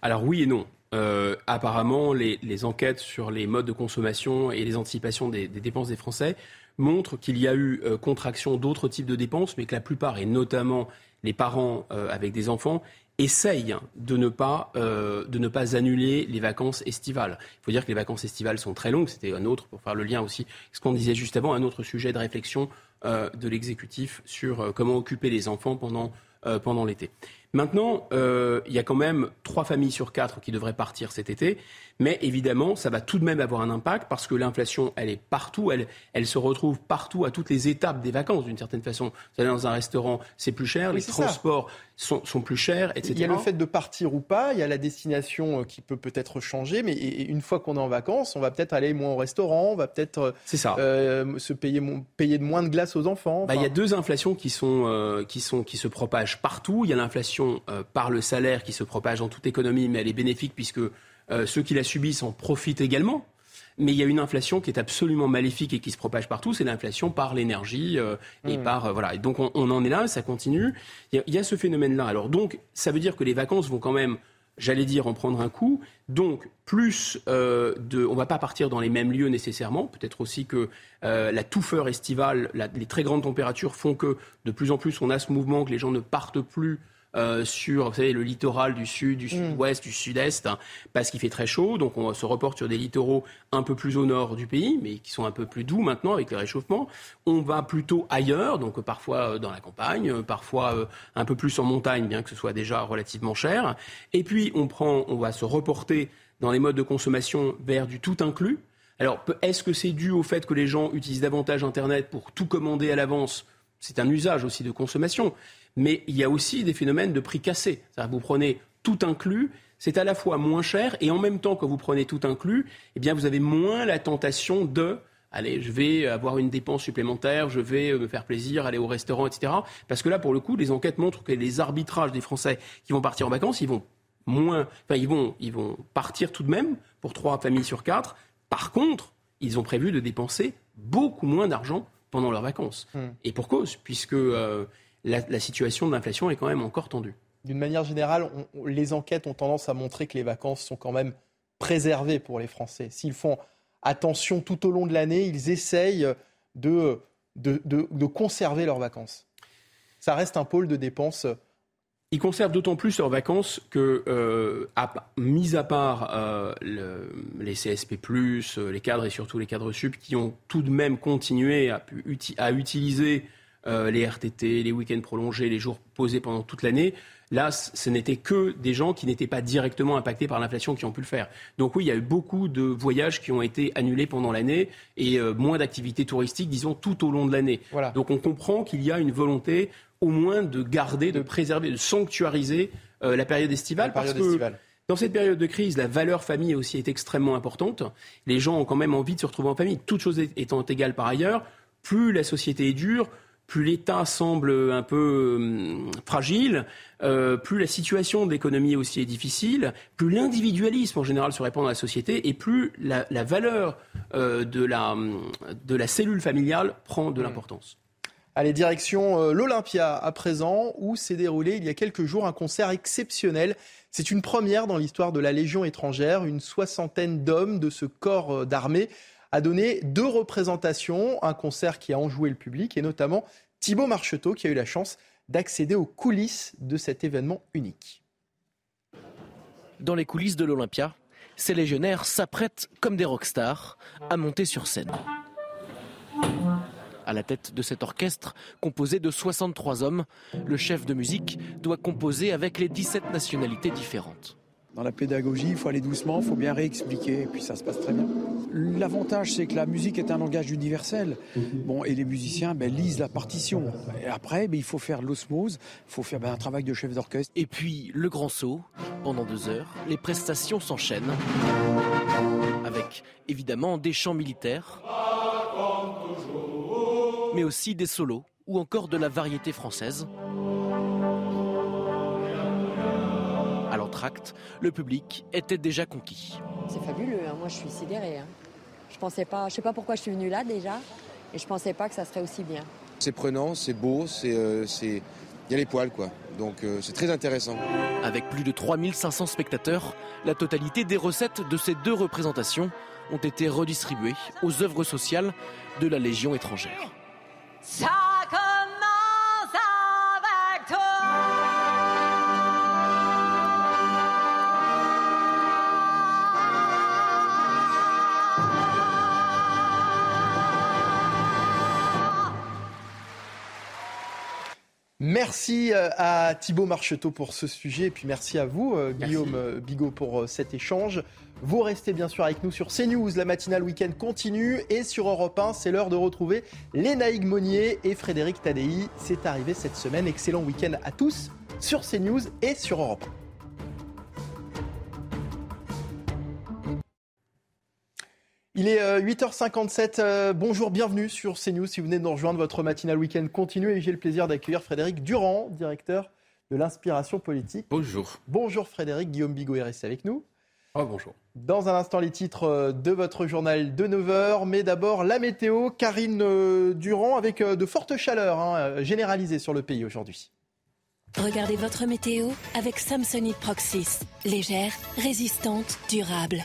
Alors oui et non. Euh, apparemment, les, enquêtes sur les modes de consommation et les anticipations des, dépenses des Français montrent qu'il y a eu euh, contraction d'autres types de dépenses, mais que la plupart, et notamment les parents avec des enfants, essaye de ne pas, euh, de annuler les vacances estivales. Il faut dire que les vacances estivales sont très longues. C'était un autre, pour faire le lien aussi, ce qu'on disait juste avant, un autre sujet de réflexion euh, de l'exécutif sur euh, comment occuper les enfants pendant, pendant l'été. Maintenant, il y a quand même trois familles sur quatre qui devraient partir cet été. Mais évidemment, ça va tout de même avoir un impact parce que l'inflation, elle est partout, elle, elle se retrouve partout à toutes les étapes des vacances d'une certaine façon. Vous allez dans un restaurant, c'est plus cher, les transports sont, sont, plus chers, etc. Il y a le fait de partir ou pas, il y a la destination euh, qui peut peut-être changer, mais une fois qu'on est en vacances, on va peut-être aller moins au restaurant, on va peut-être euh. Euh, se payer, payer de moins de glace aux enfants. Bah, il y a deux inflations qui, sont, qui, sont, qui se propagent partout. Il y a l'inflation par le salaire qui se propage dans toute économie, mais elle est bénéfique puisque ceux qui la subissent en profitent également. Mais il y a une inflation qui est absolument maléfique et qui se propage partout, c'est l'inflation par l'énergie euh, et mmh. par euh, voilà. Et donc on, en est là, ça continue. Il y, a ce phénomène-là. Alors donc ça veut dire que les vacances vont quand même, j'allais dire, en prendre un coup. Donc plus de, on va pas partir dans les mêmes lieux nécessairement. Peut-être aussi que la touffeur estivale, les très grandes températures font que de plus en plus on a ce mouvement que les gens ne partent plus euh, sur vous savez, le littoral du sud, du sud-ouest, du sud-est, hein, parce qu'il fait très chaud. Donc on se reporte sur des littoraux un peu plus au nord du pays, mais qui sont un peu plus doux maintenant avec le réchauffement. On va plutôt ailleurs, donc parfois euh, dans la campagne, euh, parfois un peu plus en montagne, bien que ce soit déjà relativement cher. Et puis on prend, on va se reporter dans les modes de consommation vers du tout inclus. Alors, est-ce que c'est dû au fait que les gens utilisent davantage Internet pour tout commander à l'avance? C'est un usage aussi de consommation mais il y a aussi des phénomènes de prix cassés. Vous prenez tout inclus, c'est à la fois moins cher et en même temps que vous prenez tout inclus, eh bien vous avez moins la tentation de allez, je vais avoir une dépense supplémentaire, je vais me faire plaisir, aller au restaurant, etc. Parce que là, pour le coup, les enquêtes montrent que les arbitrages des Français qui vont partir en vacances, ils vont moins, enfin, ils vont, ils vont partir tout de même pour trois familles sur quatre. Par contre, ils ont prévu de dépenser beaucoup moins d'argent pendant leurs vacances. Hmm. Et pour cause, puisque euh, la, situation de l'inflation est quand même encore tendue. D'une manière générale, les enquêtes ont tendance à montrer que les vacances sont quand même préservées pour les Français. S'ils font attention tout au long de l'année, ils essayent de, de, conserver leurs vacances. Ça reste un pôle de dépenses ils conservent d'autant plus leurs vacances que, euh, mis à part euh, les CSP+, euh, les cadres et surtout les cadres sup, qui ont tout de même continué à, à utiliser euh, les RTT, les week-ends prolongés, les jours posés pendant toute l'année. Là, ce n'était que des gens qui n'étaient pas directement impactés par l'inflation qui ont pu le faire. Donc oui, il y a eu beaucoup de voyages qui ont été annulés pendant l'année et euh, moins d'activités touristiques, disons, tout au long de l'année. Donc on comprend qu'il y a une volonté au moins de garder, de préserver, de sanctuariser euh, la période estivale. parce que dans cette période de crise, la valeur famille aussi est extrêmement importante. Les gens ont quand même envie de se retrouver en famille, toutes choses étant égales par ailleurs. Plus la société est dure, plus l'État semble un peu hum, fragile, euh, plus la situation de l'économie aussi est difficile, plus l'individualisme en général se répand dans la société et plus la, valeur euh, de, la, hum, de la cellule familiale prend de mmh. l'importance. Allez, direction euh, l'Olympia à présent, où s'est déroulé il y a quelques jours un concert exceptionnel. C'est une première dans l'histoire de la Légion étrangère. Une soixantaine d'hommes de ce corps d'armée a donné deux représentations, un concert qui a enjoué le public et notamment Thibaut Marcheteau qui a eu la chance d'accéder aux coulisses de cet événement unique. Dans les coulisses de l'Olympia, ces légionnaires s'apprêtent comme des rockstars à monter sur scène. À la tête de cet orchestre, composé de 63 hommes, le chef de musique doit composer avec les 17 nationalités différentes. Dans la pédagogie, il faut aller doucement, il faut bien réexpliquer, et puis ça se passe très bien. L'avantage, c'est que la musique est un langage universel. Bon, et les musiciens ben, lisent la partition. Et après, ben, il faut faire l'osmose, il faut faire ben, un travail de chef d'orchestre. Et puis, le grand saut, pendant deux heures, les prestations s'enchaînent. Avec, évidemment, des chants militaires, mais aussi des solos, ou encore de la variété française. Le public était déjà conquis. C'est fabuleux, hein. moi je suis sidérée. Hein. Je pensais pas, je sais pas pourquoi je suis venue là déjà, et je pensais pas que ça serait aussi bien. C'est prenant, c'est beau, c'est, euh, il y a les poils quoi. Donc euh, c'est très intéressant. Avec plus de 3500 spectateurs, la totalité des recettes de ces deux représentations ont été redistribuées aux œuvres sociales de la Légion étrangère. Merci euh, à Thibaut Marcheteau pour ce sujet et puis merci à vous euh, Guillaume euh, Bigot pour cet échange. Vous restez bien sûr avec nous sur CNews, la matinale week-end continue et sur Europe 1, c'est l'heure de retrouver Lénaïque Monnier et Frédéric Tadei. C'est arrivé cette semaine, excellent week-end à tous sur CNews et sur Europe 1. Il est 8h57. Euh, euh, bonjour, bienvenue sur CNews. Si vous venez de nous rejoindre, votre matinale week-end continue et j'ai le plaisir d'accueillir Frédéric Durand, directeur de l'inspiration politique. Bonjour. Bonjour Frédéric, Guillaume Bigot est resté avec nous. Oh, bonjour. Dans un instant, les titres euh, de votre journal de 9h. Mais d'abord, la météo. Karine Durand avec de fortes chaleurs hein, généralisées sur le pays aujourd'hui. Regardez votre météo avec Samsonite Proxys. Légère, résistante, durable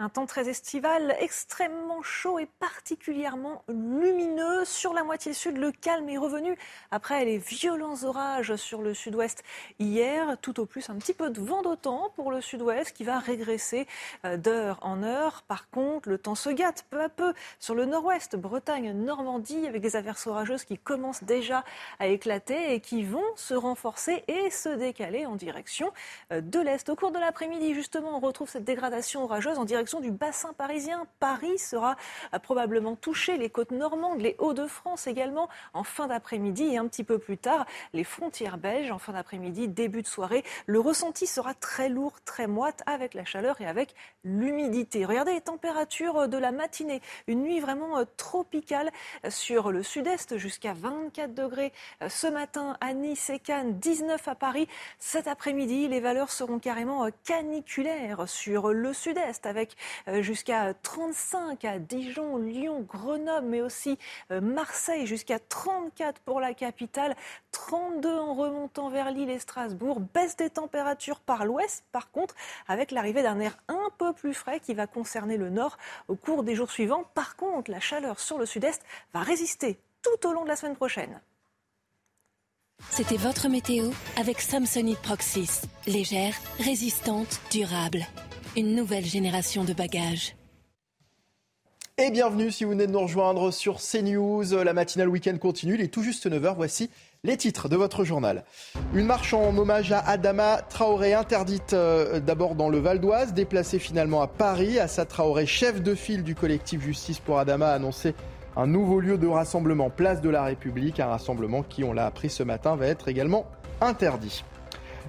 Un temps très estival, extrêmement chaud et particulièrement lumineux. Sur la moitié sud, le calme est revenu après les violents orages sur le sud-ouest hier. Tout au plus, un petit peu de vent d'autant pour le sud-ouest qui va régresser euh, d'heure en heure. Par contre, le temps se gâte peu à peu sur le nord-ouest, Bretagne, Normandie, avec des averses orageuses qui commencent déjà à éclater et qui vont se renforcer et se décaler en direction euh, de l'est. Au cours de l'après-midi, justement, on retrouve cette dégradation orageuse en direction du bassin parisien. Paris sera euh, probablement touché, les côtes normandes, les Hauts-de-France également en fin d'après-midi et un petit peu plus tard les frontières belges en fin d'après-midi, début de soirée. Le ressenti sera très lourd, très moite avec la chaleur et avec l'humidité. Regardez les températures de la matinée. Une nuit vraiment euh, tropicale sur le sud-est jusqu'à 24 degrés euh, ce matin à Nice et Cannes, 19 à Paris. Cet après-midi, les valeurs seront carrément caniculaires sur le sud-est avec euh, jusqu'à 35 à Dijon, Lyon, Grenoble, mais aussi euh, Marseille, jusqu'à 34 pour la capitale, 32 en remontant vers Lille et Strasbourg. Baisse des températures par l'ouest, par contre, avec l'arrivée d'un air un peu plus frais qui va concerner le nord au cours des jours suivants. Par contre, la chaleur sur le sud-est va résister tout au long de la semaine prochaine. C'était votre météo avec Samsonite Proxys. Légère, résistante, durable une nouvelle génération de bagages. Et bienvenue si vous venez de nous rejoindre sur CNews. La matinale week-end continue. Il est tout juste 9h. Voici les titres de votre journal. Une marche en hommage à Adama Traoré interdite euh, d'abord dans le Val d'Oise, déplacée finalement à Paris. Assa Traoré, chef de file du collectif Justice pour Adama, a annoncé un nouveau lieu de rassemblement, place de la République. Un rassemblement qui, on l'a appris ce matin, va être également interdit.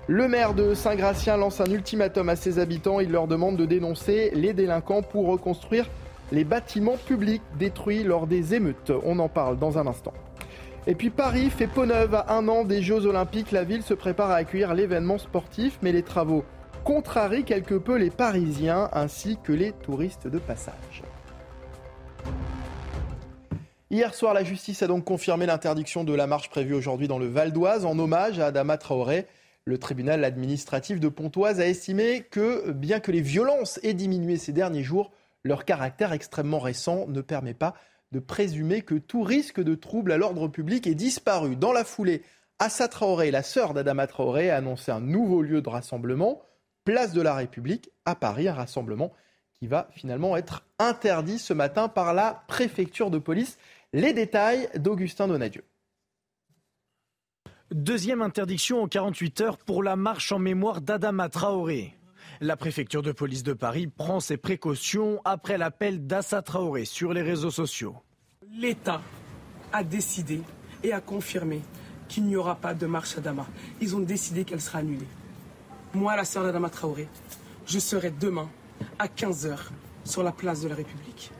Le maire de Saint-Gratien lance un ultimatum à ses habitants. Il leur demande de dénoncer les délinquants pour reconstruire les bâtiments publics détruits lors des émeutes. On en parle dans un instant. Et puis Paris fait peau neuve à un an des Jeux Olympiques. La ville se prépare à accueillir l'événement sportif, mais les travaux contrarient quelque peu les Parisiens ainsi que les touristes de passage. Hier soir, la justice a donc confirmé l'interdiction de la marche prévue aujourd'hui dans le Val d'Oise en hommage à Adama Traoré. Le tribunal administratif de Pontoise a estimé que, bien que les violences aient diminué ces derniers jours, leur caractère extrêmement récent ne permet pas de présumer que tout risque de trouble à l'ordre public est disparu. Dans la foulée, Assa Traoré, la sœur d'Adama Traoré, a annoncé un nouveau lieu de rassemblement, place de la République, à Paris, un rassemblement qui va finalement être interdit ce matin par la préfecture de police. Les détails d'Augustin Donadieu. Deuxième interdiction en 48 heures pour la marche en mémoire d'Adama Traoré. La préfecture de police de Paris prend ses précautions après l'appel d'Assa Traoré sur les réseaux sociaux. L'État a décidé et a confirmé qu'il n'y aura pas de marche Adama. Ils ont décidé qu'elle sera annulée. Moi, la sœur d'Adama Traoré, je serai demain à 15h sur la place de la République.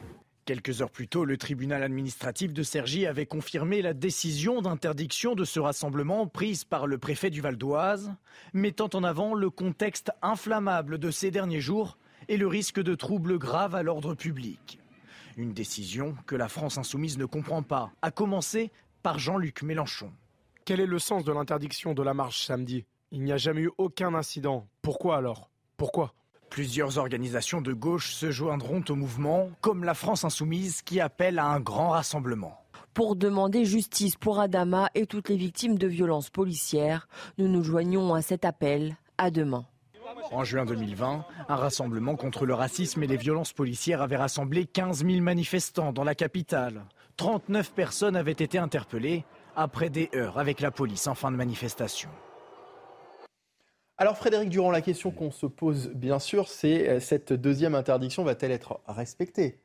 Quelques heures plus tôt, le tribunal administratif de Cergy avait confirmé la décision d'interdiction de ce rassemblement prise par le préfet du Val d'Oise, mettant en avant le contexte inflammable de ces derniers jours et le risque de troubles graves à l'ordre public. Une décision que la France insoumise ne comprend pas, à commencer par Jean-Luc Mélenchon. Quel est le sens de l'interdiction de la marche samedi? Il n'y a jamais eu aucun incident. Pourquoi alors? Pourquoi? Plusieurs organisations de gauche se joindront au mouvement, comme la France insoumise qui appelle à un grand rassemblement. Pour demander justice pour Adama et toutes les victimes de violences policières, nous nous joignons à cet appel. À demain. En juin 2020, un rassemblement contre le racisme et les violences policières avait rassemblé 15 000 manifestants dans la capitale. 39 personnes avaient été interpellées après des heures avec la police en fin de manifestation. Alors Frédéric Durand, la question qu'on se pose bien sûr, c'est euh, cette deuxième interdiction va-t-elle être respectée?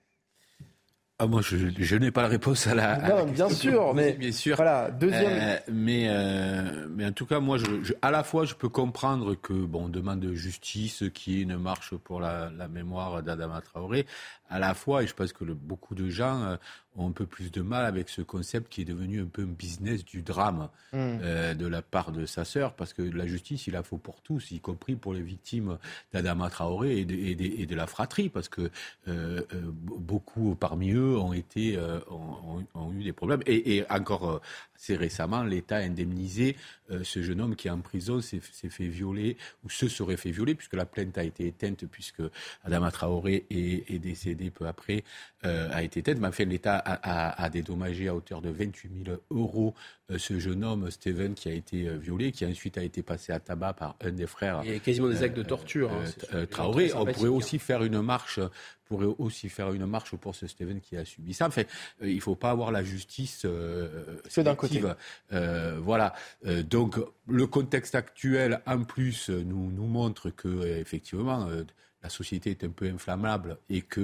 Ah, moi, je, n'ai pas la réponse à la. Non, bien sûr, mais bien sûr. Voilà, deuxième. Euh, mais euh, mais en tout cas, moi, je, à la fois, je peux comprendre que bon, on demande de justice, qui est une marche pour la, mémoire d'Adama Traoré. À la fois, et je pense que beaucoup de gens ont un peu plus de mal avec ce concept qui est devenu un peu un business du drame Mm. euh, de la part de sa sœur, parce que la justice, il la faut pour tous, y compris pour les victimes d'Adama Traoré et de, et de- et de la fratrie, parce que euh, euh, beaucoup parmi eux ont été euh, ont, ont- ont eu des problèmes. Et, et encore euh, assez récemment, l'État a indemnisé euh, ce jeune homme qui est en prison, s'est fait violer ou se serait fait violer, puisque la plainte a été éteinte, puisque Adama Traoré est, est décédé peu après, euh, a été éteinte. Mais enfin, l'État a, a- a dédommagé à hauteur de 28 000 euros euh, ce jeune homme, Steven, qui a été euh, violé, qui ensuite a été passé à tabac par un des frères. Il y a quasiment des actes de torture, hein, euh, euh, Traoré. On pourrait hein. aussi faire une marche pourrait aussi faire une marche pour ce Steven qui a subi ça. Enfin, il ne faut pas avoir la justice euh, Que d'un côté. Euh, voilà. Euh, donc, le contexte actuel, en plus, nous, nous montre que, effectivement, euh, la société est un peu inflammable et que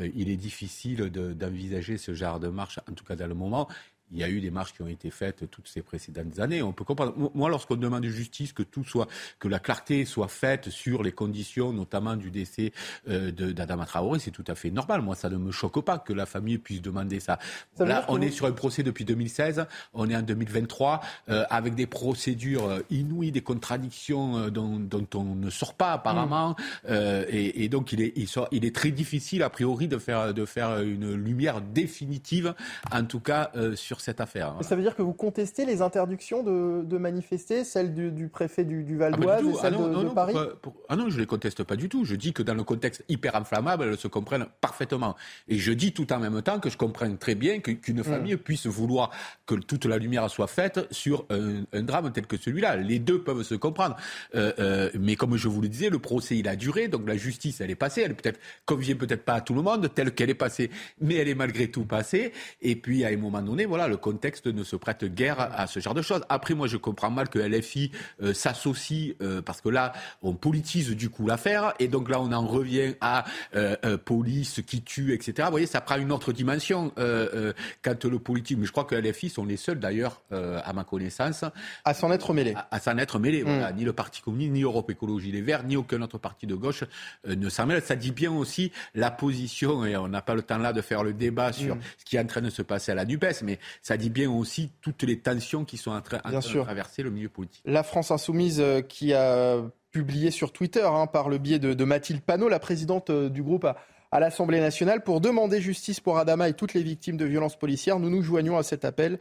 euh, est difficile de- d'envisager ce genre de marche, en tout cas dans le moment. Il y a eu des marches qui ont été faites toutes ces précédentes années. On peut comprendre. Moi, lorsqu'on demande justice, que tout soit, que la clarté soit faite sur les conditions, notamment du décès euh, d'Adama Traoré, c'est tout à fait normal. Moi, ça ne me choque pas que la famille puisse demander ça. Là, on vous- est sur un procès depuis 2016, on est en 2023, euh, avec des procédures euh, inouïes, des contradictions euh, dont, dont on ne sort pas apparemment, Euh, et, et donc il est, il, sort- il est très difficile a priori de faire, de faire une lumière définitive, en tout cas euh, sur cette affaire. Et ça veut dire que vous contestez les interdictions de, de manifester, celle du, du préfet du, du Val Ah, d'Oise du et Ah non, de, non, de non, Paris pour- Ah non, je ne les conteste pas du tout. Je dis que dans le contexte hyper inflammable, elles se comprennent parfaitement. Et je dis tout en même temps que je comprends très bien que- Mm. qu'une famille puisse vouloir que toute la lumière soit faite sur un, un drame tel que celui-là. Les deux peuvent se comprendre. Euh, euh, mais comme je vous le disais, le procès, il a duré. Donc la justice, elle est passée. Elle peut-être convient peut-être pas à tout le monde, telle qu'elle est passée. Mais elle est malgré tout passée. Et puis, à un moment donné, voilà, le contexte ne se prête guère à ce genre de choses. Après, moi, je comprends mal que LFI euh, s'associe, euh, parce que là, on politise du coup l'affaire, et donc là, on en revient à euh, police qui tue, etc. Vous voyez, ça prend une autre dimension quand le politique. Mais je crois que LFI sont les seuls, d'ailleurs, à ma connaissance, à s'en être mêlés. À, à s'en être mêlés. Voilà. Ni le Parti communiste, ni Europe Écologie Les Verts, ni aucun autre parti de gauche ne s'en mêle. Ça dit bien aussi la position, et on n'a pas le temps là de faire le débat sur Mm. ce qui est en train de se passer à la NUPES, mais ça dit bien aussi toutes les tensions qui sont en train, en Bien train de traverser le milieu politique. La France Insoumise euh, qui a publié sur Twitter, hein, par le biais de, de Mathilde Panot, la présidente euh, du groupe à, à l'Assemblée nationale, pour demander justice pour Adama et toutes les victimes de violences policières. Nous nous joignons à cet appel.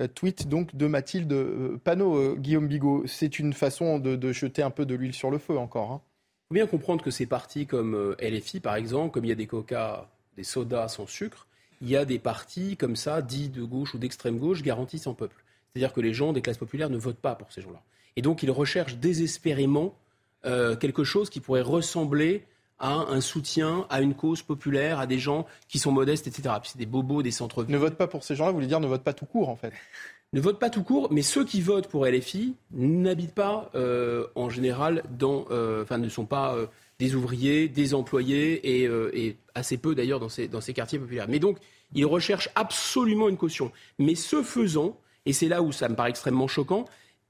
Euh, tweet donc de Mathilde euh, Panot, euh, Guillaume Bigot. C'est une façon de, de jeter un peu de l'huile sur le feu encore. hein. Il faut bien comprendre que ces partis comme LFI, par exemple, comme il y a des coca, des sodas sans sucre, il y a des partis comme ça, dits de gauche ou d'extrême gauche, garantissent en peuple. C'est-à-dire que les gens des classes populaires ne votent pas pour ces gens-là. Et donc ils recherchent désespérément euh, quelque chose qui pourrait ressembler à un soutien à une cause populaire, à des gens qui sont modestes, etc. Puis c'est des bobos des centres-villes. Ne vote pas pour ces gens-là, vous voulez dire ne vote pas tout court en fait. ne votent pas tout court, mais ceux qui votent pour LFI n'habitent pas euh, en général dans, euh, ne sont pas euh, des ouvriers, des employés et, et assez peu d'ailleurs dans ces, dans ces quartiers populaires. Mais donc ils recherchent absolument une caution. Mais ce faisant, et c'est là où ça me paraît extrêmement choquant,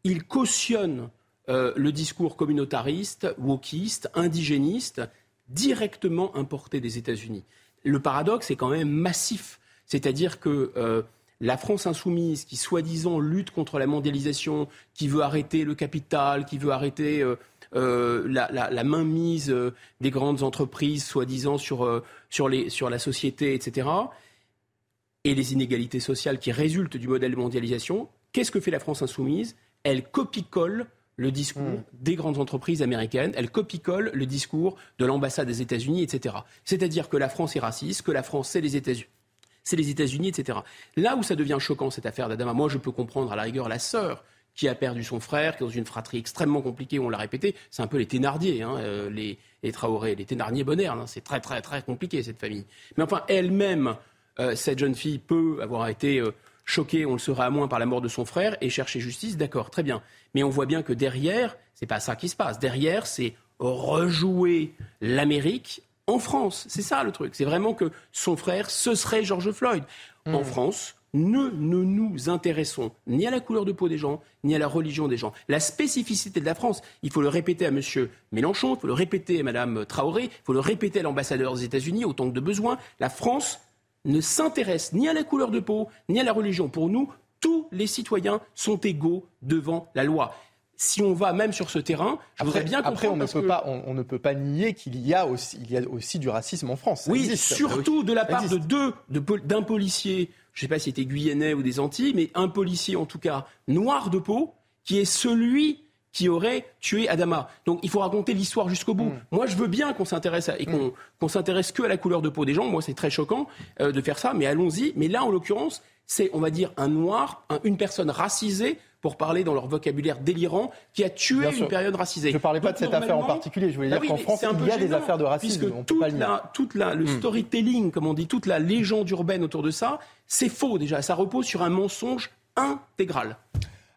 ils cautionnent euh, le discours communautariste, wokiste, indigéniste, directement importé des États-Unis. Le paradoxe est quand même massif. C'est-à-dire que euh, la France insoumise, qui soi-disant lutte contre la mondialisation, qui veut arrêter le capital, qui veut arrêter euh, la, mainmise des grandes entreprises, soi-disant sur la société, etc., et les inégalités sociales qui résultent du modèle de mondialisation, qu'est-ce que fait la France insoumise? Elle copie-colle le discours des grandes entreprises américaines, elle copie-colle le discours de l'ambassade des États-Unis, etc. C'est-à-dire que la France est raciste, que la France c'est les États-Unis. C'est les États-Unis, etc. Là où ça devient choquant, cette affaire d'Adama, moi je peux comprendre à la rigueur la sœur qui a perdu son frère, qui est dans une fratrie extrêmement compliquée, on l'a répété, c'est un peu les Thénardier, hein, euh, les, les Traoré, les Thénardier Bonner, hein, c'est très très très compliqué cette famille. Mais enfin, elle-même, euh, cette jeune fille peut avoir été euh, choquée, on le sera à moins par la mort de son frère, et chercher justice, d'accord, très bien. Mais on voit bien que derrière, c'est pas ça qui se passe. Derrière, c'est rejouer l'Amérique en France. C'est ça le truc. C'est vraiment que son frère, ce serait George Floyd. En France, ne, ne nous intéressons ni à la couleur de peau des gens, ni à la religion des gens. La spécificité de la France, il faut le répéter à M. Mélenchon, il faut le répéter à Mme Traoré, il faut le répéter à l'ambassadeur des États-Unis autant que de besoin. La France ne s'intéresse ni à la couleur de peau, ni à la religion. Pour nous, tous les citoyens sont égaux devant la loi si on va même sur ce terrain, je après, voudrais bien comprendre. Après, on ne, peut pas, on, ne peut pas nier qu'il y, a aussi, il y a aussi du racisme en France. oui, surtout de la part de deux, d'un policier, je ne sais pas si c'était guyanais ou des Antilles, mais un policier en tout cas noir de peau, qui est celui qui aurait tué Adama. Donc il faut raconter l'histoire jusqu'au bout. Mm. Moi, je veux bien qu'on s'intéresse et mm. qu'on s'intéresse que à la couleur de peau des gens. Moi, c'est très choquant euh, de faire ça, mais allons-y. Mais là, en l'occurrence, c'est, on va dire, un noir, une personne racisée pour parler dans leur vocabulaire délirant, qui a tué une période racisée. Je ne parlais pas de cette affaire en particulier, je voulais dire bah qu'en France, il y a des affaires de racisme. Puisque toute, la, toute la, le hmm. storytelling, comme on dit, toute la légende urbaine autour de ça, c'est faux déjà. Ça repose sur un mensonge intégral.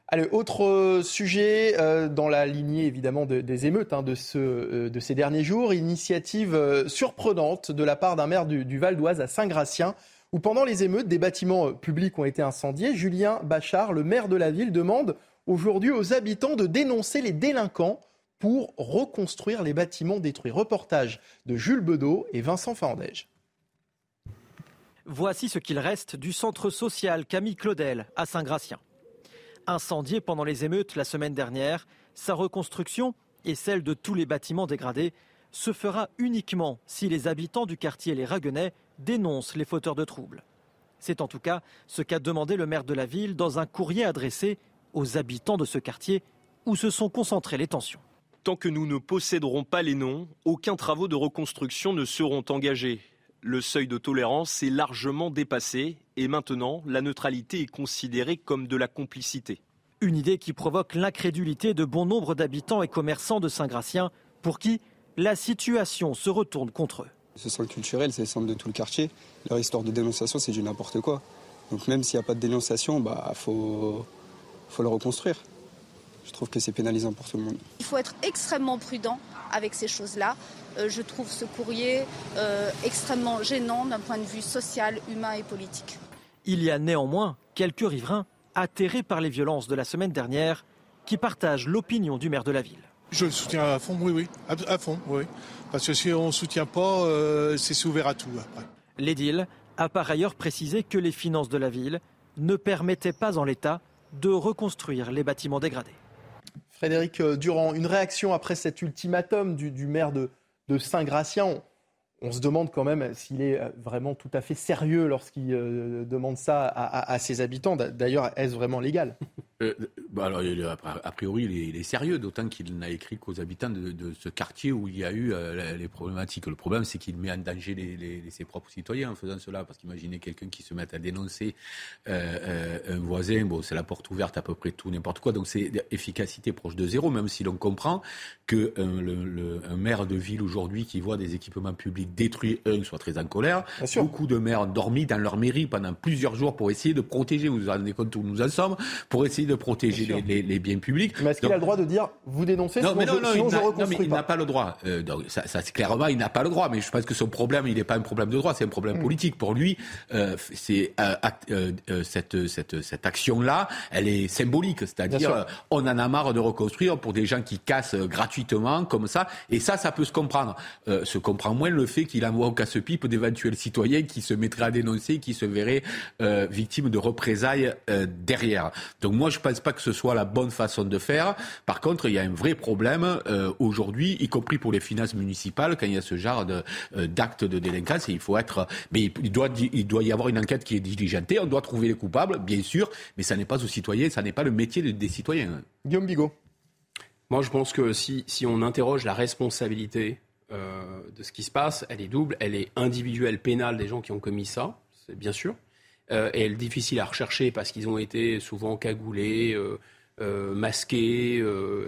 Allez, autre euh, sujet euh, dans la lignée évidemment des émeutes hein, euh, de ces derniers jours, initiative surprenante de la part d'un maire du, du Val d'Oise à Saint-Gratien où pendant les émeutes, des bâtiments publics ont été incendiés. Julien Bachar, le maire de la ville, demande aujourd'hui aux habitants de dénoncer les délinquants pour reconstruire les bâtiments détruits. Reportage de Jules Bedeau et Vincent Fandège. Voici ce qu'il reste du centre social Camille Claudel à Saint-Gratien. Incendié pendant les émeutes la semaine dernière, sa reconstruction et celle de tous les bâtiments dégradés se fera uniquement si les habitants du quartier Les Raguenais dénonce les fauteurs de troubles. C'est en tout cas ce qu'a demandé le maire de la ville dans un courrier adressé aux habitants de ce quartier où se sont concentrées les tensions. Tant que nous ne posséderons pas les noms, aucun travaux de reconstruction ne seront engagés. Le seuil de tolérance est largement dépassé et maintenant la neutralité est considérée comme de la complicité. Une idée qui provoque l'incrédulité de bon nombre d'habitants et commerçants de Saint-Gratien pour qui la situation se retourne contre eux. Ce centre culturel, c'est le centre de tout le quartier. Leur histoire de dénonciation, c'est du n'importe quoi. Donc même s'il n'y a pas de dénonciation, il bah, faut, faut le reconstruire. Je trouve que c'est pénalisant pour tout le monde. Il faut être extrêmement prudent avec ces choses-là. Euh, je trouve ce courrier euh, extrêmement gênant d'un point de vue social, humain et politique. Il y a néanmoins quelques riverains atterrés par les violences de la semaine dernière qui partagent l'opinion du maire de la ville. Je le soutiens à fond, oui, oui, à fond, oui. Parce que si on ne soutient pas, euh, c'est ouvert à tout après. L'édile a par ailleurs précisé que les finances de la ville ne permettaient pas en l'état de reconstruire les bâtiments dégradés. Frédéric euh, Durand, une réaction après cet ultimatum du, maire de, Saint-Gratien on, se demande quand même s'il est euh, vraiment tout à fait sérieux lorsqu'il demande ça à ses habitants. D'ailleurs, est-ce vraiment légal? Euh, bah alors, a priori, il est, sérieux, d'autant qu'il n'a écrit qu'aux habitants de, ce quartier où il y a eu euh, les problématiques. Le problème, c'est qu'il met en danger ses propres citoyens en faisant cela, parce qu'imaginez quelqu'un qui se met à dénoncer euh, un voisin, bon, c'est la porte ouverte à peu près tout, n'importe quoi. Donc c'est efficacité proche de zéro, même si l'on comprend que maire de ville aujourd'hui qui voit des équipements publics détruits, un, soit très en colère. Beaucoup de maires ont dormi dans leur mairie pendant plusieurs jours pour essayer de protéger, vous vous rendez compte où nous en sommes, pour essayer de protéger les, biens publics. Mais est-ce qu'il a le droit de dire vous dénoncez non, mais non, non, il n'a pas le droit. Euh, donc, ça, ça clairement, il n'a pas le droit. Mais je pense que son problème, il n'est pas un problème de droit, c'est un problème hmm. politique. Pour lui, euh, c'est euh, cette, cette, cette action-là, elle est symbolique. C'est-à-dire, on en a marre de reconstruire pour des gens qui cassent gratuitement comme ça. Et ça, ça peut se comprendre. se comprend moins le fait qu'il envoie au casse-pipe d'éventuels citoyens qui se mettraient à dénoncer, qui se verraient victimes de représailles derrière. Donc moi, je pense pas que ce soit la bonne façon de faire. Par contre, il y a un vrai problème euh, aujourd'hui, y compris pour les finances municipales, quand il y a ce genre euh, d'actes de, délinquance. il faut être, mais il doit, il doit y avoir une enquête qui est diligentée. On doit trouver les coupables, bien sûr, mais ça n'est pas aux citoyens, ça n'est pas le métier des, citoyens. Guillaume Bigot. Moi, je pense que si, si on interroge la responsabilité euh, de ce qui se passe, elle est double. Elle est individuelle, pénale des gens qui ont commis ça, c'est bien sûr. Euh, et elle est difficile à rechercher parce qu'ils ont été souvent cagoulés, euh, masqués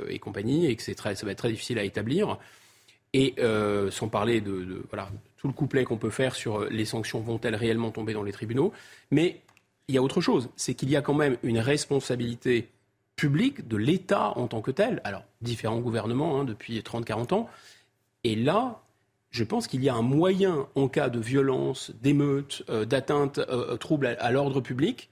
et compagnie, et que c'est très, ça va être très difficile à établir. Et sans parler de, voilà, tout le couplet qu'on peut faire sur les sanctions vont-elles réellement tomber dans les tribunaux. Mais il y a autre chose, c'est qu'il y a quand même une responsabilité publique de l'État en tant que tel. Alors, différents gouvernements hein, depuis 30-40 ans. Et là, je pense qu'il y a un moyen, en cas de violence, d'émeute, euh, d'atteinte, euh, euh, trouble à, l'ordre public,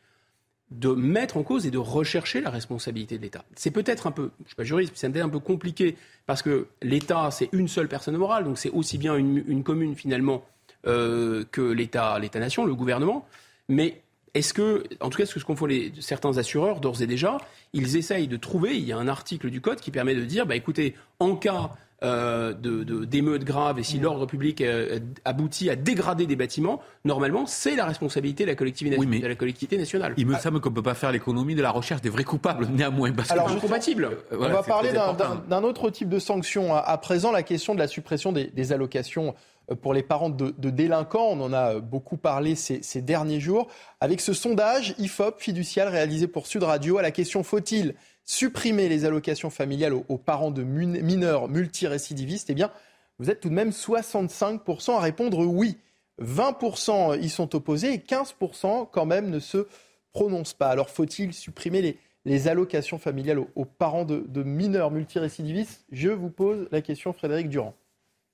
de mettre en cause et de rechercher la responsabilité de l'État. C'est peut-être un peu, je ne suis pas juriste, c'est peut-être un peu compliqué, parce que l'État, c'est une seule personne morale, donc c'est aussi bien une, commune finalement euh, que l'État, l'État-nation, le gouvernement. Mais est-ce que, en tout cas, ce que font les, certains assureurs, d'ores et déjà, ils essayent de trouver, il y a un article du Code qui permet de dire, bah, écoutez, en cas euh, d'émeutes graves et si l'ordre public euh, aboutit à dégrader des bâtiments, normalement, c'est la responsabilité de la collectivité, de la collectivité nationale. Il me semble qu'on ne peut pas faire l'économie de la recherche des vrais coupables, néanmoins. Parce Alors, incompatible. on va parler d'un autre type de sanction. À, présent, la question de la suppression des, allocations euh, pour les parents de, délinquants. On en a beaucoup parlé ces, ces, derniers jours. Avec ce sondage IFOP fiducial réalisé pour Sud Radio à la question faut-il supprimer les allocations familiales aux, parents de mineurs multirécidivistes, eh bien, vous êtes tout de même 65% à répondre oui. 20% y sont opposés et 15% quand même ne se prononcent pas. Alors faut-il supprimer les, allocations familiales aux, parents de, de mineurs multirécidivistes? Je vous pose la question, Frédéric Durand.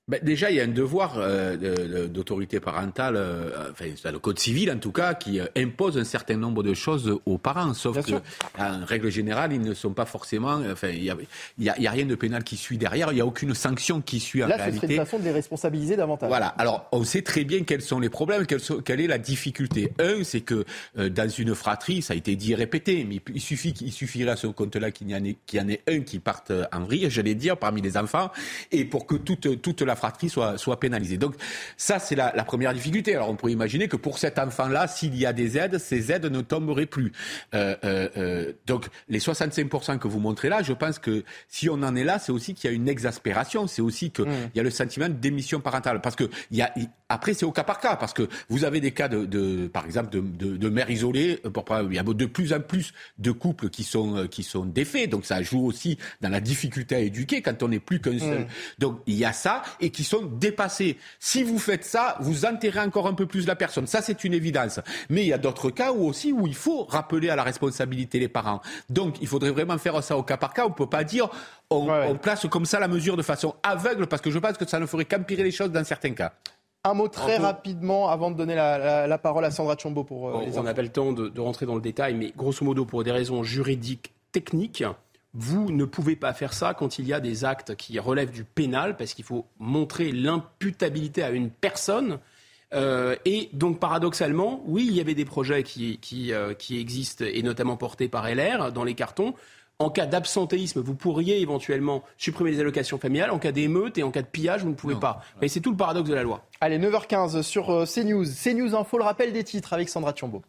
Ben, déjà, il y a un devoir euh, d'autorité parentale, euh, enfin, c'est le code civil en tout cas, qui euh, impose un certain nombre de choses aux parents. Sauf que, en règle générale, ils ne sont pas forcément. Enfin, il n'y a, a, rien de pénal qui suit derrière. Il n'y a aucune sanction qui suit en Là, réalité. Là, ce serait une façon de les responsabiliser davantage. Voilà. Alors, on sait très bien quels sont les problèmes, quelle, quelle est la difficulté. Un, c'est que dans une fratrie, ça a été dit et répété, mais il suffit qu'il suffirait à ce compte-là qu'il y, en ait, y en ait un qui parte en vrille, j'allais dire, parmi les enfants, et pour que toute, toute la fratrie soit, soit pénalisée. Donc ça, c'est la, première difficulté. Alors on pourrait imaginer que pour cet enfant-là, s'il y a des aides, ces aides ne tomberaient plus. Euh, euh, euh, donc les 65% que vous montrez là, je pense que si on en est là, c'est aussi qu'il y a une exaspération, c'est aussi qu'il mmh. y a le sentiment démission parentale. Parce que y a, après, c'est au cas par cas, parce que vous avez des cas de, de par exemple, de, de, de mères isolées. Il y a de plus en plus de couples qui sont, qui sont défaits. Donc ça joue aussi dans la difficulté à éduquer quand on n'est plus qu'un seul. Mmh. Donc il y a ça, et qui sont dépassés. Si vous faites ça, vous enterrez encore un peu plus la personne. Ça, c'est une évidence. Mais il y a d'autres cas où aussi où il faut rappeler à la responsabilité les parents. Donc, il faudrait vraiment faire ça au cas par cas. On ne peut pas dire on, place comme ça la mesure de façon aveugle parce que je pense que ça ne ferait qu'empirer les choses dans certains cas. Un mot très rapidement avant de donner la, parole à Sandra Chombo pour euh, On n'a pas le temps de, de rentrer dans le détail, mais grosso modo, pour des raisons juridiques techniques, vous ne pouvez pas faire ça quand il y a des actes qui relèvent du pénal, parce qu'il faut montrer l'imputabilité à une personne. Euh, et donc paradoxalement, oui, il y avait des projets qui, qui, euh, qui, existent, et notamment portés par LR dans les cartons. En cas d'absentéisme, vous pourriez éventuellement supprimer les allocations familiales. En cas d'émeute et en cas de pillage, vous ne pouvez pas. Mais c'est tout le paradoxe de la loi. Allez, 9h15 sur euh, CNews. CNews Info, le rappel des titres avec Sandra Thiambo.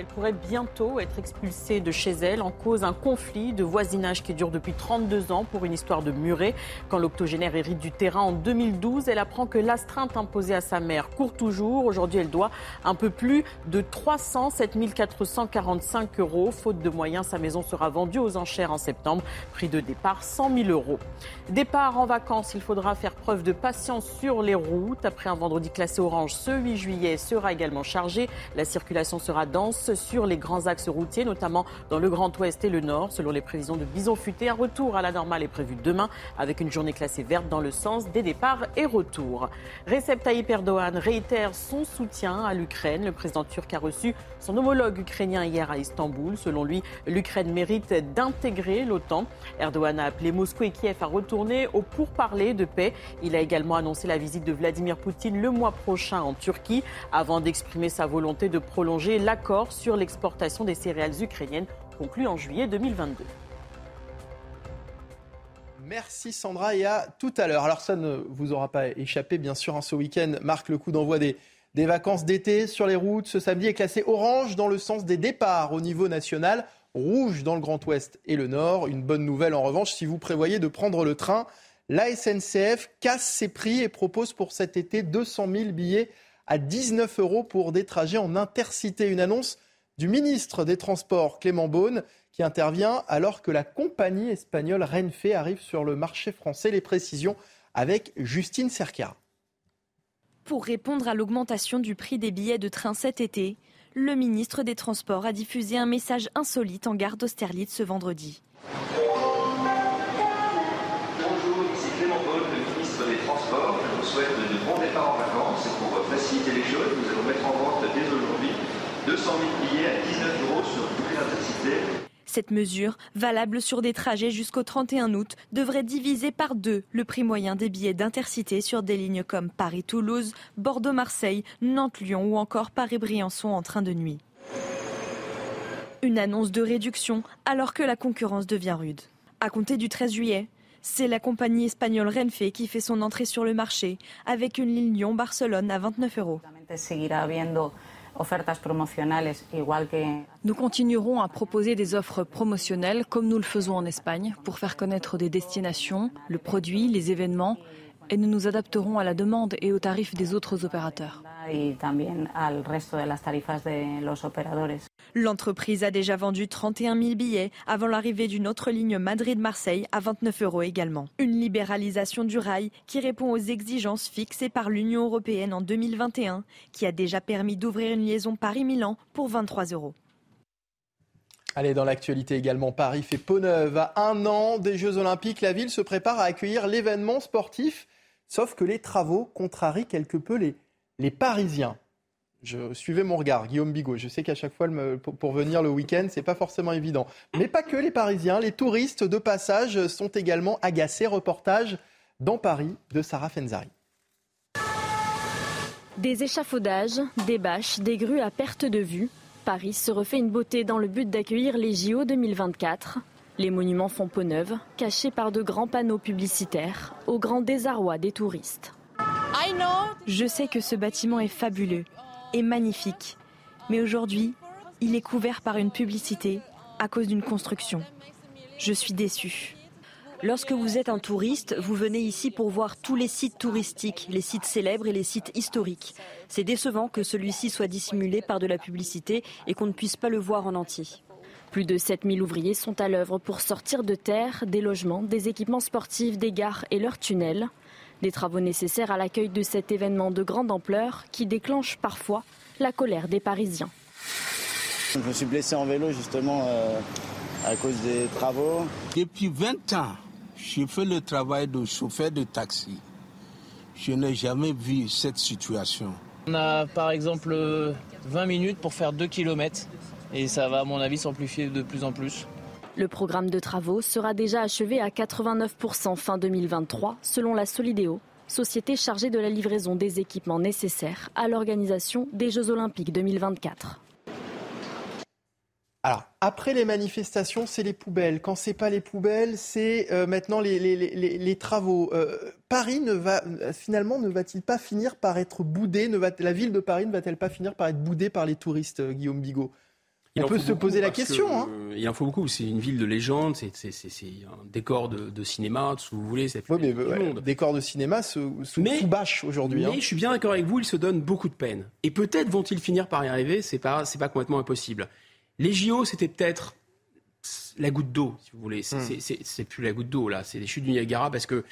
Elle pourrait bientôt être expulsée de chez elle en cause un conflit de voisinage qui dure depuis 32 ans pour une histoire de muret. Quand l'octogénaire hérite du terrain en 2012, elle apprend que l'astreinte imposée à sa mère court toujours. Aujourd'hui, elle doit un peu plus de 307 445 euros. Faute de moyens, sa maison sera vendue aux enchères en septembre. Prix de départ 100 000 euros. Départ en vacances, il faudra faire preuve de patience sur les routes. Après un vendredi classé orange, ce 8 juillet sera également chargé. La circulation sera dense sur les grands axes routiers, notamment dans le Grand Ouest et le Nord. Selon les prévisions de Bison Futé, un retour à la normale est prévu demain avec une journée classée verte dans le sens des départs et retours. Recep Tayyip Erdogan réitère son soutien à l'Ukraine. Le président turc a reçu son homologue ukrainien hier à Istanbul. Selon lui, l'Ukraine mérite d'intégrer l'OTAN. Erdogan a appelé Moscou et Kiev à retourner au pourparler de paix. Il a également annoncé la visite de Vladimir Poutine le mois prochain en Turquie avant d'exprimer sa volonté de prolonger l'accord sur l'exportation des céréales ukrainiennes conclu en juillet 2022. Merci Sandra et à tout à l'heure. Alors ça ne vous aura pas échappé, bien sûr, hein, ce week-end marque le coup d'envoi des, des vacances d'été sur les routes. Ce samedi est classé orange dans le sens des départs au niveau national, rouge dans le Grand Ouest et le Nord. Une bonne nouvelle en revanche si vous prévoyez de prendre le train. La SNCF casse ses prix et propose pour cet été 200 000 billets à 19 euros pour des trajets en intercité. Une annonce du ministre des Transports Clément Beaune qui intervient alors que la compagnie espagnole Renfe arrive sur le marché français. Les précisions avec Justine Cercara. Pour répondre à l'augmentation du prix des billets de train cet été, le ministre des Transports a diffusé un message insolite en gare d'Austerlitz ce vendredi. Bonjour, ici Clément Beaune, le ministre des Transports. Je vous souhaite de bons départs en vacances. Et pour faciliter les choses, nous allons mettre en vente dès aujourd'hui 200 000 billets à 19 euros sur toutes les intercités. Cette mesure, valable sur des trajets jusqu'au 31 août, devrait diviser par deux le prix moyen des billets d'intercité sur des lignes comme Paris-Toulouse, Bordeaux-Marseille, Nantes-Lyon ou encore Paris-Briançon en train de nuit. Une annonce de réduction alors que la concurrence devient rude. À compter du 13 juillet, c'est la compagnie espagnole Renfe qui fait son entrée sur le marché avec une ligne Lyon-Barcelone à 29 euros. Nous continuerons à proposer des offres promotionnelles comme nous le faisons en Espagne pour faire connaître des destinations, le produit, les événements et nous nous adapterons à la demande et aux tarifs des autres opérateurs. L'entreprise a déjà vendu 31 000 billets avant l'arrivée d'une autre ligne Madrid-Marseille à 29 euros également. Une libéralisation du rail qui répond aux exigences fixées par l'Union européenne en 2021, qui a déjà permis d'ouvrir une liaison Paris-Milan pour 23 euros. Allez, dans l'actualité également, Paris fait peau neuve. À un an des Jeux Olympiques, la ville se prépare à accueillir l'événement sportif, sauf que les travaux contrarient quelque peu les, les Parisiens. Je suivais mon regard, Guillaume Bigot. Je sais qu'à chaque fois, pour venir le week-end, c'est pas forcément évident. Mais pas que les Parisiens, les touristes de passage sont également agacés. Reportage dans Paris de Sarah Fenzari. Des échafaudages, des bâches, des grues à perte de vue. Paris se refait une beauté dans le but d'accueillir les JO 2024. Les monuments font peau neuve, cachés par de grands panneaux publicitaires, au grand désarroi des touristes. Je sais que ce bâtiment est fabuleux est magnifique. Mais aujourd'hui, il est couvert par une publicité à cause d'une construction. Je suis déçue. Lorsque vous êtes un touriste, vous venez ici pour voir tous les sites touristiques, les sites célèbres et les sites historiques. C'est décevant que celui-ci soit dissimulé par de la publicité et qu'on ne puisse pas le voir en entier. Plus de 7000 ouvriers sont à l'œuvre pour sortir de terre des logements, des équipements sportifs, des gares et leurs tunnels. Des travaux nécessaires à l'accueil de cet événement de grande ampleur qui déclenche parfois la colère des Parisiens. Je me suis blessé en vélo justement euh, à cause des travaux. Depuis 20 ans, je fais le travail de chauffeur de taxi. Je n'ai jamais vu cette situation. On a par exemple 20 minutes pour faire 2 km et ça va à mon avis s'amplifier de plus en plus. Le programme de travaux sera déjà achevé à 89% fin 2023, selon la Solidéo, société chargée de la livraison des équipements nécessaires à l'organisation des Jeux Olympiques 2024. Alors, après les manifestations, c'est les poubelles. Quand c'est pas les poubelles, c'est euh, maintenant les, travaux. Euh, Paris ne va finalement ne va-t-il pas finir par être boudé? Ne va, La ville de Paris ne va-t-elle pas finir par être boudée par les touristes, euh, Guillaume Bigot? On peut se poser la question. Hein. Il en faut beaucoup. C'est une ville de légende. C'est un décor de, cinéma, tout ce que vous voulez. Oui, mais monde. décor de cinéma sous, mais, bâche aujourd'hui. Mais hein. je suis bien d'accord avec vous. Ils se donnent beaucoup de peine. Et peut-être vont-ils finir par y arriver. C'est pas, pas complètement impossible. Les JO, c'était peut-être la goutte d'eau, si vous voulez. C'est plus la goutte d'eau là. C'est les chutes du Niagara parce que.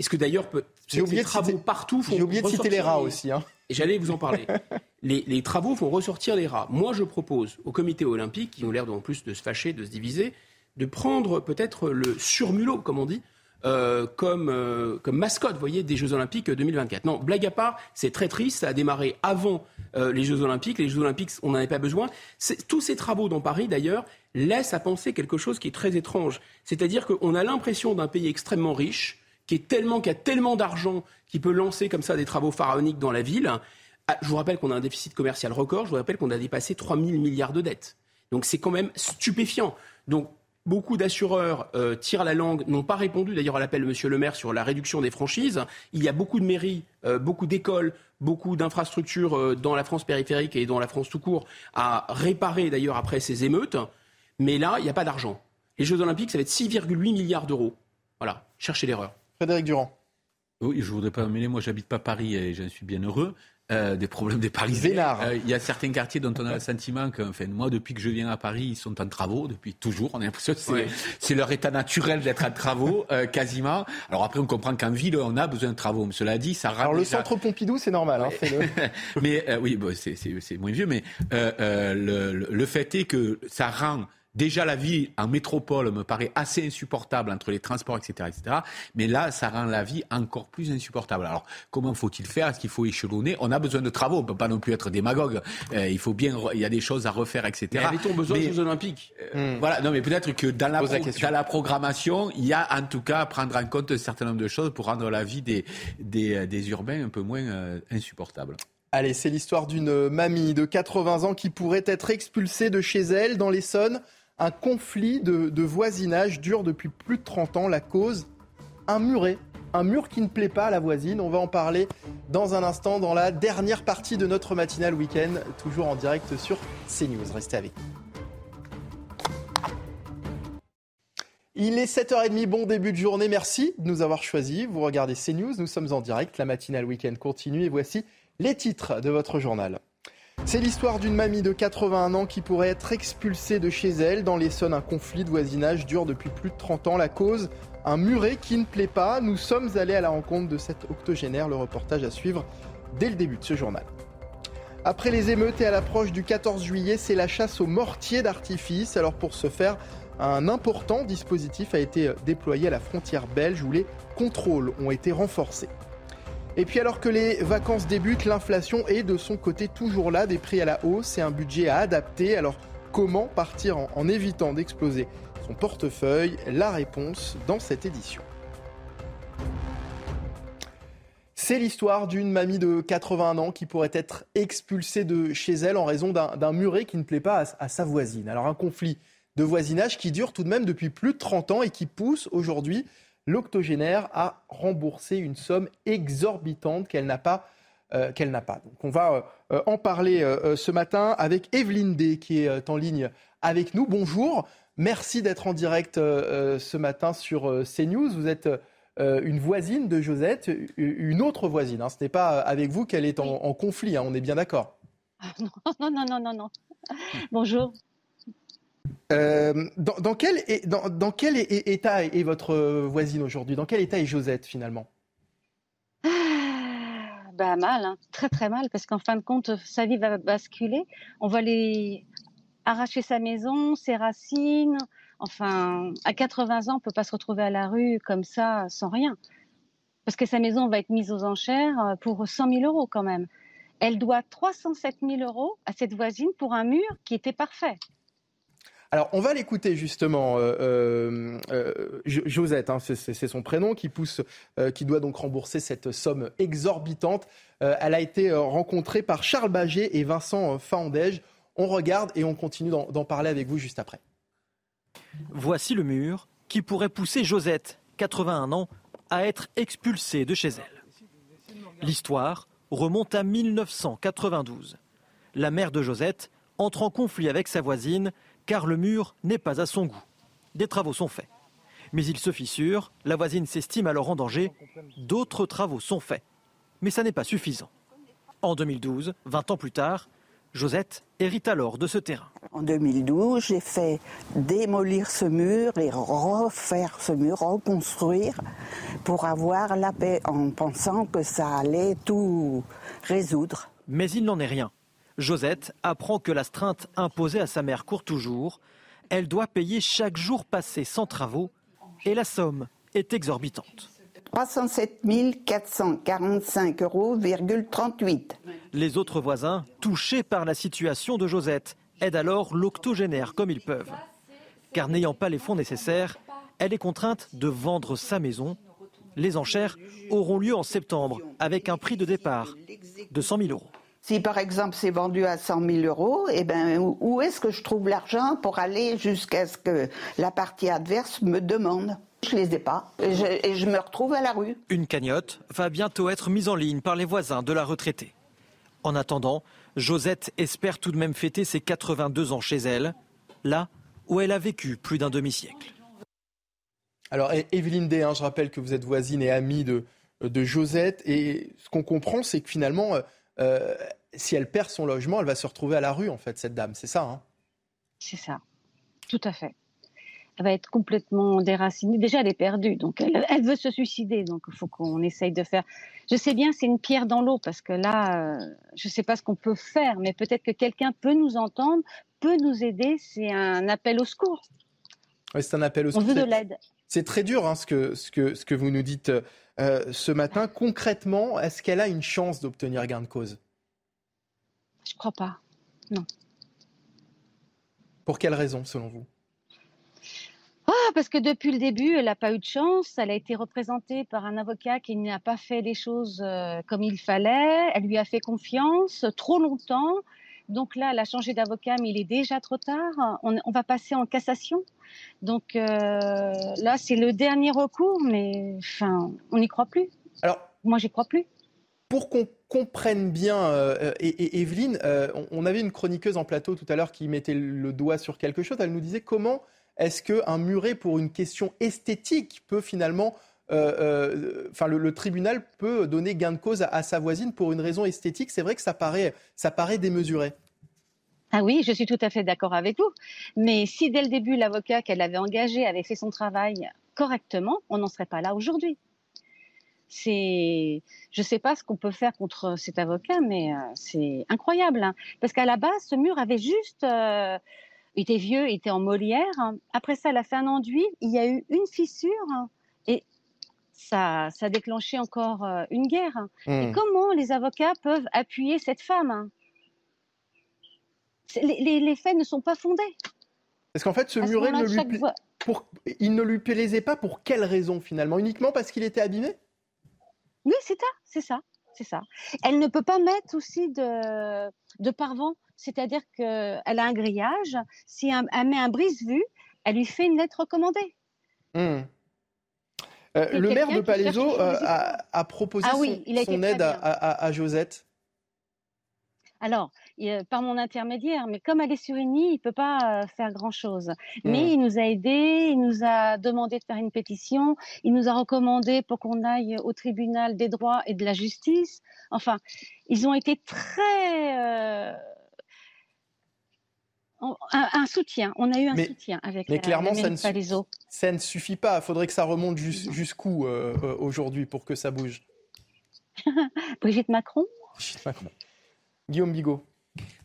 Est-ce que d'ailleurs, de travaux partout. J'ai oublié de citer les rats aussi. Hein. Et j'allais vous en parler. les, travaux font ressortir les rats. Moi, je propose au comité olympique, qui ont l'air en plus de se fâcher, de se diviser, de prendre peut-être le surmulot, comme on dit, euh, comme, euh, comme mascotte, voyez, des Jeux Olympiques 2024. Non, blague à part, c'est très triste. Ça a démarré avant euh, les Jeux Olympiques. Les Jeux Olympiques, on n'en avait pas besoin. Tous ces travaux dans Paris, d'ailleurs, laissent à penser quelque chose qui est très étrange. C'est-à-dire qu'on a l'impression d'un pays extrêmement riche, qui a tellement d'argent, qui peut lancer comme ça des travaux pharaoniques dans la ville. Ah, je vous rappelle qu'on a un déficit commercial record. Je vous rappelle qu'on a dépassé 3 000 milliards de dettes. Donc c'est quand même stupéfiant. Donc Beaucoup d'assureurs euh, tirent la langue, n'ont pas répondu d'ailleurs à l'appel de M. Le Maire sur la réduction des franchises. Il y a beaucoup de mairies, euh, beaucoup d'écoles, beaucoup d'infrastructures euh, dans la France périphérique et dans la France tout court à réparer d'ailleurs après ces émeutes. Mais là, il n'y a pas d'argent. Les Jeux Olympiques, ça va être 6,8 milliards d'euros. Voilà, cherchez l'erreur. Frédéric Durand. Oui, je voudrais pas mêler. Moi, j'habite pas Paris et j'en suis bien heureux. Euh, des problèmes des Parisiens. Euh, il y a certains quartiers dont on a le sentiment que, enfin, moi, depuis que je viens à Paris, ils sont en travaux, depuis toujours. On a l'impression que c'est leur état naturel d'être en travaux, euh, quasiment. Alors après, on comprend qu'en ville, on a besoin de travaux. Mais cela dit, ça rend Alors le centre Pompidou, c'est normal, hein, mais oui, bon, c'est moins vieux, mais le, le, fait est que ça rend Déjà, la vie en métropole me paraît assez insupportable entre les transports, etc., etc. Mais là, ça rend la vie encore plus insupportable. Alors, comment faut-il faire? Est-ce qu'il faut échelonner? On a besoin de travaux. On ne peut pas non plus être démagogue. Euh, il faut bien, il y a des choses à refaire, etc. Mais avait-on besoin des Jeux Olympiques? euh, Voilà. Non, mais peut-être que dans la, dans la programmation, il y a en tout cas à prendre en compte un certain nombre de choses pour rendre la vie des, des, des urbains un peu moins euh, insupportable. Allez, c'est l'histoire d'une mamie de 80 ans qui pourrait être expulsée de chez elle dans l'Essonne un conflit de, voisinage dure depuis plus de 30 ans. La cause, un muret. Un mur qui ne plaît pas à la voisine. On va en parler dans un instant dans la dernière partie de notre matinale week-end, toujours en direct sur CNews. Restez avec. Il est 7h30, bon début de journée. Merci de nous avoir choisis. Vous regardez CNews, nous sommes en direct. La matinale week-end continue et voici les titres de votre journal. C'est l'histoire d'une mamie de 81 ans qui pourrait être expulsée de chez elle. Dans l'Essonne, un conflit de voisinage dure depuis plus de 30 ans. La cause, un muret qui ne plaît pas. Nous sommes allés à la rencontre de cette octogénaire. Le reportage à suivre dès le début de ce journal. Après les émeutes et à l'approche du 14 juillet, c'est la chasse aux mortiers d'artifice. Alors pour ce faire, un important dispositif a été déployé à la frontière belge où les contrôles ont été renforcés. Et puis alors que les vacances débutent, l'inflation est de son côté toujours là, des prix à la hausse et un budget à adapter. Alors comment partir en, évitant d'exploser son portefeuille? La réponse dans cette édition. C'est l'histoire d'une mamie de 81 ans qui pourrait être expulsée de chez elle en raison d'un muret qui ne plaît pas à, à, sa voisine. Alors un conflit de voisinage qui dure tout de même depuis plus de 30 ans et qui pousse aujourd'hui l'octogénaire a remboursé une somme exorbitante qu'elle n'a pas. Euh, qu'elle n'a pas. Donc on va euh, en parler euh, ce matin avec Evelyne D qui est en ligne avec nous. Bonjour, merci d'être en direct ce matin sur CNews. Vous êtes une voisine de Josette, une autre voisine. Hein. Ce n'est pas avec vous qu'elle est en, conflit, hein. on est bien d'accord. non, non, non, non, non. Bonjour. Euh, dans, quel, état est votre voisine aujourd'hui? Dans quel état est Josette finalement? Ah, bah, Mal, hein. très très mal, parce qu'en fin de compte, sa vie va basculer. On va lui arracher sa maison, ses racines. Enfin, à 80 ans, on ne peut pas se retrouver à la rue comme ça, sans rien. Parce que sa maison va être mise aux enchères pour 100 000 euros quand même. Elle doit 307 000 euros à cette voisine pour un mur qui était parfait. Alors, on va l'écouter justement, euh, euh, euh, Josette, hein, c'est son prénom, qui pousse, qui doit donc rembourser cette somme exorbitante. elle a été rencontrée par Charles Baget et Vincent Faandège. On regarde et on continue d'en parler avec vous juste après. Voici le mur qui pourrait pousser Josette, 81 ans, à être expulsée de chez elle. L'histoire remonte à 1992. La mère de Josette entre en conflit avec sa voisine car le mur n'est pas à son goût. Des travaux sont faits. Mais il se fissure, la voisine s'estime alors en danger, d'autres travaux sont faits. Mais ça n'est pas suffisant. En 2012, 20 ans plus tard, Josette hérite alors de ce terrain. En 2012, j'ai fait démolir ce mur et refaire ce mur, reconstruire pour avoir la paix en pensant que ça allait tout résoudre. Mais il n'en est rien. Josette apprend que l'astreinte imposée à sa mère court toujours. Elle doit payer chaque jour passé sans travaux et la somme est exorbitante. 307 445,38 euros. Les autres voisins, touchés par la situation de Josette, aident alors l'octogénaire comme ils peuvent. Car n'ayant pas les fonds nécessaires, elle est contrainte de vendre sa maison. Les enchères auront lieu en septembre avec un prix de départ de 100 000 euros. Si par exemple c'est vendu à 100 000 euros, eh ben, où est-ce que je trouve l'argent pour aller jusqu'à ce que la partie adverse me demande? Je les ai pas et je, me retrouve à la rue. Une cagnotte va bientôt être mise en ligne par les voisins de la retraitée. En attendant, Josette espère tout de même fêter ses 82 ans chez elle, là où elle a vécu plus d'un demi-siècle. Alors, Evelyne D, hein, je rappelle que vous êtes voisine et amie de, de Josette, et ce qu'on comprend, c'est que finalement, euh, euh, si elle perd son logement, elle va se retrouver à la rue, en fait, cette dame. C'est ça, hein C'est ça. Tout à fait. Elle va être complètement déracinée. Déjà, elle est perdue, donc elle, veut se suicider. Donc, il faut qu'on essaye de faire. Je sais bien, c'est une pierre dans l'eau parce que là, euh, je ne sais pas ce qu'on peut faire, mais peut-être que quelqu'un peut nous entendre, peut nous aider, c'est un appel au secours. Oui, c'est un appel au secours. On veut de l'aide. C'est très dur hein, ce, que, ce, que, ce que vous nous dites euh, ce matin. Concrètement, est-ce qu'elle a une chance d'obtenir gain de cause? Je crois pas. Non. Pour quelle raison, selon vous? Ah, parce que depuis le début, elle n'a pas eu de chance. Elle a été représentée par un avocat qui n'a pas fait les choses euh, comme il fallait. Elle lui a fait confiance trop longtemps. Donc là, elle a changé d'avocat, mais il est déjà trop tard. On, va passer en cassation. Donc euh, là, c'est le dernier recours, mais enfin, on n'y croit plus. Alors, moi, j'y crois plus. Pour qu'on comprenne bien, euh, et, Evelyne, on avait une chroniqueuse en plateau tout à l'heure qui mettait le doigt sur quelque chose. Elle nous disait comment est-ce qu'un muret pour une question esthétique peut finalement euh, euh, enfin, le, tribunal peut donner gain de cause à, sa voisine pour une raison esthétique. C'est vrai que ça paraît, ça paraît démesuré. Ah oui, je suis tout à fait d'accord avec vous. Mais si dès le début, l'avocat qu'elle avait engagé avait fait son travail correctement, on n'en serait pas là aujourd'hui. C'est, je ne sais pas ce qu'on peut faire contre cet avocat, mais euh, c'est incroyable. Hein. Parce qu'à la base, ce mur avait juste il était vieux, était en Molière. Après ça, elle a fait un enduit. Il y a eu une fissure et ça, ça a déclenché encore euh, une guerre. Et hmm. comment les avocats peuvent appuyer cette femme les, faits ne sont pas fondés. Parce qu'en fait, ce muret, ne lui pour... il ne lui plaisait pas pour quelle raison finalement? Uniquement parce qu'il était abîmé? Oui, c'est ça, c'est ça, c'est ça. Elle ne peut pas mettre aussi de, de parvent c'est-à-dire qu'elle a un grillage. Si elle met un brise-vue, elle lui fait une lettre recommandée. Hmm. Euh, le maire de Palaiso euh, a, proposé ah son, aide à, Josette. Alors, par mon intermédiaire, mais comme elle est sur une île, il ne peut pas euh, faire grand-chose. Mais hmm. il nous a aidés, il nous a demandé de faire une pétition, il nous a recommandé pour qu'on aille au tribunal des droits et de la justice. Enfin, ils ont été très un, soutien. On a eu un soutien avec mais clairement, ça, ne ça ne suffit pas. Il faudrait que ça remonte jusqu'où euh, euh, aujourd'hui pour que ça bouge? Brigitte Macron? Brigitte Macron. Guillaume Bigot.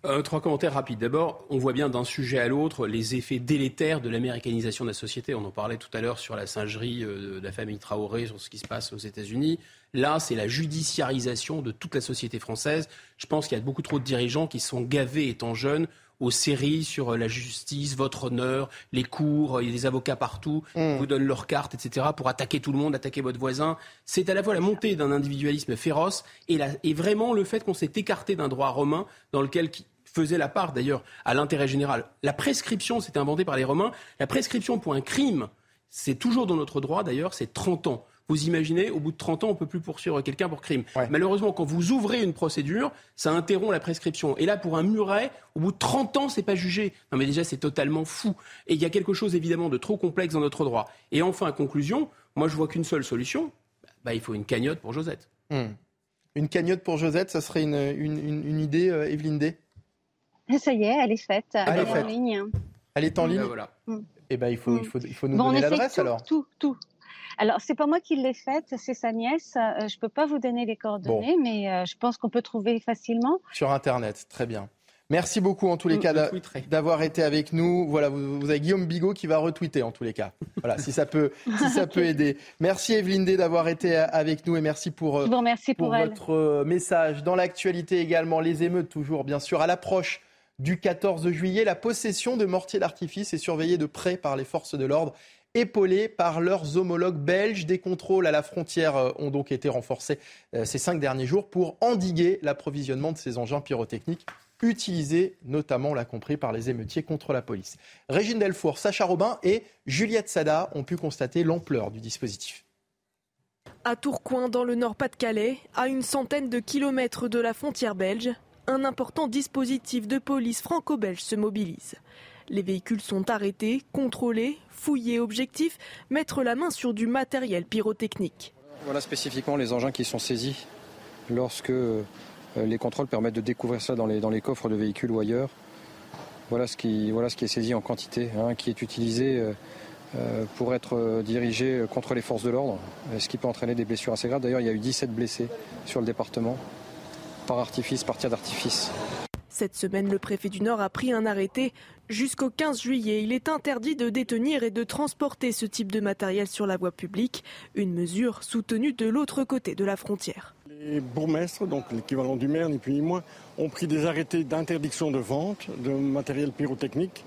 Euh, trois commentaires rapides. D'abord, on voit bien d'un sujet à l'autre les effets délétères de l'américanisation de la société. On en parlait tout à l'heure sur la singerie de la famille Traoré, sur ce qui se passe aux États-Unis. Là, c'est la judiciarisation de toute la société française. Je pense qu'il y a beaucoup trop de dirigeants qui sont gavés étant jeunes aux séries sur euh, la justice, votre honneur, les cours, il y a des avocats partout, mm. vous donnent leurs cartes, etc., pour attaquer tout le monde, attaquer votre voisin. C'est à la fois la montée d'un individualisme féroce et, et vraiment le fait qu'on s'est écarté d'un droit romain dans lequel faisait la part d'ailleurs à l'intérêt général. La prescription, c'était inventé par les Romains, la prescription pour un crime, c'est toujours dans notre droit d'ailleurs, c'est 30 ans. Vous imaginez, au bout de 30 ans, on ne peut plus poursuivre quelqu'un pour crime. Malheureusement, quand vous ouvrez une procédure, ça interrompt la prescription. Et là, pour un muret, au bout de 30 ans, c'est pas jugé. Non, mais déjà, c'est totalement fou. Et il y a quelque chose, évidemment, de trop complexe dans notre droit. Et enfin, conclusion, moi, je vois qu'une seule solution. Bah, il faut une cagnotte pour Josette. Hmm. Une cagnotte pour Josette, ça serait une, une, idée, euh, Evelyne D Ça y est, elle est faite. Elle, est, en ligne. Elle est en ligne? Bah, voilà. Hmm. Eh ben, il faut, il faut, il faut nous donner l'adresse alors. Tout, tout, alors, c'est pas moi qui l'ai faite, c'est sa nièce. Euh, je peux pas vous donner les coordonnées, mais euh, je pense qu'on peut trouver facilement. Sur Internet, très bien. Merci beaucoup en tous les cas d'avoir été avec nous. Voilà, vous, avez Guillaume Bigot qui va retweeter en tous les cas. Voilà, si ça peut, si ça peut aider. Merci Evelyne D d'avoir été avec nous et merci pour, euh, pour, votre message. Dans l'actualité également, les émeutes toujours bien sûr à l'approche du 14 juillet. La possession de mortiers d'artifice est surveillée de près par les forces de l'ordre épaulés par leurs homologues belges. Des contrôles à la frontière euh, ont donc été renforcés euh, ces cinq derniers jours pour endiguer l'approvisionnement de ces engins pyrotechniques utilisés notamment, l'a compris, par les émeutiers contre la police. Régine Delfour, Sacha Robin et Juliette Sada ont pu constater l'ampleur du dispositif. À Tourcoing, dans le Nord-Pas-de-Calais, à une centaine de kilomètres de la frontière belge, un important dispositif de police franco-belge se mobilise. Les véhicules sont arrêtés, contrôlés, fouillés. Objectif mettre la main sur du matériel pyrotechnique. Voilà spécifiquement les engins qui sont saisis lorsque euh, les contrôles permettent de découvrir ça dans les, coffres de véhicules ou ailleurs. Voilà ce qui, voilà ce qui est saisi en quantité, hein, qui est utilisé euh, euh, pour être dirigé contre les forces de l'ordre, ce qui peut entraîner des blessures assez graves. D'ailleurs, il y a eu 17 blessés sur le département par artifice, par tir d'artifice. Cette semaine, le préfet du Nord a pris un arrêté. Jusqu'au 15 juillet, il est interdit de détenir et de transporter ce type de matériel sur la voie publique, une mesure soutenue de l'autre côté de la frontière. Les bourgmestres, donc l'équivalent du maire, ni plus ni moins, ont pris des arrêtés d'interdiction de vente de matériel pyrotechnique.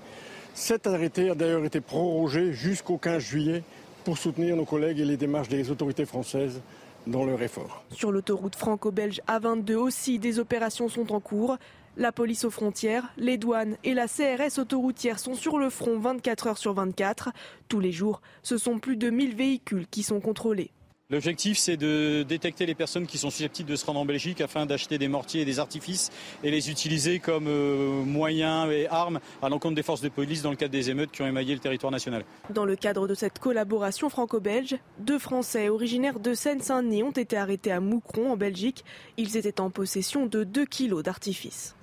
Cet arrêté a d'ailleurs été prorogé jusqu'au 15 juillet pour soutenir nos collègues et les démarches des autorités françaises dans leur effort. Sur l'autoroute franco-belge A22 aussi, des opérations sont en cours. La police aux frontières, les douanes et la CRS autoroutière sont sur le front 24 heures sur 24. Tous les jours, ce sont plus de 1000 véhicules qui sont contrôlés. L'objectif, c'est de détecter les personnes qui sont susceptibles de se rendre en Belgique afin d'acheter des mortiers et des artifices et les utiliser comme euh, moyens et armes à l'encontre des forces de police dans le cadre des émeutes qui ont émaillé le territoire national. Dans le cadre de cette collaboration franco-belge, deux Français originaires de Seine-Saint-Denis ont été arrêtés à Moucron, en Belgique. Ils étaient en possession de 2 kilos d'artifices.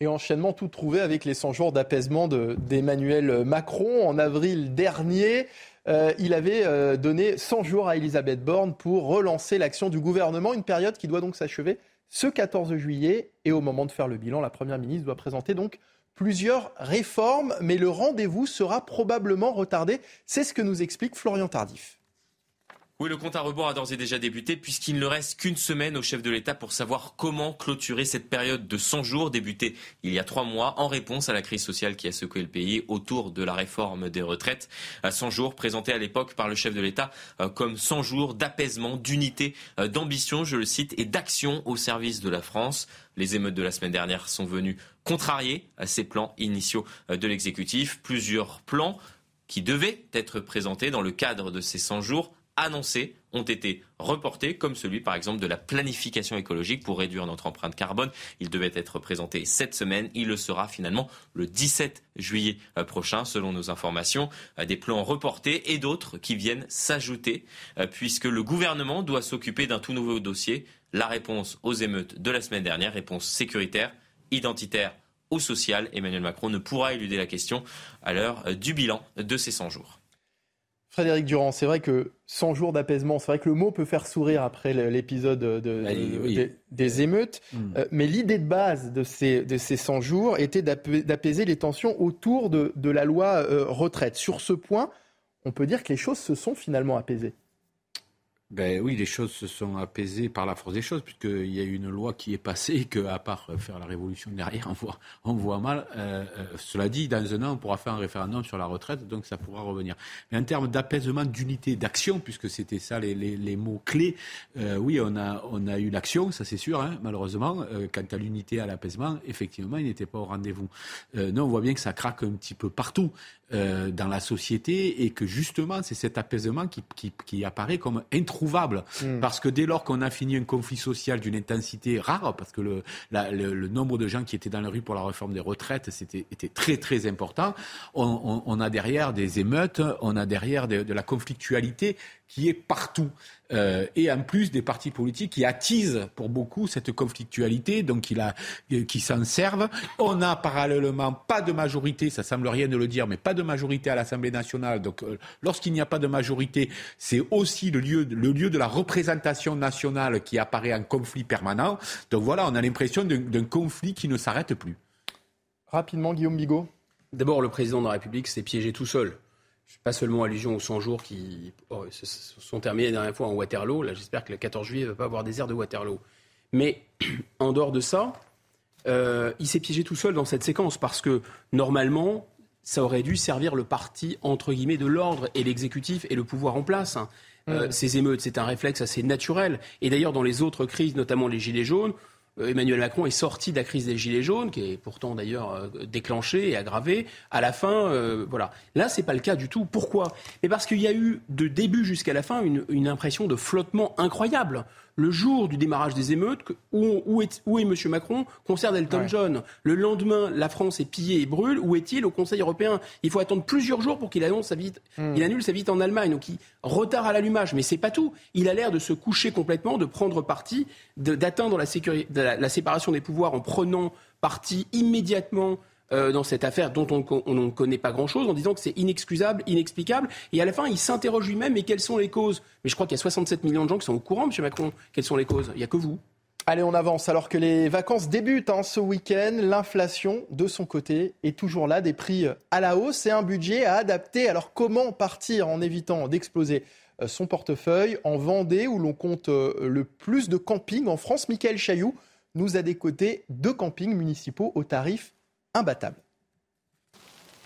Et enchaînement tout trouvé avec les 100 jours d'apaisement d'Emmanuel Macron en avril dernier. Euh, il avait euh, donné 100 jours à Elisabeth Borne pour relancer l'action du gouvernement, une période qui doit donc s'achever ce 14 juillet. Et au moment de faire le bilan, la Première ministre doit présenter donc plusieurs réformes, mais le rendez-vous sera probablement retardé. C'est ce que nous explique Florian Tardif. Oui, le compte à rebours a d'ores et déjà débuté puisqu'il ne reste qu'une semaine au chef de l'État pour savoir comment clôturer cette période de 100 jours débutée il y a trois mois en réponse à la crise sociale qui a secoué le pays autour de la réforme des retraites. 100 jours présentés à l'époque par le chef de l'État euh, comme 100 jours d'apaisement, d'unité, euh, d'ambition, je le cite, et d'action au service de la France. Les émeutes de la semaine dernière sont venues contrarier ces plans initiaux euh, de l'exécutif. Plusieurs plans qui devaient être présentés dans le cadre de ces 100 jours annoncés ont été reportés, comme celui par exemple de la planification écologique pour réduire notre empreinte carbone. Il devait être présenté cette semaine. Il le sera finalement le 17 juillet euh, prochain, selon nos informations. Euh, des plans reportés et d'autres qui viennent s'ajouter, euh, puisque le gouvernement doit s'occuper d'un tout nouveau dossier. La réponse aux émeutes de la semaine dernière, réponse sécuritaire, identitaire ou sociale. Emmanuel Macron ne pourra éluder la question à l'heure du bilan de ces 100 jours. Frédéric Durand, c'est vrai que 100 jours d'apaisement, c'est vrai que le mot peut faire sourire après l'épisode de, des, émeutes, hmm. euh, mais l'idée de base de ces, de ces 100 jours était d'apaiser les tensions autour de, la loi euh, retraite. Sur ce point, on peut dire que les choses se sont finalement apaisées. Ben oui, les choses se sont apaisées par la force des choses, puisqu'il y a eu une loi qui est passée et qu'à part faire la révolution derrière, on voit, on voit mal. Euh, euh, cela dit, dans un an, on pourra faire un référendum sur la retraite, donc ça pourra revenir. Mais en termes d'apaisement, d'unité, d'action, puisque c'était ça les, les, les mots-clés, euh, oui, on a, on a eu l'action, ça c'est sûr, hein, malheureusement. Euh, quant à l'unité, à l'apaisement, effectivement, il n'était pas au rendez-vous. Euh, non, on voit bien que ça craque un petit peu partout. Euh, dans la société et que justement c'est cet apaisement qui, qui, qui apparaît comme introuvable hmm. parce que dès lors qu'on a fini un conflit social d'une intensité rare parce que le, la, le, le, nombre de gens qui étaient dans la rue pour la réforme des retraites c'était était très très important on, on, on, a derrière des émeutes on a derrière de, de la conflictualité qui est partout. Euh, et en plus des partis politiques qui attisent pour beaucoup cette conflictualité, donc il a, euh, qui s'en servent. On a parallèlement pas de majorité, ça semble rien de le dire, mais pas de majorité à l'Assemblée nationale. Donc euh, lorsqu'il n'y a pas de majorité, c'est aussi le lieu, le lieu de la représentation nationale qui apparaît en conflit permanent. Donc voilà, on a l'impression d'un conflit qui ne s'arrête plus. Rapidement, Guillaume Bigot. D'abord, le président de la République s'est piégé tout seul pas seulement allusion aux 100 jours qui oh, se sont terminés la dernière fois en Waterloo. Là, j'espère que le 14 juillet ne va pas avoir des airs de Waterloo. Mais en dehors de ça, euh, il s'est piégé tout seul dans cette séquence parce que normalement, ça aurait dû servir le parti entre guillemets de l'ordre et l'exécutif et le pouvoir en place. Hein. Euh, ces émeutes, c'est un réflexe assez naturel. Et d'ailleurs, dans les autres crises, notamment les gilets jaunes, Emmanuel Macron est sorti de la crise des Gilets jaunes, qui est pourtant d'ailleurs euh, déclenchée et aggravée. À la fin, euh, voilà. Là, c'est pas le cas du tout. Pourquoi? Mais parce qu'il y a eu de début jusqu'à la fin une impression de flottement incroyable le jour du démarrage des émeutes, où, où, est, où est M. Macron concerne Elton John. Le lendemain, la France est pillée et brûle. Où est-il au Conseil européen? Il faut attendre plusieurs jours pour qu'il annonce sa visite. Hmm. Il annule sa visite en Allemagne. Donc, il retard à l'allumage. Mais c'est pas tout. Il a l'air de se coucher complètement, de prendre parti, d'atteindre la, la séparation des pouvoirs en prenant parti immédiatement euh, dans cette affaire dont on ne connaît pas grand-chose en disant que c'est inexcusable, inexplicable. Et à la fin, il s'interroge lui-même, mais quelles sont les causes? Mais je crois qu'il y a 67 millions de gens qui sont au courant, M. Macron. Quelles sont les causes? Il n'y a que vous. Allez, on avance. Alors que les vacances débutent hein, ce week-end, l'inflation, de son côté, est toujours là. Des prix à la hausse et un budget à adapter. Alors comment partir en évitant d'exploser euh, son portefeuille? En Vendée, où l'on compte euh, le plus de campings en France Michael Chailloux nous a décoté deux campings municipaux au tarif imbattable.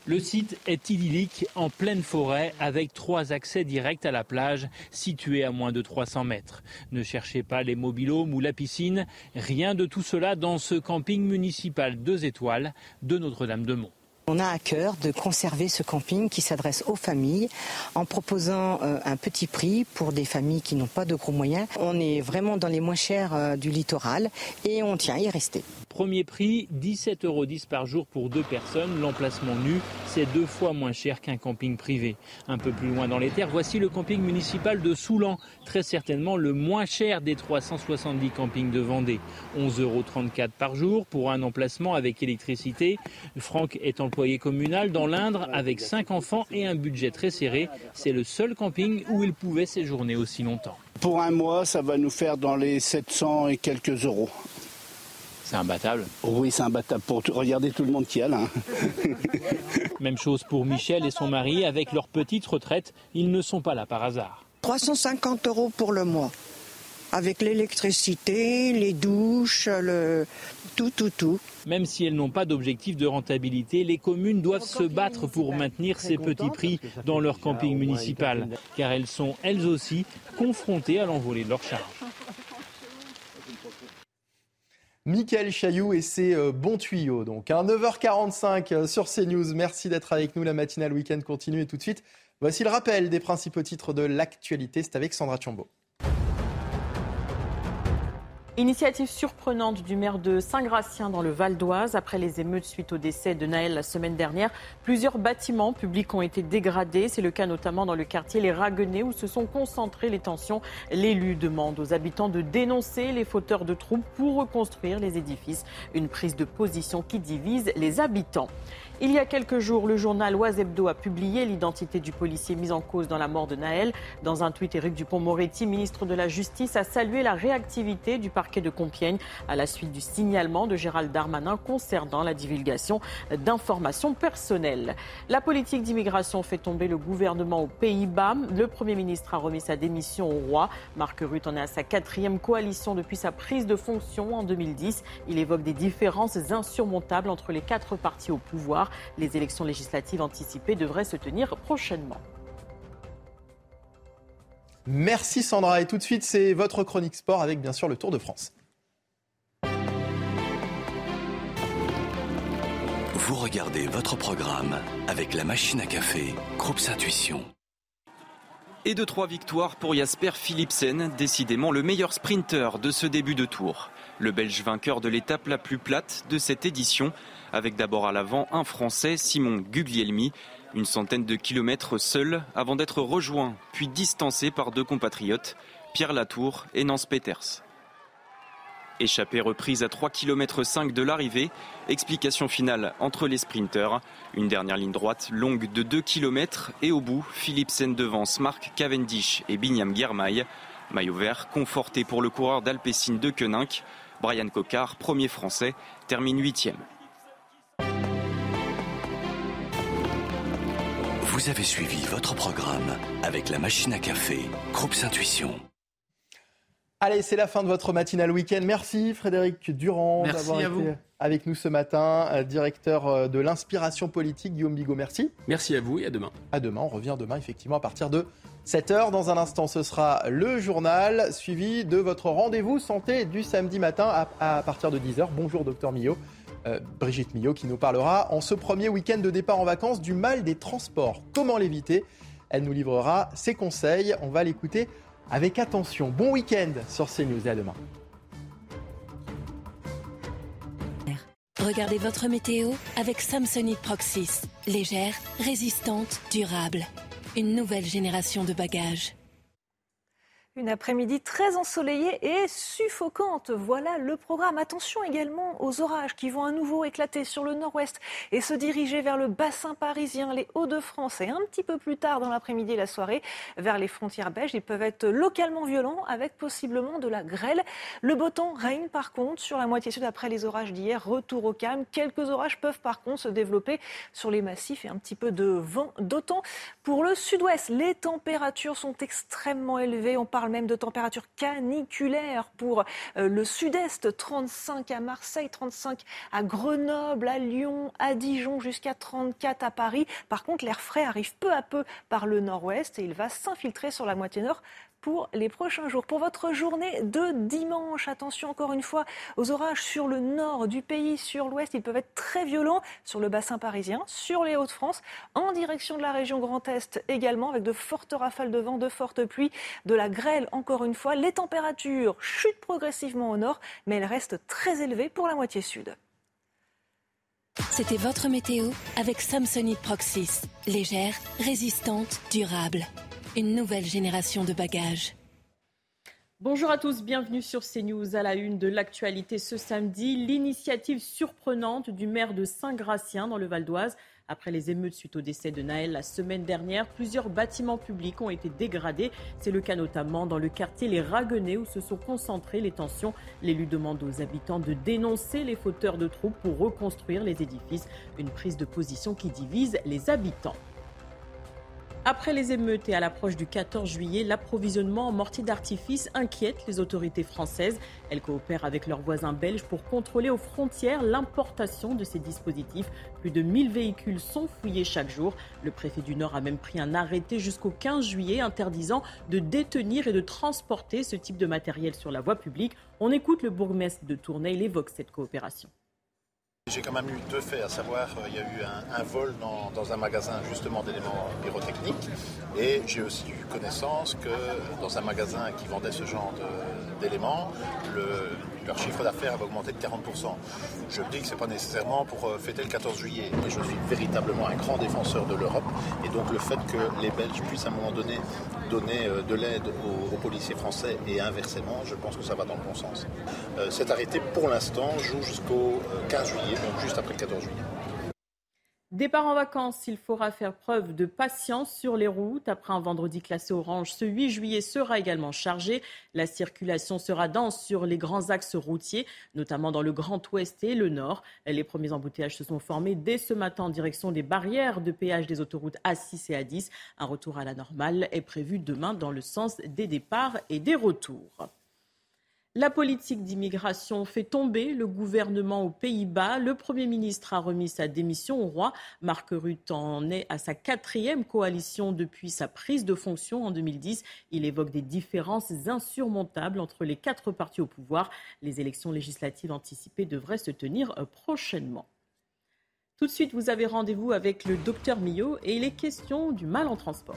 Le site est idyllique en pleine forêt avec trois accès directs à la plage située à moins de 300 mètres. Ne cherchez pas les mobilhomes ou la piscine, rien de tout cela dans ce camping municipal deux étoiles de Notre-Dame-de-Mont. On a à cœur de conserver ce camping qui s'adresse aux familles en proposant euh, un petit prix pour des familles qui n'ont pas de gros moyens. On est vraiment dans les moins chers euh, du littoral et on tient à y rester. Premier prix, 17,10 euros par jour pour deux personnes. L'emplacement nu, c'est deux fois moins cher qu'un camping privé. Un peu plus loin dans les terres, voici le camping municipal de Soulan, très certainement le moins cher des 370 campings de Vendée. 11,34 euros par jour pour un emplacement avec électricité. Franck est employé communal dans l'Indre avec cinq enfants et un budget très serré. C'est le seul camping où il pouvait séjourner aussi longtemps. Pour un mois, ça va nous faire dans les 700 et quelques euros. C'est imbattable Oui, c'est imbattable. Pour regarder tout le monde qui a là. Hein. Même chose pour Michel et son mari. Avec leur petite retraite, ils ne sont pas là par hasard. 350 euros pour le mois. Avec l'électricité, les douches, le... tout, tout, tout. Même si elles n'ont pas d'objectif de rentabilité, les communes doivent se battre pour maintenir ces petits prix dans leur camping municipal, car elles sont elles aussi confrontées à l'envolée de leurs charges. Michael Chailloux et ses euh, bons tuyaux. Donc, à 9h45 euh, sur CNews. Merci d'être avec nous. La matinale week-end continue et tout de suite, voici le rappel des principaux titres de l'actualité. C'est avec Sandra Chambaud. Initiative surprenante du maire de Saint-Gratien dans le Val d'Oise. Après les émeutes suite au décès de Naël la semaine dernière, plusieurs bâtiments publics ont été dégradés. C'est le cas notamment dans le quartier Les Raguenais où se sont concentrées les tensions. L'élu demande aux habitants de dénoncer les fauteurs de troubles pour reconstruire les édifices. Une prise de position qui divise les habitants. Il y a quelques jours, le journal Oisebdo a publié l'identité du policier mis en cause dans la mort de Naël. Dans un tweet, Éric Dupont-Moretti, ministre de la Justice, a salué la réactivité du parquet de Compiègne à la suite du signalement de Gérald Darmanin concernant la divulgation d'informations personnelles. La politique d'immigration fait tomber le gouvernement aux Pays-Bas. Le Premier ministre a remis sa démission au roi. Marc Rutte en est à sa quatrième coalition depuis sa prise de fonction en 2010. Il évoque des différences insurmontables entre les quatre partis au pouvoir. Les élections législatives anticipées devraient se tenir prochainement. Merci Sandra. Et tout de suite, c'est votre chronique sport avec bien sûr le Tour de France. Vous regardez votre programme avec la machine à café, Groupe Intuition. Et de trois victoires pour Jasper Philipsen, décidément le meilleur sprinter de ce début de tour. Le Belge vainqueur de l'étape la plus plate de cette édition, avec d'abord à l'avant un Français, Simon Guglielmi, une centaine de kilomètres seul avant d'être rejoint puis distancé par deux compatriotes, Pierre Latour et Nance Peters. Échappée reprise à 3 km 5 de l'arrivée, explication finale entre les sprinteurs, une dernière ligne droite longue de 2 km et au bout, Philipsen devance Marc Cavendish et Binyam Germail. Maillot vert conforté pour le coureur d'Alpecin de Koenig. Brian Cocard, premier français, termine huitième. Vous avez suivi votre programme avec la machine à café, Groupe Intuition. Allez, c'est la fin de votre matinale week-end. Merci Frédéric Durand d'avoir été avec nous ce matin, euh, directeur euh, de l'inspiration politique. Guillaume Bigot, merci. Merci à vous et à demain. À demain, on revient demain effectivement à partir de 7h. Dans un instant, ce sera le journal suivi de votre rendez-vous santé du samedi matin à, partir de 10h. Bonjour docteur Millot. Euh, Brigitte Millot qui nous parlera en ce premier week-end de départ en vacances du mal des transports. Comment l'éviter? Elle nous livrera ses conseils. On va l'écouter avec attention. Bon week-end sur CNews et à demain. Regardez votre météo avec Samsonite Proxys. Légère, résistante, durable. Une nouvelle génération de bagages. Une après-midi très ensoleillée et suffocante. Voilà le programme. Attention également aux orages qui vont à nouveau éclater sur le nord-ouest et se diriger vers le bassin parisien, les Hauts-de-France et un petit peu plus tard dans l'après-midi et la soirée vers les frontières belges. Ils peuvent être localement violents avec possiblement de la grêle. Le beau temps règne par contre sur la moitié sud après les orages d'hier. Retour au calme. Quelques orages peuvent par contre se développer sur les massifs et un petit peu de vent. D'autant pour le sud-ouest, les températures sont extrêmement élevées. Même de températures caniculaires pour euh, le sud-est, 35 à Marseille, 35 à Grenoble, à Lyon, à Dijon, jusqu'à 34 à Paris. Par contre, l'air frais arrive peu à peu par le nord-ouest et il va s'infiltrer sur la moitié nord pour les prochains jours. Pour votre journée de dimanche, attention encore une fois aux orages sur le nord du pays, sur l'ouest. Ils peuvent être très violents sur le bassin parisien, sur les Hauts-de-France, en direction de la région Grand Est également, avec de fortes rafales de vent, de fortes pluies, de la grêle encore une fois. Les températures chutent progressivement au nord, mais elles restent très élevées pour la moitié sud. C'était votre météo avec Samsonite Proxys. Légère, résistante, durable une nouvelle génération de bagages. Bonjour à tous, bienvenue sur CNews à la une de l'actualité ce samedi. L'initiative surprenante du maire de Saint-Gratien dans le Val d'Oise. Après les émeutes suite au décès de Naël la semaine dernière, plusieurs bâtiments publics ont été dégradés. C'est le cas notamment dans le quartier Les Raguenais où se sont concentrées les tensions. L'élu demande aux habitants de dénoncer les fauteurs de troupes pour reconstruire les édifices. Une prise de position qui divise les habitants. Après les émeutes et à l'approche du 14 juillet, l'approvisionnement en mortier d'artifice inquiète les autorités françaises. Elles coopèrent avec leurs voisins belges pour contrôler aux frontières l'importation de ces dispositifs. Plus de 1000 véhicules sont fouillés chaque jour. Le préfet du Nord a même pris un arrêté jusqu'au 15 juillet interdisant de détenir et de transporter ce type de matériel sur la voie publique. On écoute le bourgmestre de Tournai, il évoque cette coopération. J'ai quand même eu deux faits, à savoir euh, il y a eu un, vol dans, un magasin justement d'éléments pyrotechniques. Et j'ai aussi eu connaissance que dans un magasin qui vendait ce genre d'éléments, leur chiffre d'affaires avait augmenté de 40%. Je dis que ce n'est pas nécessairement pour euh, fêter le 14 juillet, mais je suis véritablement un grand défenseur de l'Europe et donc le fait que les Belges puissent à un moment donné donner euh, de l'aide aux, policiers français et inversement, je pense que ça va dans le bon sens. cet arrêté pour l'instant joue jusqu'au 15 juillet donc juste après le 14 juillet. Départ en vacances, il faudra faire preuve de patience sur les routes. Après un vendredi classé orange, ce 8 juillet sera également chargé. La circulation sera dense sur les grands axes routiers, notamment dans le Grand Ouest et le Nord. Les premiers embouteillages se sont formés dès ce matin en direction des barrières de péage des autoroutes A6 et A10. Un retour à la normale est prévu demain dans le sens des départs et des retours. La politique d'immigration fait tomber le gouvernement aux Pays-Bas. Le Premier ministre a remis sa démission au roi. Marc Rutte en est à sa quatrième coalition depuis sa prise de fonction en 2010. Il évoque des différences insurmontables entre les quatre partis au pouvoir. Les élections législatives anticipées devraient se tenir prochainement. Tout de suite, vous avez rendez-vous avec le docteur Millot et il est question du mal en transport.